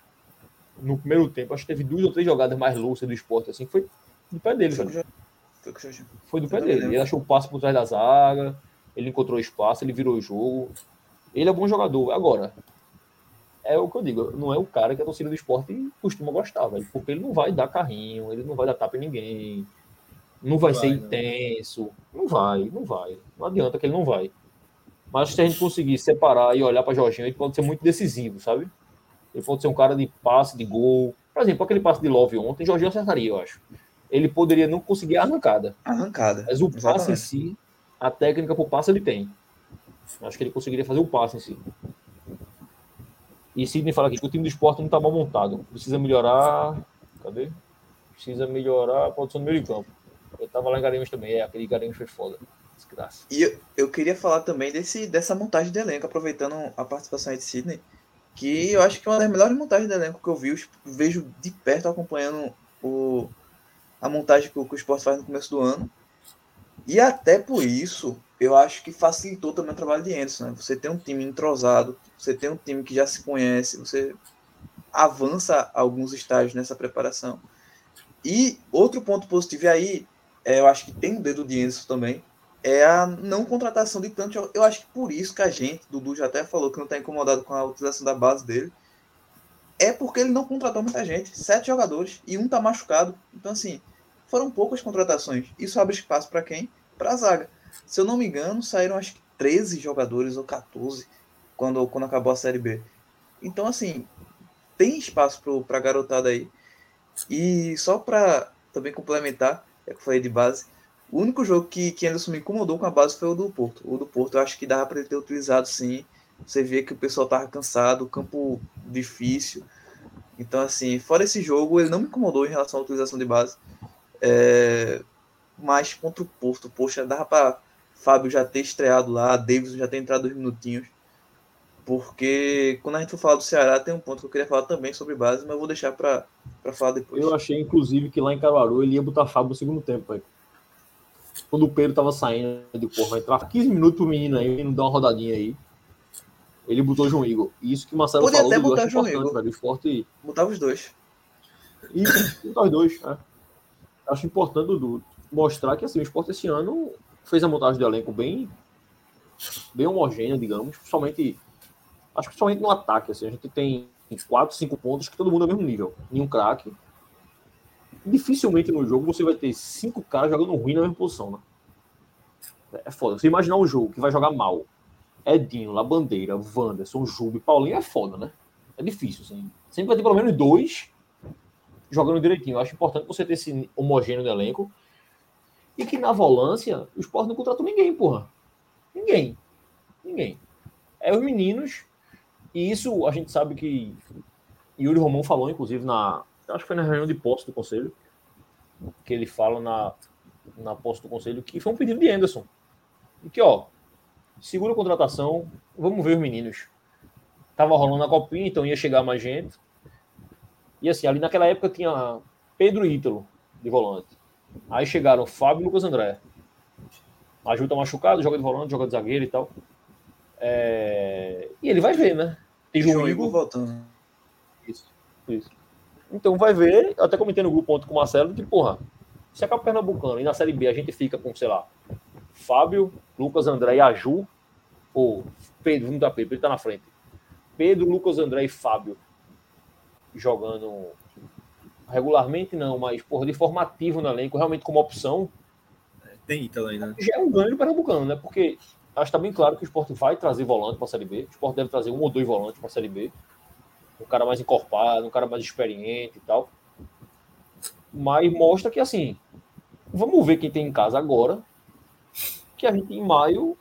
no primeiro tempo, acho que teve duas ou três jogadas mais lúcidas do esporte, assim, foi do pé dele, Foi velho. com o Jo- foi com o Jorginho. Foi do pé dele. Ele achou o passe por trás da zaga, ele encontrou espaço, ele virou o jogo. Ele é bom jogador. Agora, é o que eu digo, não é o cara que a torcida do esporte costuma gostar, velho. Porque ele não vai dar carrinho, ele não vai dar tapa em ninguém, não vai, Vai, ser não. intenso. Não vai, não vai. Não adianta que ele não vai. Mas se a gente conseguir separar e olhar para Jorginho, ele pode ser muito decisivo, sabe? Ele pode ser um cara de passe, de gol. Por exemplo, aquele passe de Love ontem, Jorginho acertaria, eu acho. Ele poderia não conseguir a arrancada. Arrancada. Mas o passe em Exatamente. si, a técnica pro passe ele tem. Acho que ele conseguiria fazer o passe em si. E Sidney fala aqui que o time do esporte não tá mal montado. Precisa melhorar. Cadê? Precisa melhorar a produção do meio de campo. Eu tava lá em Garanhuns também. É, aquele Garanhuns foi foda. Desgraça. E eu, eu queria falar também desse, dessa montagem de elenco, aproveitando a participação aí de Sidney, que eu acho que é uma das melhores montagens de elenco que eu vi, os- vejo de perto acompanhando o, a montagem que o, que o Sport faz no começo do ano. E até por isso, eu acho que facilitou também o trabalho de Anderson. Né? Você tem um time entrosado, você tem um time que já se conhece, você avança alguns estágios nessa preparação. E outro ponto positivo aí, é, eu acho que tem o dedo de Anderson também, é a não contratação de tanto. Eu, acho que por isso que a gente, Dudu já até falou que não está incomodado com a utilização da base dele, é porque ele não contratou muita gente, sete jogadores e um tá machucado. Então assim, foram poucas contratações. Isso abre espaço para quem? Para a zaga. Se eu não me engano, saíram acho que 13 jogadores ou 14 quando, quando acabou a Série B. Então assim, tem espaço para garotada aí. E só para também complementar, é que eu falei de base, o único jogo que, que Anderson me incomodou com a base foi o do Porto. O do Porto eu acho que dava para ele ter utilizado sim. Você vê que o pessoal tava cansado, campo difícil. Então, assim, fora esse jogo, ele não me incomodou em relação à utilização de base. É, mas contra o Porto, poxa, dava para Fábio já ter estreado lá, Davis já ter entrado dois minutinhos. Porque quando a gente for falar do Ceará, tem um ponto que eu queria falar também sobre base, mas eu vou deixar para falar depois. Eu achei, inclusive, que lá em Caruaru ele ia botar Fábio no segundo tempo, velho. Quando o Pedro tava saindo de porra, vai entrar 15 minutos pro menino aí, não dar uma rodadinha aí. ele botou João Igor. Isso que o Marcelo Podia falou até botar João Igor. velho. O esporte. Botava os dois. Isso, botar os dois. É. Acho importante, Dudu, mostrar que assim, o esporte esse ano fez a montagem do elenco bem, bem homogênea, digamos. Principalmente. Acho que principalmente no ataque. Assim, a gente tem quatro, cinco pontos que todo mundo é mesmo nível. Nenhum craque. Dificilmente no jogo você vai ter cinco caras jogando ruim na mesma posição, né? É foda. Você imaginar um jogo que vai jogar mal. Edinho, Labandeira, Wanderson, Júlio, Paulinho é foda, né? É difícil, assim. Sempre vai ter pelo menos dois jogando direitinho. Eu acho importante você ter esse homogêneo no elenco. E que na volância, o esporte não contratou ninguém, porra. Ninguém. Ninguém. É os meninos. E isso a gente sabe que Yuri Romão falou, inclusive, na. Acho que foi na reunião de posse do conselho. Que ele fala na, na posse do conselho que foi um pedido de Anderson. E que, ó, segura a contratação, vamos ver os meninos. Tava rolando a copinha, então ia chegar mais gente. E assim, ali naquela época tinha Pedro Ítalo de volante. Aí chegaram Fábio e Lucas André. A Ju tá machucado, joga de volante, joga de zagueiro e tal. É, E ele vai ver, né? Tem João Igor voltando. Isso, isso. Então vai ver, até comentei no grupo ontem com o Marcelo, que, porra, se acaba o Pernambucano e na Série B a gente fica com, sei lá, Fábio, Lucas André e Aju, ou Pedro, vamos dar Pedro, ele tá na frente. Pedro, Lucas André e Fábio jogando regularmente, não, mas, porra, de formativo no elenco, realmente como opção, Tem Ítalo ainda. né? já é um ganho do Pernambucano, né? Porque acho que tá bem claro que o esporte vai trazer volante para a Série B. O esporte deve trazer um ou dois volantes para a Série B. Um cara mais encorpado, um cara mais experiente e tal. Mas mostra que, assim, vamos ver quem tem em casa agora. Que a gente em maio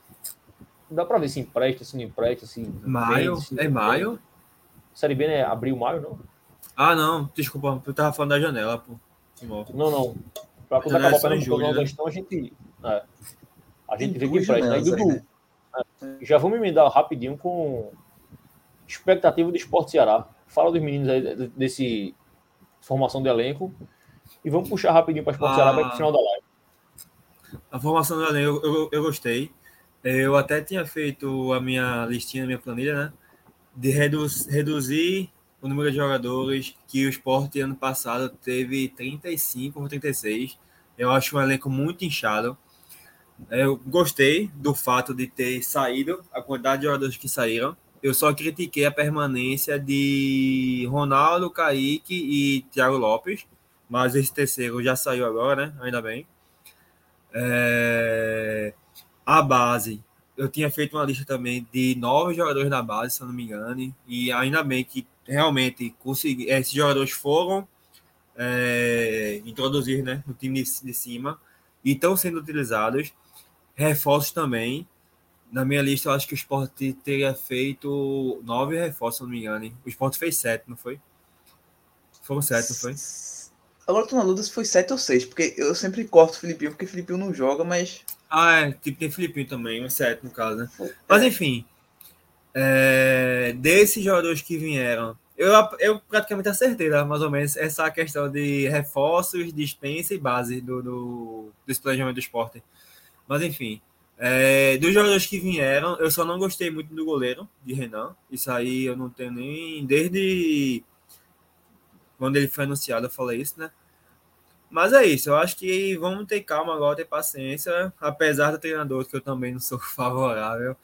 dá para ver se empresta, se não empresta, se. Maio? vende, se É maio? Série B, né? Abril, maio, não? Ah, não. Desculpa, eu tava falando da janela, pô. Não, não. Pra quando acabar o só em Pernambucano julho, né? A gente. É, a gente vê que duas empresta. Aí, Dudu, né? é, já vamos emendar rapidinho com expectativa do Esporte Ceará. Fala dos meninos aí de- desse formação de elenco. E vamos puxar rapidinho para o Esporte Ah. Ceará para o final da live. A formação do elenco eu, eu, eu gostei. Eu até tinha feito a minha listinha, a minha planilha, né? De redu reduzir o número de jogadores que o Sport ano passado teve 35 ou 36. Eu acho um elenco muito inchado. Eu gostei do fato de ter saído a quantidade de jogadores que saíram. Eu só critiquei a permanência de Ronaldo, Kaique e Thiago Lopes. Mas esse terceiro já saiu agora, né? Ainda bem. É, A base, eu tinha feito uma lista também de nove jogadores da base, se eu não me engano, e ainda bem que realmente consegui, esses jogadores foram é, introduzir né, no time de, cima e estão sendo utilizados. Reforços também. Na minha lista, eu acho que o Sport teria feito nove reforços, se não me engano. O Sport fez sete, não foi? Foram sete, não foi? Agora eu tô na dúvida se foi 7 ou 6, porque eu sempre corto o Filipinho, porque o Filipinho não joga, mas. Ah, é, tipo, tem Filipinho também, um sete no caso, né? Mas enfim, é, desses jogadores que vieram, eu, eu praticamente acertei, né, mais ou menos, essa questão de reforços, dispensa e base do, do, planejamento do esporte. Mas enfim, é, dos jogadores que vieram, eu só não gostei muito do goleiro, de Renan. Isso aí eu não tenho nem. Desde quando ele foi anunciado, eu falei isso, né? Mas é isso, eu acho que vamos ter calma agora, ter paciência, apesar do treinador, que eu também não sou favorável.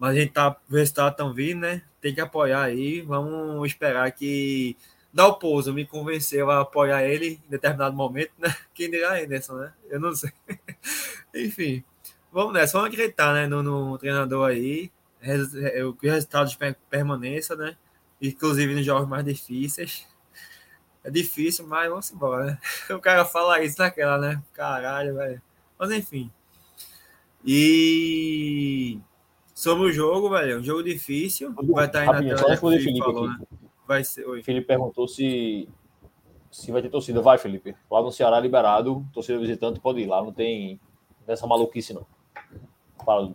Mas a gente tá, os resultados estão vindo, né? Tem que apoiar aí. Vamos esperar que Dalpozo me convenceu a apoiar ele em determinado momento, né? Quem dirá Anderson, né? Eu não sei. Enfim, vamos nessa, vamos acreditar, né? No, no treinador aí. É, o- Que os resultados per- permaneçam, né? Inclusive nos jogos mais difíceis. É difícil, mas vamos embora, né? O cara fala isso naquela, né? Caralho, velho. Mas enfim. E sobre o jogo, velho, um jogo difícil. Vai estar aí na Rapidinho, tela. só responder que o Felipe falou, aqui. né? Vai ser. Oi. Felipe perguntou se, se vai ter torcida. Vai, Felipe. Lá no Ceará liberado, torcida visitante pode ir lá, não tem dessa maluquice, não. Fala.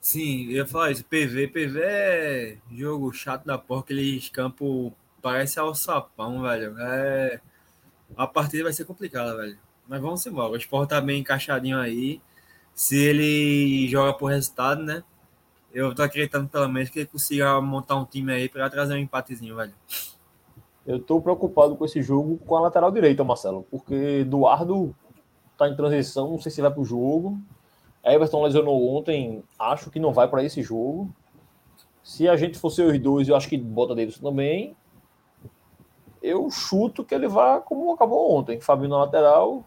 Sim, eu ia falar isso. PV, PV é jogo chato da porra, aqueles campos parece alçapão, velho. É... A partida vai ser complicada, velho. Mas vamos embora. O Sport tá bem encaixadinho aí. Se ele joga por resultado, né? Eu tô acreditando pelo menos que ele consiga montar um time aí para trazer um empatezinho, velho. Eu tô preocupado com esse jogo com a lateral direita, Marcelo, porque Eduardo tá em transição, não sei se vai pro jogo. Everton lesionou ontem, acho que não vai para esse jogo. Se a gente fosse os dois, eu acho que bota Davidson também. Eu chuto que ele vá como acabou ontem. Fabinho na lateral.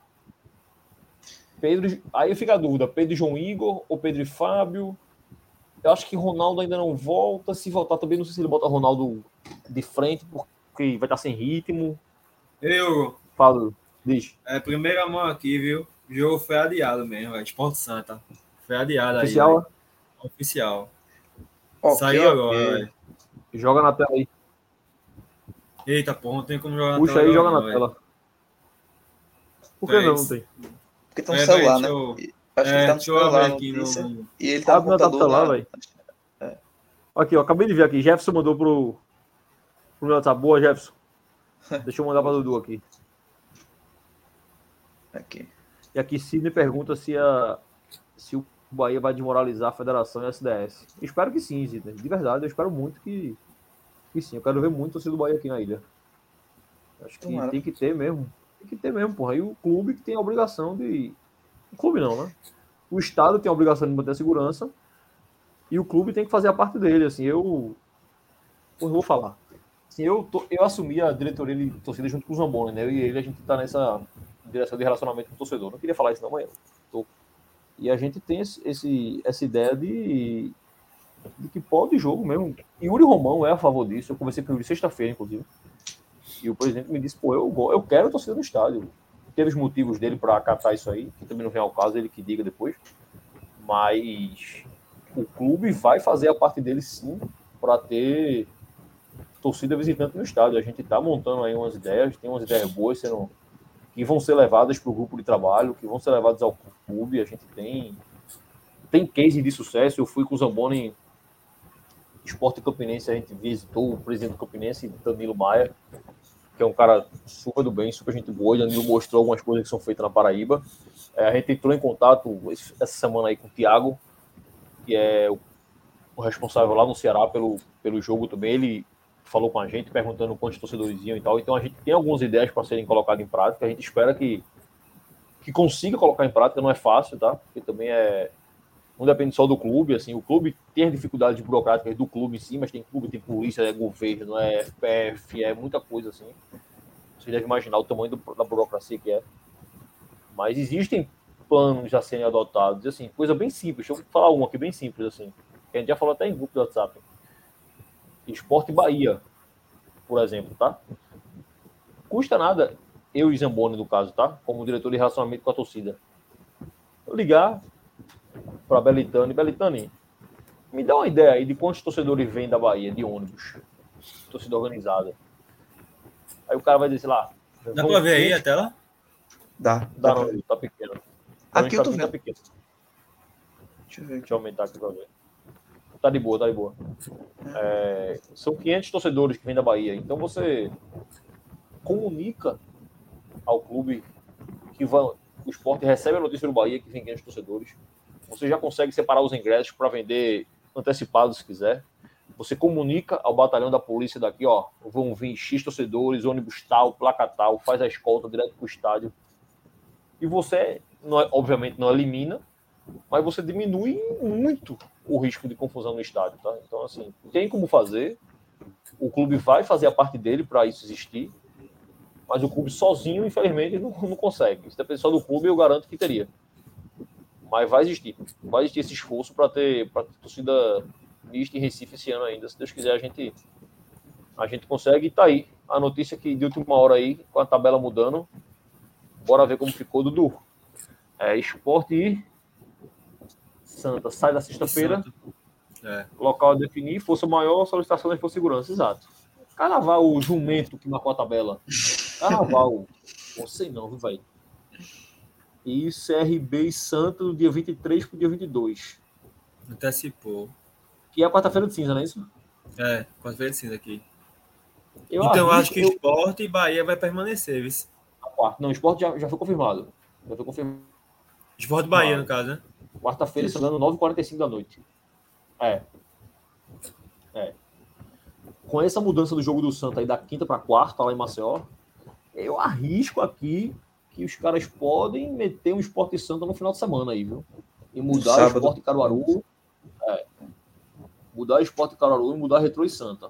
Pedro. Aí fica a dúvida: Pedro e João Igor ou Pedro e Fábio? Eu acho que Ronaldo ainda não volta. Se voltar também, não sei se ele bota Ronaldo de frente, porque vai estar sem ritmo. Eu. Falo, diz. É, primeira mão aqui, viu? O jogo foi adiado mesmo, velho. Esporte Santa. Foi adiado Oficial? aí. velho. Oficial. Ok, Saiu agora, ok. velho. Joga na tela aí. Eita, porra, não tem como jogar na Puxa tela aí e joga não, na velho. tela. Por que É não? isso. Não tem. Porque tem um É, celular, né? eu- Acho que É, ele tá no celular, aqui notícia, no... E ele tá no Abre no computador celular, lá. velho. Aqui, ó, acabei de ver aqui. Jefferson mandou pro, pro meu WhatsApp. Boa, Jefferson. Deixa eu mandar pra Dudu aqui. Aqui. E aqui Sidney pergunta se, a, se o Bahia vai desmoralizar a federação e a SDS. Espero que sim, Sidney. De verdade, eu espero muito que, que sim. Eu quero ver muito o torcida do Bahia aqui na ilha. Acho que Tomara. tem que ter mesmo. Tem que ter mesmo, porra. E o clube que tem a obrigação de. O clube não, né? O Estado tem a obrigação de manter a segurança. E o clube tem que fazer a parte dele. Assim, eu. Pô, eu vou falar. Assim, eu, tô- eu assumi a diretoria de torcida junto com o Zamboni, né? Eu e ele, a gente tá nessa direção de relacionamento com o torcedor. Não queria falar isso não, mas eu tô. E a gente tem esse, essa ideia de, de que pode jogo mesmo. E Yuri Romão é a favor disso. Eu conversei com o sexta-feira, inclusive. E o presidente me disse, pô, eu, eu quero torcida no estádio. Teve os motivos dele para acatar isso aí, que também não vem ao caso, ele que diga depois. Mas o clube vai fazer a parte dele sim para ter torcida visitante no estádio. A gente está montando aí umas ideias, tem umas ideias boas sendo que vão ser levadas para o grupo de trabalho, que vão ser levadas ao clube. A gente tem tem case de sucesso. Eu fui com o Zamboni Esporte Campinense, a gente visitou o presidente do Campinense, Danilo Maia, que é um cara super do bem, super gente boa. E Danilo mostrou algumas coisas que são feitas na Paraíba. É, a gente entrou em contato essa semana aí com o Thiago, que é o, o responsável lá no Ceará pelo, pelo jogo também. Ele falou com a gente, perguntando quantos torcedores iam e tal. Então a gente tem algumas ideias para serem colocadas em prática. A gente espera que, que consiga colocar em prática. Não é fácil, tá? Porque também é. Não depende só do clube, assim, o clube tem dificuldades burocráticas do clube em si, mas tem clube, tem polícia, é governo, é FPF, é muita coisa assim. Você deve imaginar o tamanho do- da burocracia que é. Mas existem planos a serem adotados, assim, coisa bem simples. Deixa eu falar um aqui bem simples, assim. Que a gente já falou até em grupo do WhatsApp. Esporte Bahia, por exemplo, tá? Custa nada, eu e Zamboni, no caso, tá? Como diretor de relacionamento com a torcida. Ligar para Belitani, Belitani, me dá uma ideia aí de quantos torcedores vêm da Bahia de ônibus, torcida organizada. Aí o cara vai dizer, lá. Dá pra ver aí 500 a tela? Dá. Dá dá não, tá pequeno. Aqui eu tô Tá vendo. pequeno. Deixa eu ver. Deixa eu aumentar aqui pra ver. Tá de boa, tá de boa. É, são 500 torcedores que vêm da Bahia. Então você comunica ao clube que vai, o esporte recebe a notícia do Bahia que vem 500 torcedores. Você já consegue separar os ingressos para vender antecipado se quiser. Você comunica ao batalhão da polícia daqui, ó, vão vir X torcedores, ônibus tal, placa tal, faz a escolta direto para o estádio. E você, não é- obviamente, não elimina, mas você diminui muito o risco de confusão no estádio, tá? Então, assim, tem como fazer. O clube vai fazer a parte dele para isso existir, mas o clube sozinho, infelizmente, não, não consegue. Se depende só do clube, eu garanto que teria. Mas vai existir. Vai existir esse esforço para ter, pra ter torcida mista em Recife esse ano ainda. Se Deus quiser, a gente, a gente consegue. E tá aí. A notícia que de última hora aí, com a tabela mudando. Bora ver como ficou, Dudu. É, esporte e Santa sai da sexta-feira, É. local a definir, força maior, solicitação da Força Segurança, exato. Carnaval, o jumento que marcou a tabela. Carnaval, não sei não, viu, velho? E CRB e Santa do dia 23 pro dia 22. Antecipou. Que é a quarta-feira de cinza, não é isso? É, quase veio cinza aqui. Eu então eu acho que eu- Sport e Bahia vai permanecer, viu? a quarta- Não, o esporte já, já foi confirmado. Já foi confirmado. Sport Bahia, Não. no caso, né? Quarta-feira, se não me engano, 9h45 da noite. É. É. Com essa mudança do jogo do Santa aí da quinta para quarta lá em Maceió, eu arrisco aqui que os caras podem meter um esporte Santa no final de semana aí, viu? E mudar o esporte Caruaru. É, mudar o esporte Caruaru e mudar Retro e Santa.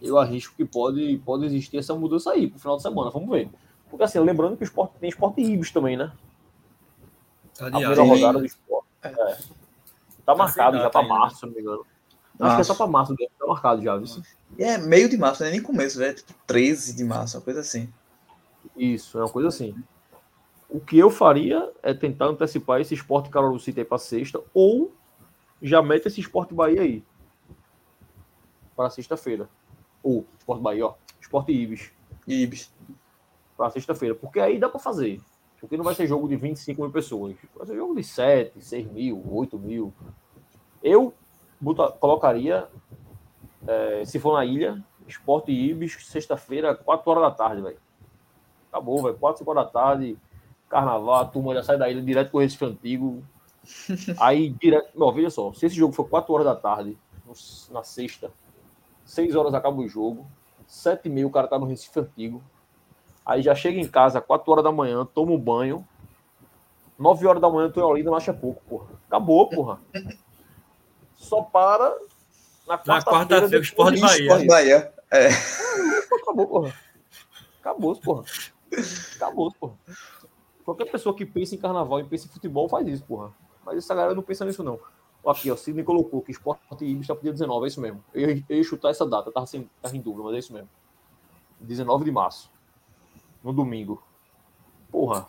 Eu arrisco que pode, pode existir essa mudança aí pro final de semana. Vamos ver. Porque assim, lembrando que o esporte tem esporte Ibis também, né? Tá a primeira rodada do esporte. É. Tá, tá marcado já para março, se não me engano. Acho março. que é só para março, tá marcado já, viu? É meio de março, não é nem começo, é tipo 13 de março, uma coisa assim. Isso, é uma coisa assim. O que eu faria é tentar antecipar esse esporte Caruaru City para sexta, ou já mete esse esporte Bahia aí. Para sexta-feira. Ou esporte Bahia, ó. Esporte Ibis. Ibis. Para sexta-feira. Porque aí dá para fazer. Porque não vai ser jogo de 25 mil pessoas. Vai ser jogo de 7, 6 mil, 8 mil. Eu botar, colocaria, é, se for na ilha, Esporte Ibis, sexta-feira, 4 horas da tarde, velho. Acabou, velho. 4, 5 horas da tarde, carnaval, a turma já sai da ilha direto com o Recife Antigo. Aí, direto. Não, veja só, se esse jogo for 4 horas da tarde, na sexta, 6 horas acaba o jogo, 7 mil, o cara tá no Recife Antigo. Aí já chega em casa, 4 horas da manhã, toma um banho. 9 horas da manhã, tô em Olinda, não acha pouco, porra. Acabou, porra. Só para na quarta-feira. Quarta Esporte de Bahia. Esporte Bahia. É. Acabou, porra. Acabou, porra. Acabou, porra. Qualquer pessoa que pensa em carnaval e pensa em futebol faz isso, porra. Mas essa galera não pensa nisso, não. Aqui, ó, Sidney colocou que Esporte Ibis está pro dia 19, é isso mesmo. Eu, eu ia chutar essa data, tava, sem, tava em dúvida, mas é isso mesmo. 19 de março no domingo. Porra,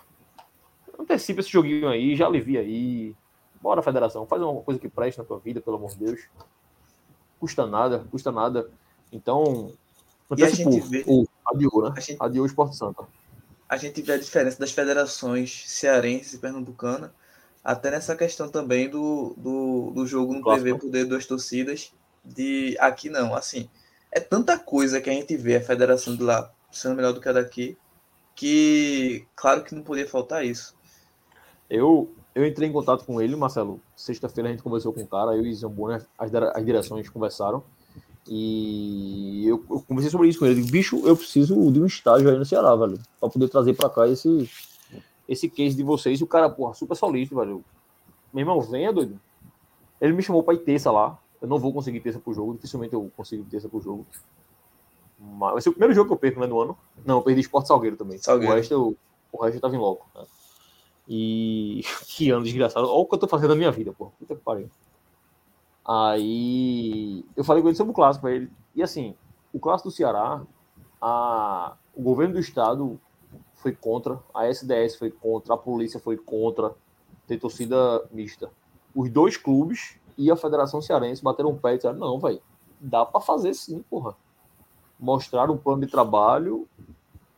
antecipa esse joguinho aí, já alivia aí. Bora, federação, faz uma coisa que preste na tua vida, pelo amor de Deus. Custa nada, custa nada. Então, antecipou. Vê... o adiou, né? A gente... Adiou o Esporte Santa. A gente vê a diferença das federações cearense e pernambucana, até nessa questão também do, do, do jogo no Clássico. TV poder duas torcidas. De aqui não, assim, é tanta coisa que a gente vê a federação de lá sendo melhor do que a daqui, que claro que não podia faltar isso. Eu, eu entrei em contato com ele, Marcelo. Sexta-feira a gente conversou com o cara, eu e Zambu, né, as, as direções conversaram. E eu, eu, conversei sobre isso com ele. Bicho, eu preciso de um estágio aí no Ceará, velho. Pra poder trazer pra cá esse, esse case de vocês. E o cara, porra, super solícito, velho. Meu irmão, venha, doido. Ele me chamou pra ir terça lá. Eu não vou conseguir terça pro jogo. Dificilmente eu consigo terça pro jogo. Mas vai ser o primeiro jogo que eu perco né, no ano. Não, eu perdi Esporte Salgueiro também. Salgueiro. O resto eu, o resto eu tava em loco. Né? E que ano desgraçado. Olha o que eu tô fazendo na minha vida, pô. Puta que pariu. Aí eu falei com ele sobre o clássico, ele. E assim, o clássico do Ceará, a, o governo do estado foi contra, a SDS foi contra, a polícia foi contra, ter torcida mista. Os dois clubes e a Federação Cearense bateram um pé e disseram: não, velho, dá para fazer sim, porra mostraram um plano de trabalho,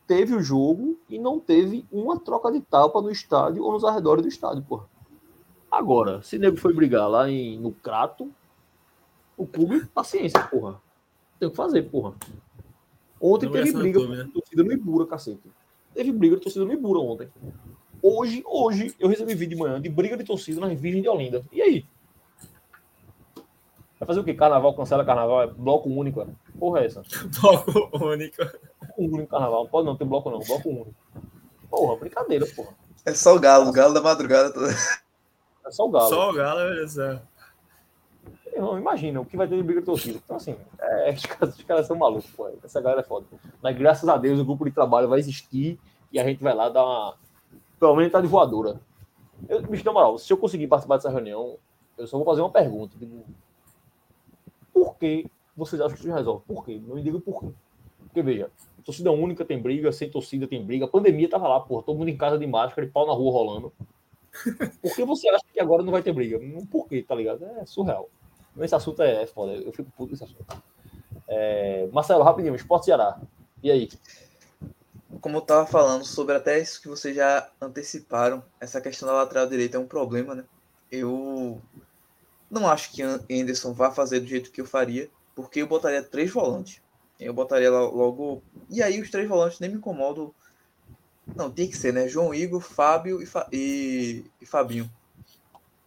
teve o jogo e não teve uma troca de tapa no estádio ou nos arredores do estádio, porra. Agora, se nego foi brigar lá em, no Crato, o clube, paciência, porra. Tem que fazer, porra. Ontem não teve briga com a né? torcida no Ibura, cacete. Teve briga de torcida no Ibura ontem. Hoje, hoje, eu recebi vídeo de manhã de briga de torcida nas Virgens de Olinda. E aí? Vai fazer o quê? Carnaval, cancela carnaval, é bloco único. É? Porra, é essa? Bloco único. Um único carnaval. Pode não ter bloco, não. Bloco único. Porra, brincadeira, porra. É só o galo, o galo da madrugada toda. É só o galo. Só o galo, olha Não, imagina o que vai ter de briga de torcida. Então, assim, é, os, caras, os caras são malucos, pô. Essa galera é foda. Mas graças a Deus o grupo de trabalho vai existir e a gente vai lá dar uma. Pelo menos tá de voadora. Eu, bicho, na moral, se eu conseguir participar dessa reunião, eu só vou fazer uma pergunta. Tipo, por que vocês acham que isso resolve? Por quê? Não me diga por quê. Porque, veja, torcida única tem briga, sem torcida tem briga. A pandemia tava lá, porra, todo mundo em casa de máscara e pau na rua rolando. Por que você acha que agora não vai ter briga? Por quê, tá ligado? É surreal. Esse assunto é, foda, eu fico puto esse assunto. É... Marcelo, rapidinho, Esporte Ceará. E aí? Como eu tava falando sobre até isso que vocês já anteciparam, essa questão da lateral direita é um problema, né? Eu não acho que Anderson vá fazer do jeito que eu faria, porque eu botaria três volantes. Eu botaria logo. E aí os três volantes nem me incomodam. Não, tem que ser, né? João Igor, Fábio e, Fa... e... e Fabinho.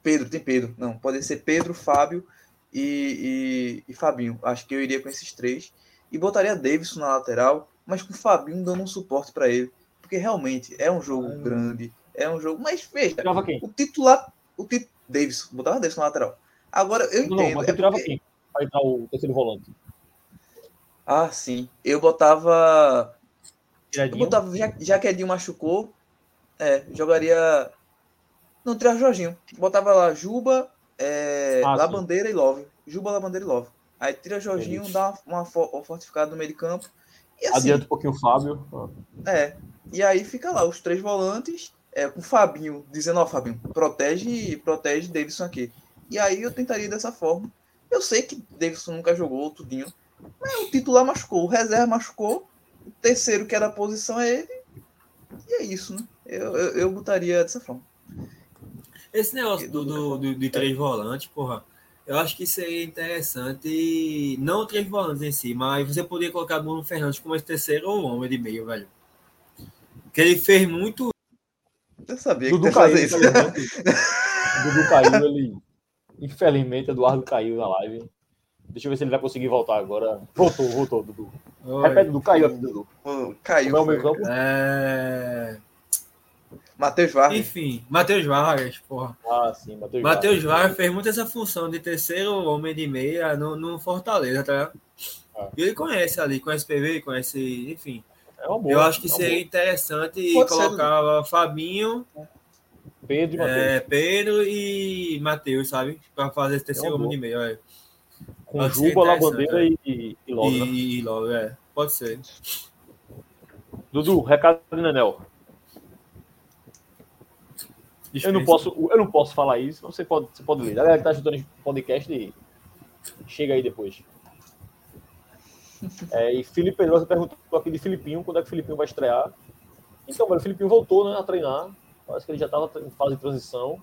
Pedro, tem Pedro. Não, pode ser Pedro, Fábio e, e, e Fabinho. Acho que eu iria com esses três. E botaria Davidson na lateral, mas com o Fabinho dando um suporte para ele. Porque realmente é um jogo Ah. grande. É um jogo. Mas veja, quem? o titular. O tit... Davidson, botava Davidson na lateral. Agora, eu Não, entendo. mas é tirava porque- quem? Entrar o terceiro volante. Ah, sim. Eu botava. Eu botava, já, já que Edinho machucou, é, jogaria. Não, tirava Jorginho. Botava lá Juba, é, Ah. Labandeira e Love. Juba, Labandeira e Love. Aí tira Jorginho, dá uma, uma, fo- uma fortificada no meio de campo. E assim, Adianta um pouquinho o Fábio. É. E aí fica lá, os três volantes, é, com o Fabinho, dizendo, ó, Fabinho, protege, protege Davidson aqui. E aí eu tentaria dessa forma. Eu sei que Davidson nunca jogou tudinho, mas o titular machucou, o reserva machucou, o terceiro que era a posição é ele, e é isso, né? Eu, eu, eu botaria dessa forma. Esse negócio do, do, do- de três volantes, porra, eu acho que seria interessante, não três volantes em si, mas você poderia colocar Bruno Fernandes como esse terceiro homem de meio, velho. Porque ele fez muito. Eu sabia que Dudu ia caiu, fazer isso. infelizmente. Dudu caiu, ele. Infelizmente, Eduardo caiu na live. Deixa eu ver se ele vai conseguir voltar agora. Voltou, voltou, Dudu. Repete, Dudu, caiu aqui, Dudu. Pô, Caiu. Como é o campo? É... Matheus Vargas. Enfim, Matheus Vargas, porra. Ah, sim, Matheus Matheus Vargas fez muito essa função de terceiro homem de meia no, no Fortaleza, tá? Ah. E ele conhece ali, conhece PV, conhece. Enfim. É uma boa. eu acho que é seria interessante Pode ser. colocar Fabinho, boa. Pedro e Matheus. é, Pedro e Matheus, sabe? Pra fazer esse terceiro É homem de meia. olha. com pode Juba, Labandeira e, e, e Logo, né? E, e logo, é. Pode ser. Dudu, recado do Nenel. Eu não, posso, eu não posso falar isso, mas você pode, você pode ler. A galera que tá escutando esse podcast, e chega aí depois. É, e Felipe Pedrosa perguntou aqui de Filipinho, quando é que o Filipinho vai estrear. Então, velho, o Filipinho voltou né, a treinar. Parece que ele já estava em fase de transição.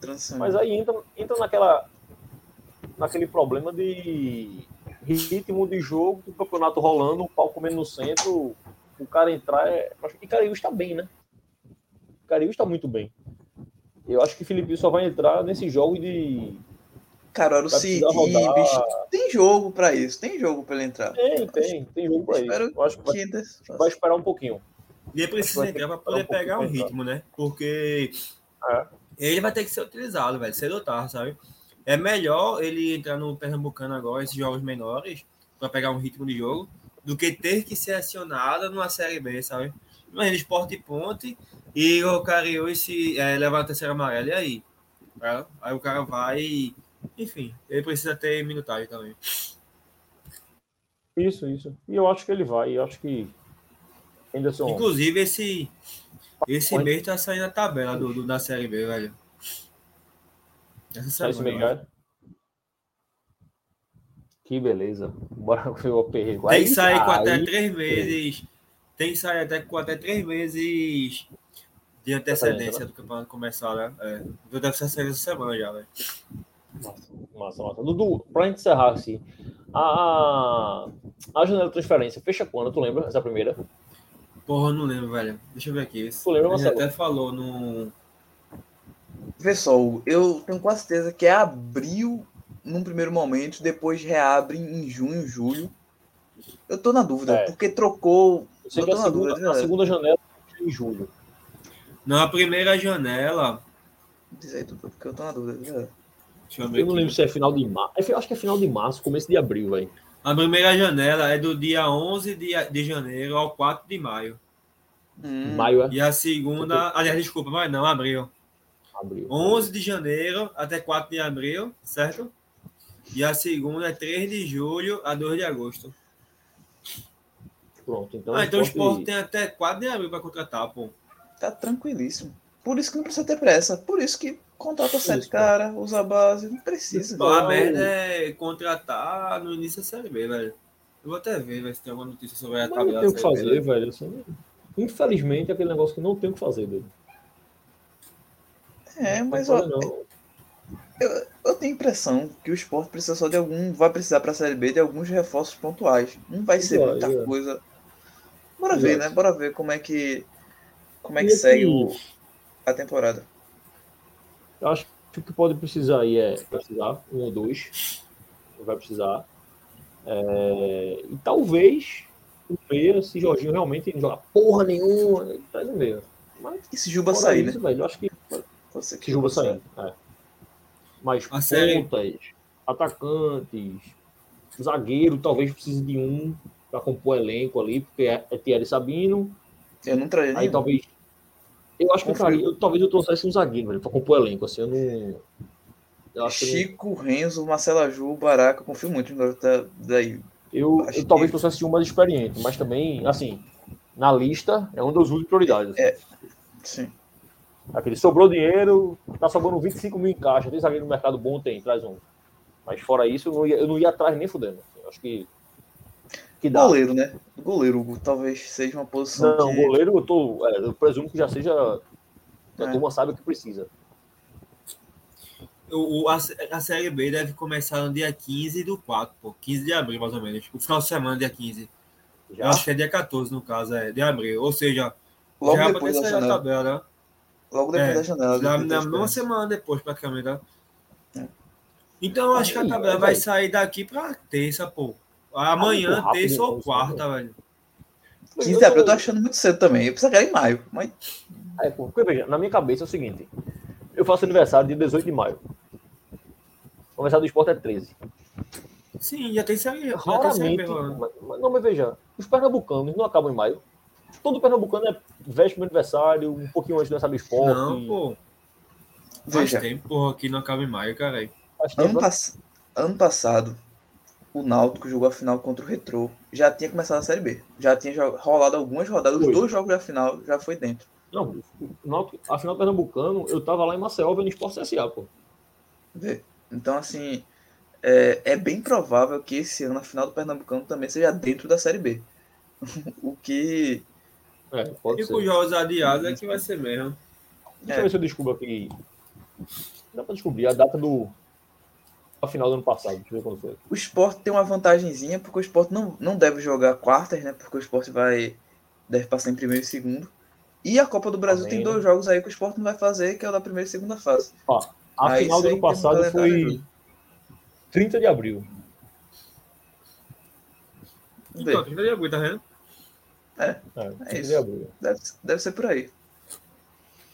Transição. Mas aí entra, entra naquela, naquele problema de ritmo de jogo, o campeonato rolando, o pau comendo no centro, o cara entrar. É... E Cariús está bem, né? Cariús está muito bem. Eu acho que o Felipe só vai entrar nesse jogo de. City, precisar rodar. bicho, tem jogo pra isso, tem jogo pra ele entrar. Tem, tem, tem jogo pra isso. Eu acho que vai, Que vai esperar um pouquinho. E ele precisa entrar pra poder um pegar um pouquinho pra ritmo, né? Porque É. ele vai ter que ser utilizado, velho, cedo ou tarde, sabe? É melhor ele entrar no Pernambucano agora, esses jogos menores, pra pegar um ritmo de jogo, do que ter que ser acionado numa Série B, sabe? Imagina, esporte e ponte, e o Cariús se é, levar a terceira amarela, e aí? É, Aí o cara vai... Enfim, ele precisa ter minutagem também. Isso, isso. E eu acho que ele vai. Eu acho que. Anderson. Inclusive, esse, esse mês tá saindo a tabela do, do- da Série B, velho. Essa Sai esse semana, mês já? Que beleza. Bora ver o aperreio. Tem Aí- que sair com aí- até três meses. Tem que sair até com até três meses de antecedência do campeonato começar, né? É. Deve ser essa semana já, velho. Massa, massa, massa. Dudu, pra gente encerrar assim, a, a janela de transferência fecha quando? Tu lembra? Essa primeira? Porra, eu não lembro, velho. Deixa eu ver aqui. Tu lembra, A Marcelo? até falou no. Pessoal, eu tenho quase certeza que é abril num primeiro momento, depois reabre em junho, julho. Eu tô na dúvida, É. porque trocou. Eu sei Eu que tô a na segunda, dúvida, a né? segunda janela é em julho. Na primeira janela. Diz aí, Dudu, porque eu tô na dúvida. Deixa eu ver Eu não aqui. lembro se é final de março. Eu acho que é final de março, começo de abril, velho. A primeira janela é do dia 11 de, de janeiro ao 4 de maio. Hum, Maio é E a segunda. Aliás, desculpa, mas não, abril. abril. 11 de janeiro até 4 de abril, certo? E a segunda é 3 de julho a 2 de agosto. Pronto, então. ah, então o esporte tem até 4 de abril para contratar, pô. Tá tranquilíssimo. Por isso que não precisa ter pressa. Por isso que contrata sete cara, usa a base, não precisa. Bom, a Não. merda é contratar no início da Série B, velho. Eu vou até ver, ver se tem alguma notícia sobre a Mas tabela não tem o que B, fazer, né? velho. assim, infelizmente, é aquele negócio que não tem o que fazer, velho. É, mas ó, não. eu tenho a impressão que o esporte precisa só de algum. Vai precisar pra Série B de alguns reforços pontuais. Não vai ser Vai, muita é. coisa. Bora ver, Exato. né? Bora ver como é que. Como é que esse- segue o, a temporada. Eu acho o que pode precisar aí é precisar um ou dois. Vai precisar. É, e talvez o meia, se Jorginho realmente não jogar porra nenhuma, traz o meia. Mas E se Juba sair, isso, né? velho, eu acho que Pode ser que se Juba sair. É. Mas A série- pontas, atacantes, zagueiro, talvez precise de um para compor elenco ali, porque é, é Thierry Sabino. Eu não traria Aí nenhum. talvez. Eu acho que eu faria- eu- talvez eu trouxesse um zagueiro, velho, pra compor elenco. Assim, eu não. Eu acho que eu não- Chico, Renzo, Marcelo Aju, Baraca, confio muito no da- daí. Eu, eu talvez que- trouxesse um mais experiente, mas também, assim, na lista é um dos últimos prioridades. assim. É. Sim. Aquele sobrou dinheiro, tá sobrando 25 mil em caixa, tem zagueiro no mercado bom, tem, traz um. Mas fora isso, eu não ia, eu não ia atrás nem fudendo. assim, eu acho que. Que dá. Goleiro, né? Goleiro, Hugo, talvez seja uma posição Não, que... goleiro eu tô. é, eu presumo que já seja. A É. turma sabe o que precisa. O, a, a Série B deve começar no dia 15 do 4, pô. 15 de abril, mais ou menos. O final de semana, dia 15. Já. Eu acho que é dia 14, no caso, é de abril. Ou seja, Logo já depois da janela. tabela. né? Logo depois É, da janela. Da na mesma semana depois, praticamente. né? É. Então, eu acho que a tabela vai, sair daqui pra terça, pô. Amanhã, rápido, terça ou então, quarta, velho. 15 de abril eu tô achando muito cedo também. Eu era em maio, mas É, porque, veja, na minha cabeça é o seguinte: eu faço aniversário dia 18 de maio. O aniversário do esporte é 13. Sim, já tem série Raramente. Mas- mas- não, mas veja, os pernambucanos não acabam em maio. Todo pernambucano é veste meu aniversário, um pouquinho antes do aniversário do esporte. Não, pô. Faz veja, tempo, porra, que não acaba em maio, cara. Faz tempo, ano, pass- ano passado, o Náutico jogou a final contra o Retrô. Já tinha começado a Série B. Já tinha rolado algumas rodadas. Os Foi. dois jogos da final já foi dentro. Não, o Náutico- a final do pernambucano, eu tava lá em Maceió vendo esporte CSA, pô. Vê. Então, assim, é, é bem provável que esse ano a final do Pernambucano também seja dentro da Série B. o que É, pode E ser. com os jogos adiados é que vai ser mesmo. Deixa eu ver se eu descubro aqui. Dá pra descobrir a data do. A final do ano passado. Deixa eu ver quando foi. o esporte tem uma vantagenzinha, porque o esporte não, não deve jogar quartas, né? Porque o esporte vai deve passar em primeiro e segundo. E a Copa do Brasil Amém. tem dois jogos aí que o esporte não vai fazer, que é o da primeira e segunda fase. A Aí final do isso ano passado foi 30 de abril. Então, que daria muito, tá vendo? É, 30 isso. de abril. Deve, deve ser por aí.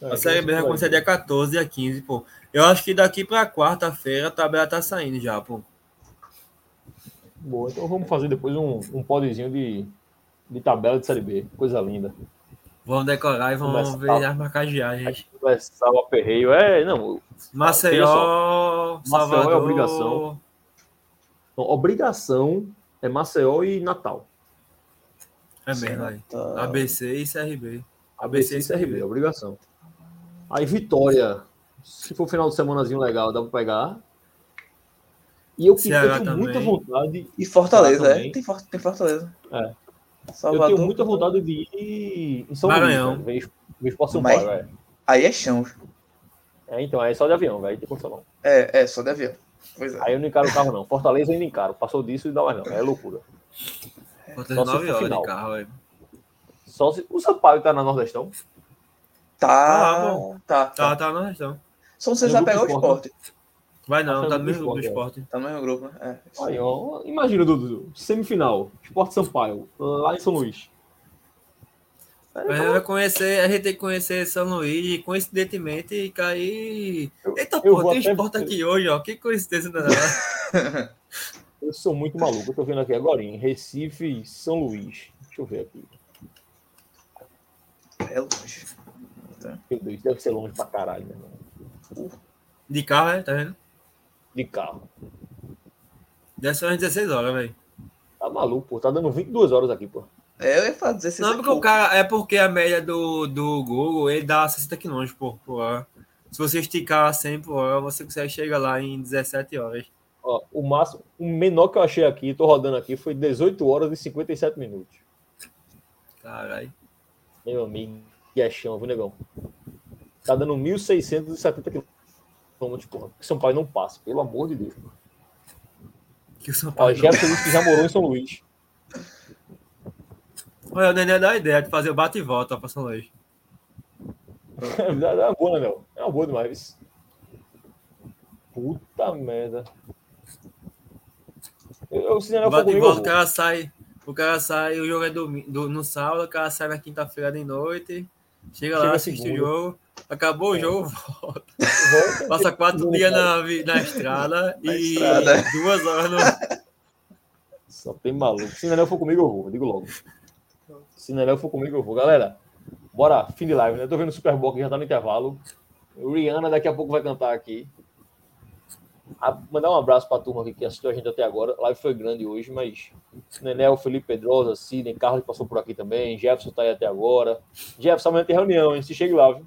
É, A Série B vai começar dia 14, dia 15, pô. Eu acho que daqui pra quarta-feira a tabela tá saindo já, pô. Boa, então vamos fazer depois um, um podzinho de, de tabela de Série B. Coisa linda. Vamos decorar e vamos Começa, ver as marcagens. Começar o aperreio. É, não. Maceió, Maceió é obrigação. não, Obrigação é Maceió e Natal. É mesmo, aí. ABC e CRB. ABC e CRB, obrigação. Aí Vitória, se for final de semanazinho legal, dá pra pegar. E eu, que- eu tenho muita também. vontade, E Fortaleza, é. Tem, For- tem Fortaleza. É. Salvador. eu tenho muita vontade de ir em São Maranhão. Luís, Esporte São Mas- Paulo, é. Aí é chão. É, então, aí é só de avião, velho, tem condição não. É, é, só de avião. Pois é. Aí eu não encaro o carro não. Fortaleza eu ainda encaro, passou disso e dá mais não, é loucura. Se 9 for horas final. de carro, velho. Só se o Sampaio tá na Nordestão, Tá, Ah, bom. tá, Tá, tá. tá na região. Só No vai pegar o grupo esporte. Vai não, Tá tá no mesmo grupo do esporte. Tá no mesmo grupo, né? É. aí ó, imagina Dudu, semifinal, Esporte Sampaio, lá em São Luís. Mas vai conhecer, a gente tem que conhecer São Luís e coincidentemente cair. Eu- Eita, eu pô, vou tem até- esporte aqui hoje, ó. Que coincidência danada. Eu sou muito maluco, eu tô vendo aqui agora em Recife, São Luís. Deixa eu ver aqui. É longe. Meu Deus, deve ser longe pra caralho, meu irmão. De carro, é? Tá vendo? De carro. Deve ser umas 16 horas, velho. Tá maluco, pô. Tá dando 22 horas aqui, pô. É, eu ia falar 16 Não, e porque o cara. É porque a média do, do Google ele dá 60 km por, por hora. Se você esticar 100 por hora, você consegue chegar lá em 17 horas. Ó, o máximo, o menor que eu achei aqui, tô rodando aqui, foi 18 horas e 57 minutos. Caralho. Meu amigo, que é chão, viu, negão? Tá dando 1.670 quilômetros, porra. São Paulo não passa, pelo amor de Deus. Que o São Ó, Paulo. Jefferson disse que já morou em São Luís. Olha, o Nenê dá a ideia de fazer o bate e volta pra São Luís. É uma boa, né, Léo? É uma boa demais. Puta merda. Eu, eu, se não for Bate e volta, o cara sai. O cara sai, o jogo é do, no sábado, o cara sai na quinta-feira de noite. Chega lá, assiste o jogo. Acabou o É. jogo, volta. Volta, Passa quatro dias na, na estrada Na e estrada. duas horas no. Só tem maluco. Se Nenel for comigo, eu vou, eu digo logo. Se Nenel for comigo, eu vou. Galera, bora, fim de live, né? Tô vendo o Super Bowl que já tá no intervalo. O Rihanna daqui a pouco vai cantar aqui. A- mandar um abraço pra turma aqui que assistiu a gente até agora. A live foi grande hoje, mas Nenel, Felipe Pedrosa, Sidney, Carlos passou por aqui também. Jefferson tá aí até agora. Jefferson, amanhã tem reunião, hein? Se chega lá, viu?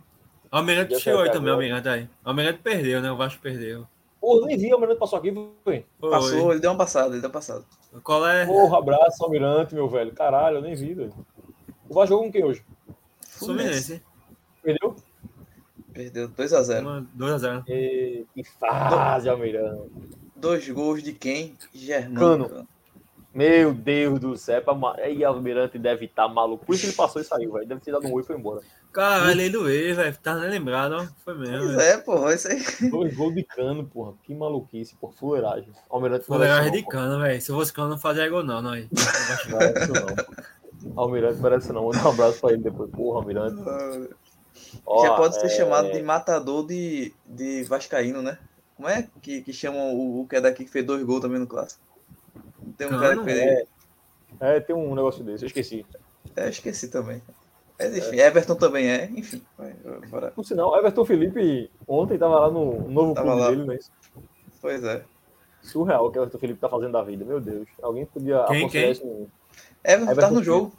Almirante Já chegou aí também, agora. Almirante aí. Almirante perdeu, né? O Vasco perdeu. Pô, nem vi, o Almirante passou aqui, foi. Foi. Passou, ele deu uma passada, ele deu uma passada. Qual é? Porra, abraço, Almirante, meu velho. Caralho, eu nem vi, velho. O Vasco jogou com quem hoje? Fluminense. Perdeu? Perdeu 2x0. 2x0. E, que fase, Almirante. Dois gols de quem? Germano. Cano. Meu Deus do céu. Pra... ma- Aí, Almirante deve estar maluco. Por isso que ele passou e saiu, velho. Deve ter dado um oi e foi embora. Caralho, ele doeu, velho. Nem lembrado, ó. Foi mesmo. Pois é, porra, isso aí. Dois gols de cano, porra. Que maluquice, por fuleiragem. Almirante não, de cano, velho. Se eu fosse cano, não fazia gol, não, não. aí. Não merece isso não. Almirante merece não. Manda um abraço pra ele depois. Porra, Almirante. Ó, Já pode ser é, chamado de matador de, de Vascaíno, né? Como é que, que chamam o, o que é daqui que fez dois gols também no clássico? Tem um cara que fez. É, tem um negócio desse, eu esqueci. É, esqueci também. Mas enfim, Everton também é, enfim. bora. Por sinal, Everton Felipe ontem tava lá no novo Tava clube lá. dele, né? Pois é. Surreal o que o Everton Felipe tá fazendo da vida, meu Deus. Alguém podia Quem, aconselhar quem? isso Everton, Everton tá no jogo.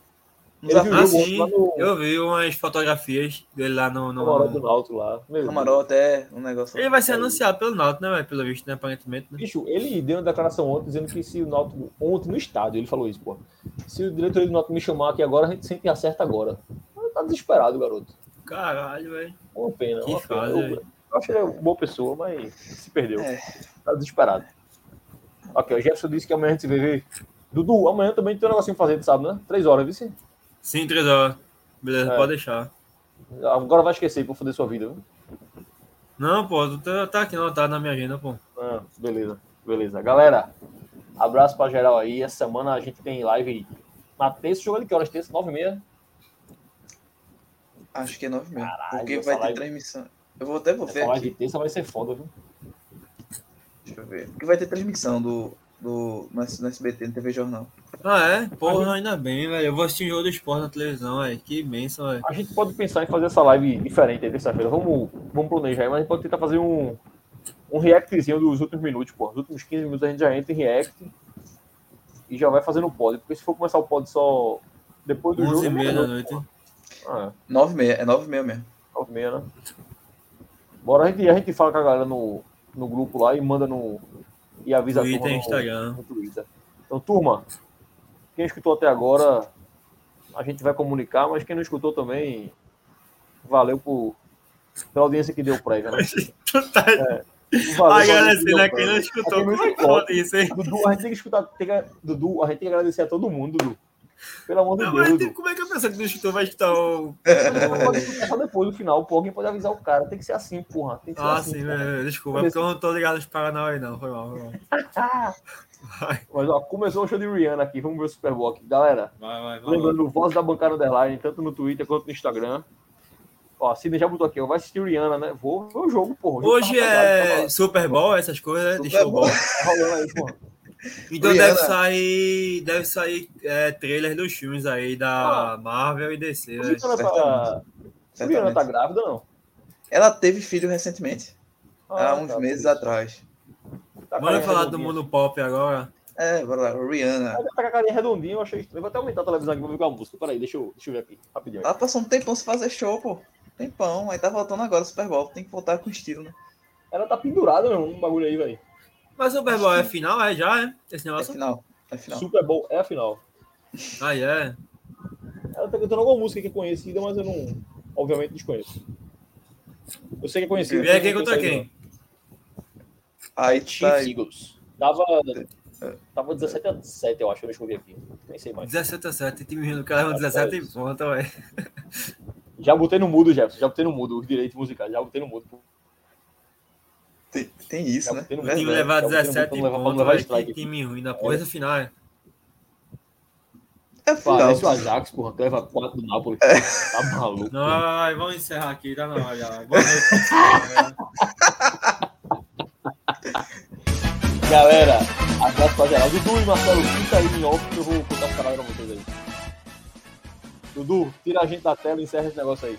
Ele viu Ah, sim. no Eu vi umas fotografias dele lá no. no... camarote do Náutico lá. Meu. Camarote é um negócio. Ele vai ser anunciado pelo Náutico, né? Pelo visto, né? Aparentemente, né? Bicho, ele deu uma declaração ontem dizendo que se o Náutico, ontem no estádio, ele falou isso, pô. Se o diretor do Náutico me chamar aqui agora, a gente sempre acerta agora. Ele tá desesperado, garoto. Caralho, velho. Uma pena, Que uma pena. fase, Eu, velho. eu acho que ele é uma boa pessoa, mas se perdeu. É. Tá desesperado. Ok, o Jefferson disse que amanhã a gente se vê. Dudu, amanhã também tem um negocinho pra fazer, tu sabe, né? Três horas, viu? Sim? Três horas. Beleza, É. pode deixar. Agora vai esquecer pra foder sua vida, viu? Não, pô, tá, tá aqui não, tá na minha agenda, pô. Ah, beleza, beleza. Galera, abraço pra geral aí. Essa semana a gente tem live na terça. Jogo de que horas? Terça, nove e meia? Acho que é 9 mesmo. Caralho, Porque vai ter live- transmissão. Eu vou até vou ver Essa live aqui. de terça vai ser foda, viu? Deixa eu ver. Porque vai ter transmissão do, do, no SBT, no TV Jornal. Ah, é? Porra, ainda bem, velho. Eu vou assistir um jogo do esporte na televisão, velho. Que imenso, velho. A gente pode pensar em fazer essa live diferente aí terça-feira. Vamos, vamos planejar aí, mas a gente pode tentar fazer um, um reactzinho dos últimos minutos, pô. Os últimos 15 minutos a gente já entra em react e já vai fazendo o pod. Porque se for começar o pod só depois do 11 jogo. e é meia da noite. pô. Ah, 9 e meia, é 9 e meia mesmo. é, 9 e meia, né? Bora, a gente, a gente fala com a galera no, no grupo lá e manda no. E avisa a Twitter turma e no- Instagram. no Twitter. Então, turma, quem escutou até agora, a gente vai comunicar, mas quem não escutou também, valeu por, pela audiência que deu prévia. Né? Tá Valeu, agradecendo valeu, a quem não escutou. A quem não é escutou. pode isso, hein? Dudu, a gente tem que escutar, tem que, Dudu, a gente tem que agradecer a todo mundo, Dudu. Pelo amor de Não, Deus, tem- como é que a pessoa que não escutou vai escutar o. Pode escutar só depois do final, pô, alguém pode avisar o cara, tem que ser assim, porra. Tem que ser Ah, assim, sim, velho. Desculpa, é porque eu não tô ligado nos Paranauê, não. Foi mal, foi mal. Vai, Mas ó, começou o show de Rihanna aqui, vamos ver o Super Bowl aqui. Galera, vai, vai. vai. Lembrando, voz da bancada underline, tanto no Twitter quanto no Instagram. Ó, a Sidney já botou aqui, ó, vai assistir Rihanna, né? Vou ver o jogo, porra. Jogo Hoje é tava- Super Bowl, essas coisas, né? De Super showball. Tá rolando aí, porra. Então Rihanna. deve sair, deve sair é, trailer dos filmes aí da Marvel e DC. Rihanna tá, tá grávida, não? Ela teve filho recentemente, Ah, há uns tá, meses isso. atrás. Tá com a Vamos carinha falar do mundo pop agora. É, bora lá, Rihanna. Ela tá com a carinha redondinha, eu achei estranho. Vou até aumentar a televisão aqui pra ver com a música. Peraí, deixa eu, deixa eu ver aqui, rapidinho. Ela passou um tempão sem fazer show, pô. Tempão, aí tá voltando agora o Super Bowl. Tem que voltar com estilo, né? Ela tá pendurada, meu, um bagulho aí, velho. Mas o Super Bowl é final, é já, é? Esse É negócio? final. É final. Super Bowl é a final. Ah, é. Ela tá cantando alguma música que é conhecida, mas eu não, obviamente, desconheço. Eu sei que é conhecida. E aí, quem contra quem? Aí tá Chiefs. Eagles. Tava, tava 17 a 7, eu acho, deixa eu ver aqui. Nem sei mais. 17 a 7, time do cara 17 e ponta, ué. Já botei no mudo, Jefferson. Já botei no mudo os direitos musicais. Já botei no mudo. Tem isso, né? O time Verdade. levar Capitão 17 botando levar- pontos, levar velho, strike que time ruim da porra da final. é. É final. Parece o Ajax, porra. Tu leva 4 do Napoli. Tá maluco. Não, vai, vamos encerrar aqui, tá na hora já. Boa noite. Galera, abraço pra geral. Dudu e Marcelo, fica aí em off que eu vou contar as palavras pra vocês aí. Dudu, tira a gente da tela e encerra esse negócio aí.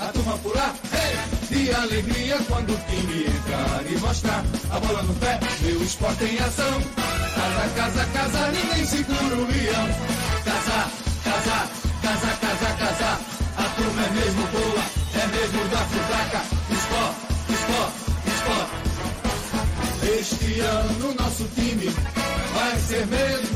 a turma pular, hey, de alegria quando o time entrar e mostrar a bola no pé, meu esporte em ação. Casa, casa, casa, ninguém segura o leão. Casa, casa, casa, casa, casa, a turma é mesmo boa, é mesmo da fudaca. Esporte, esporte, esporte. Este ano nosso time vai ser mesmo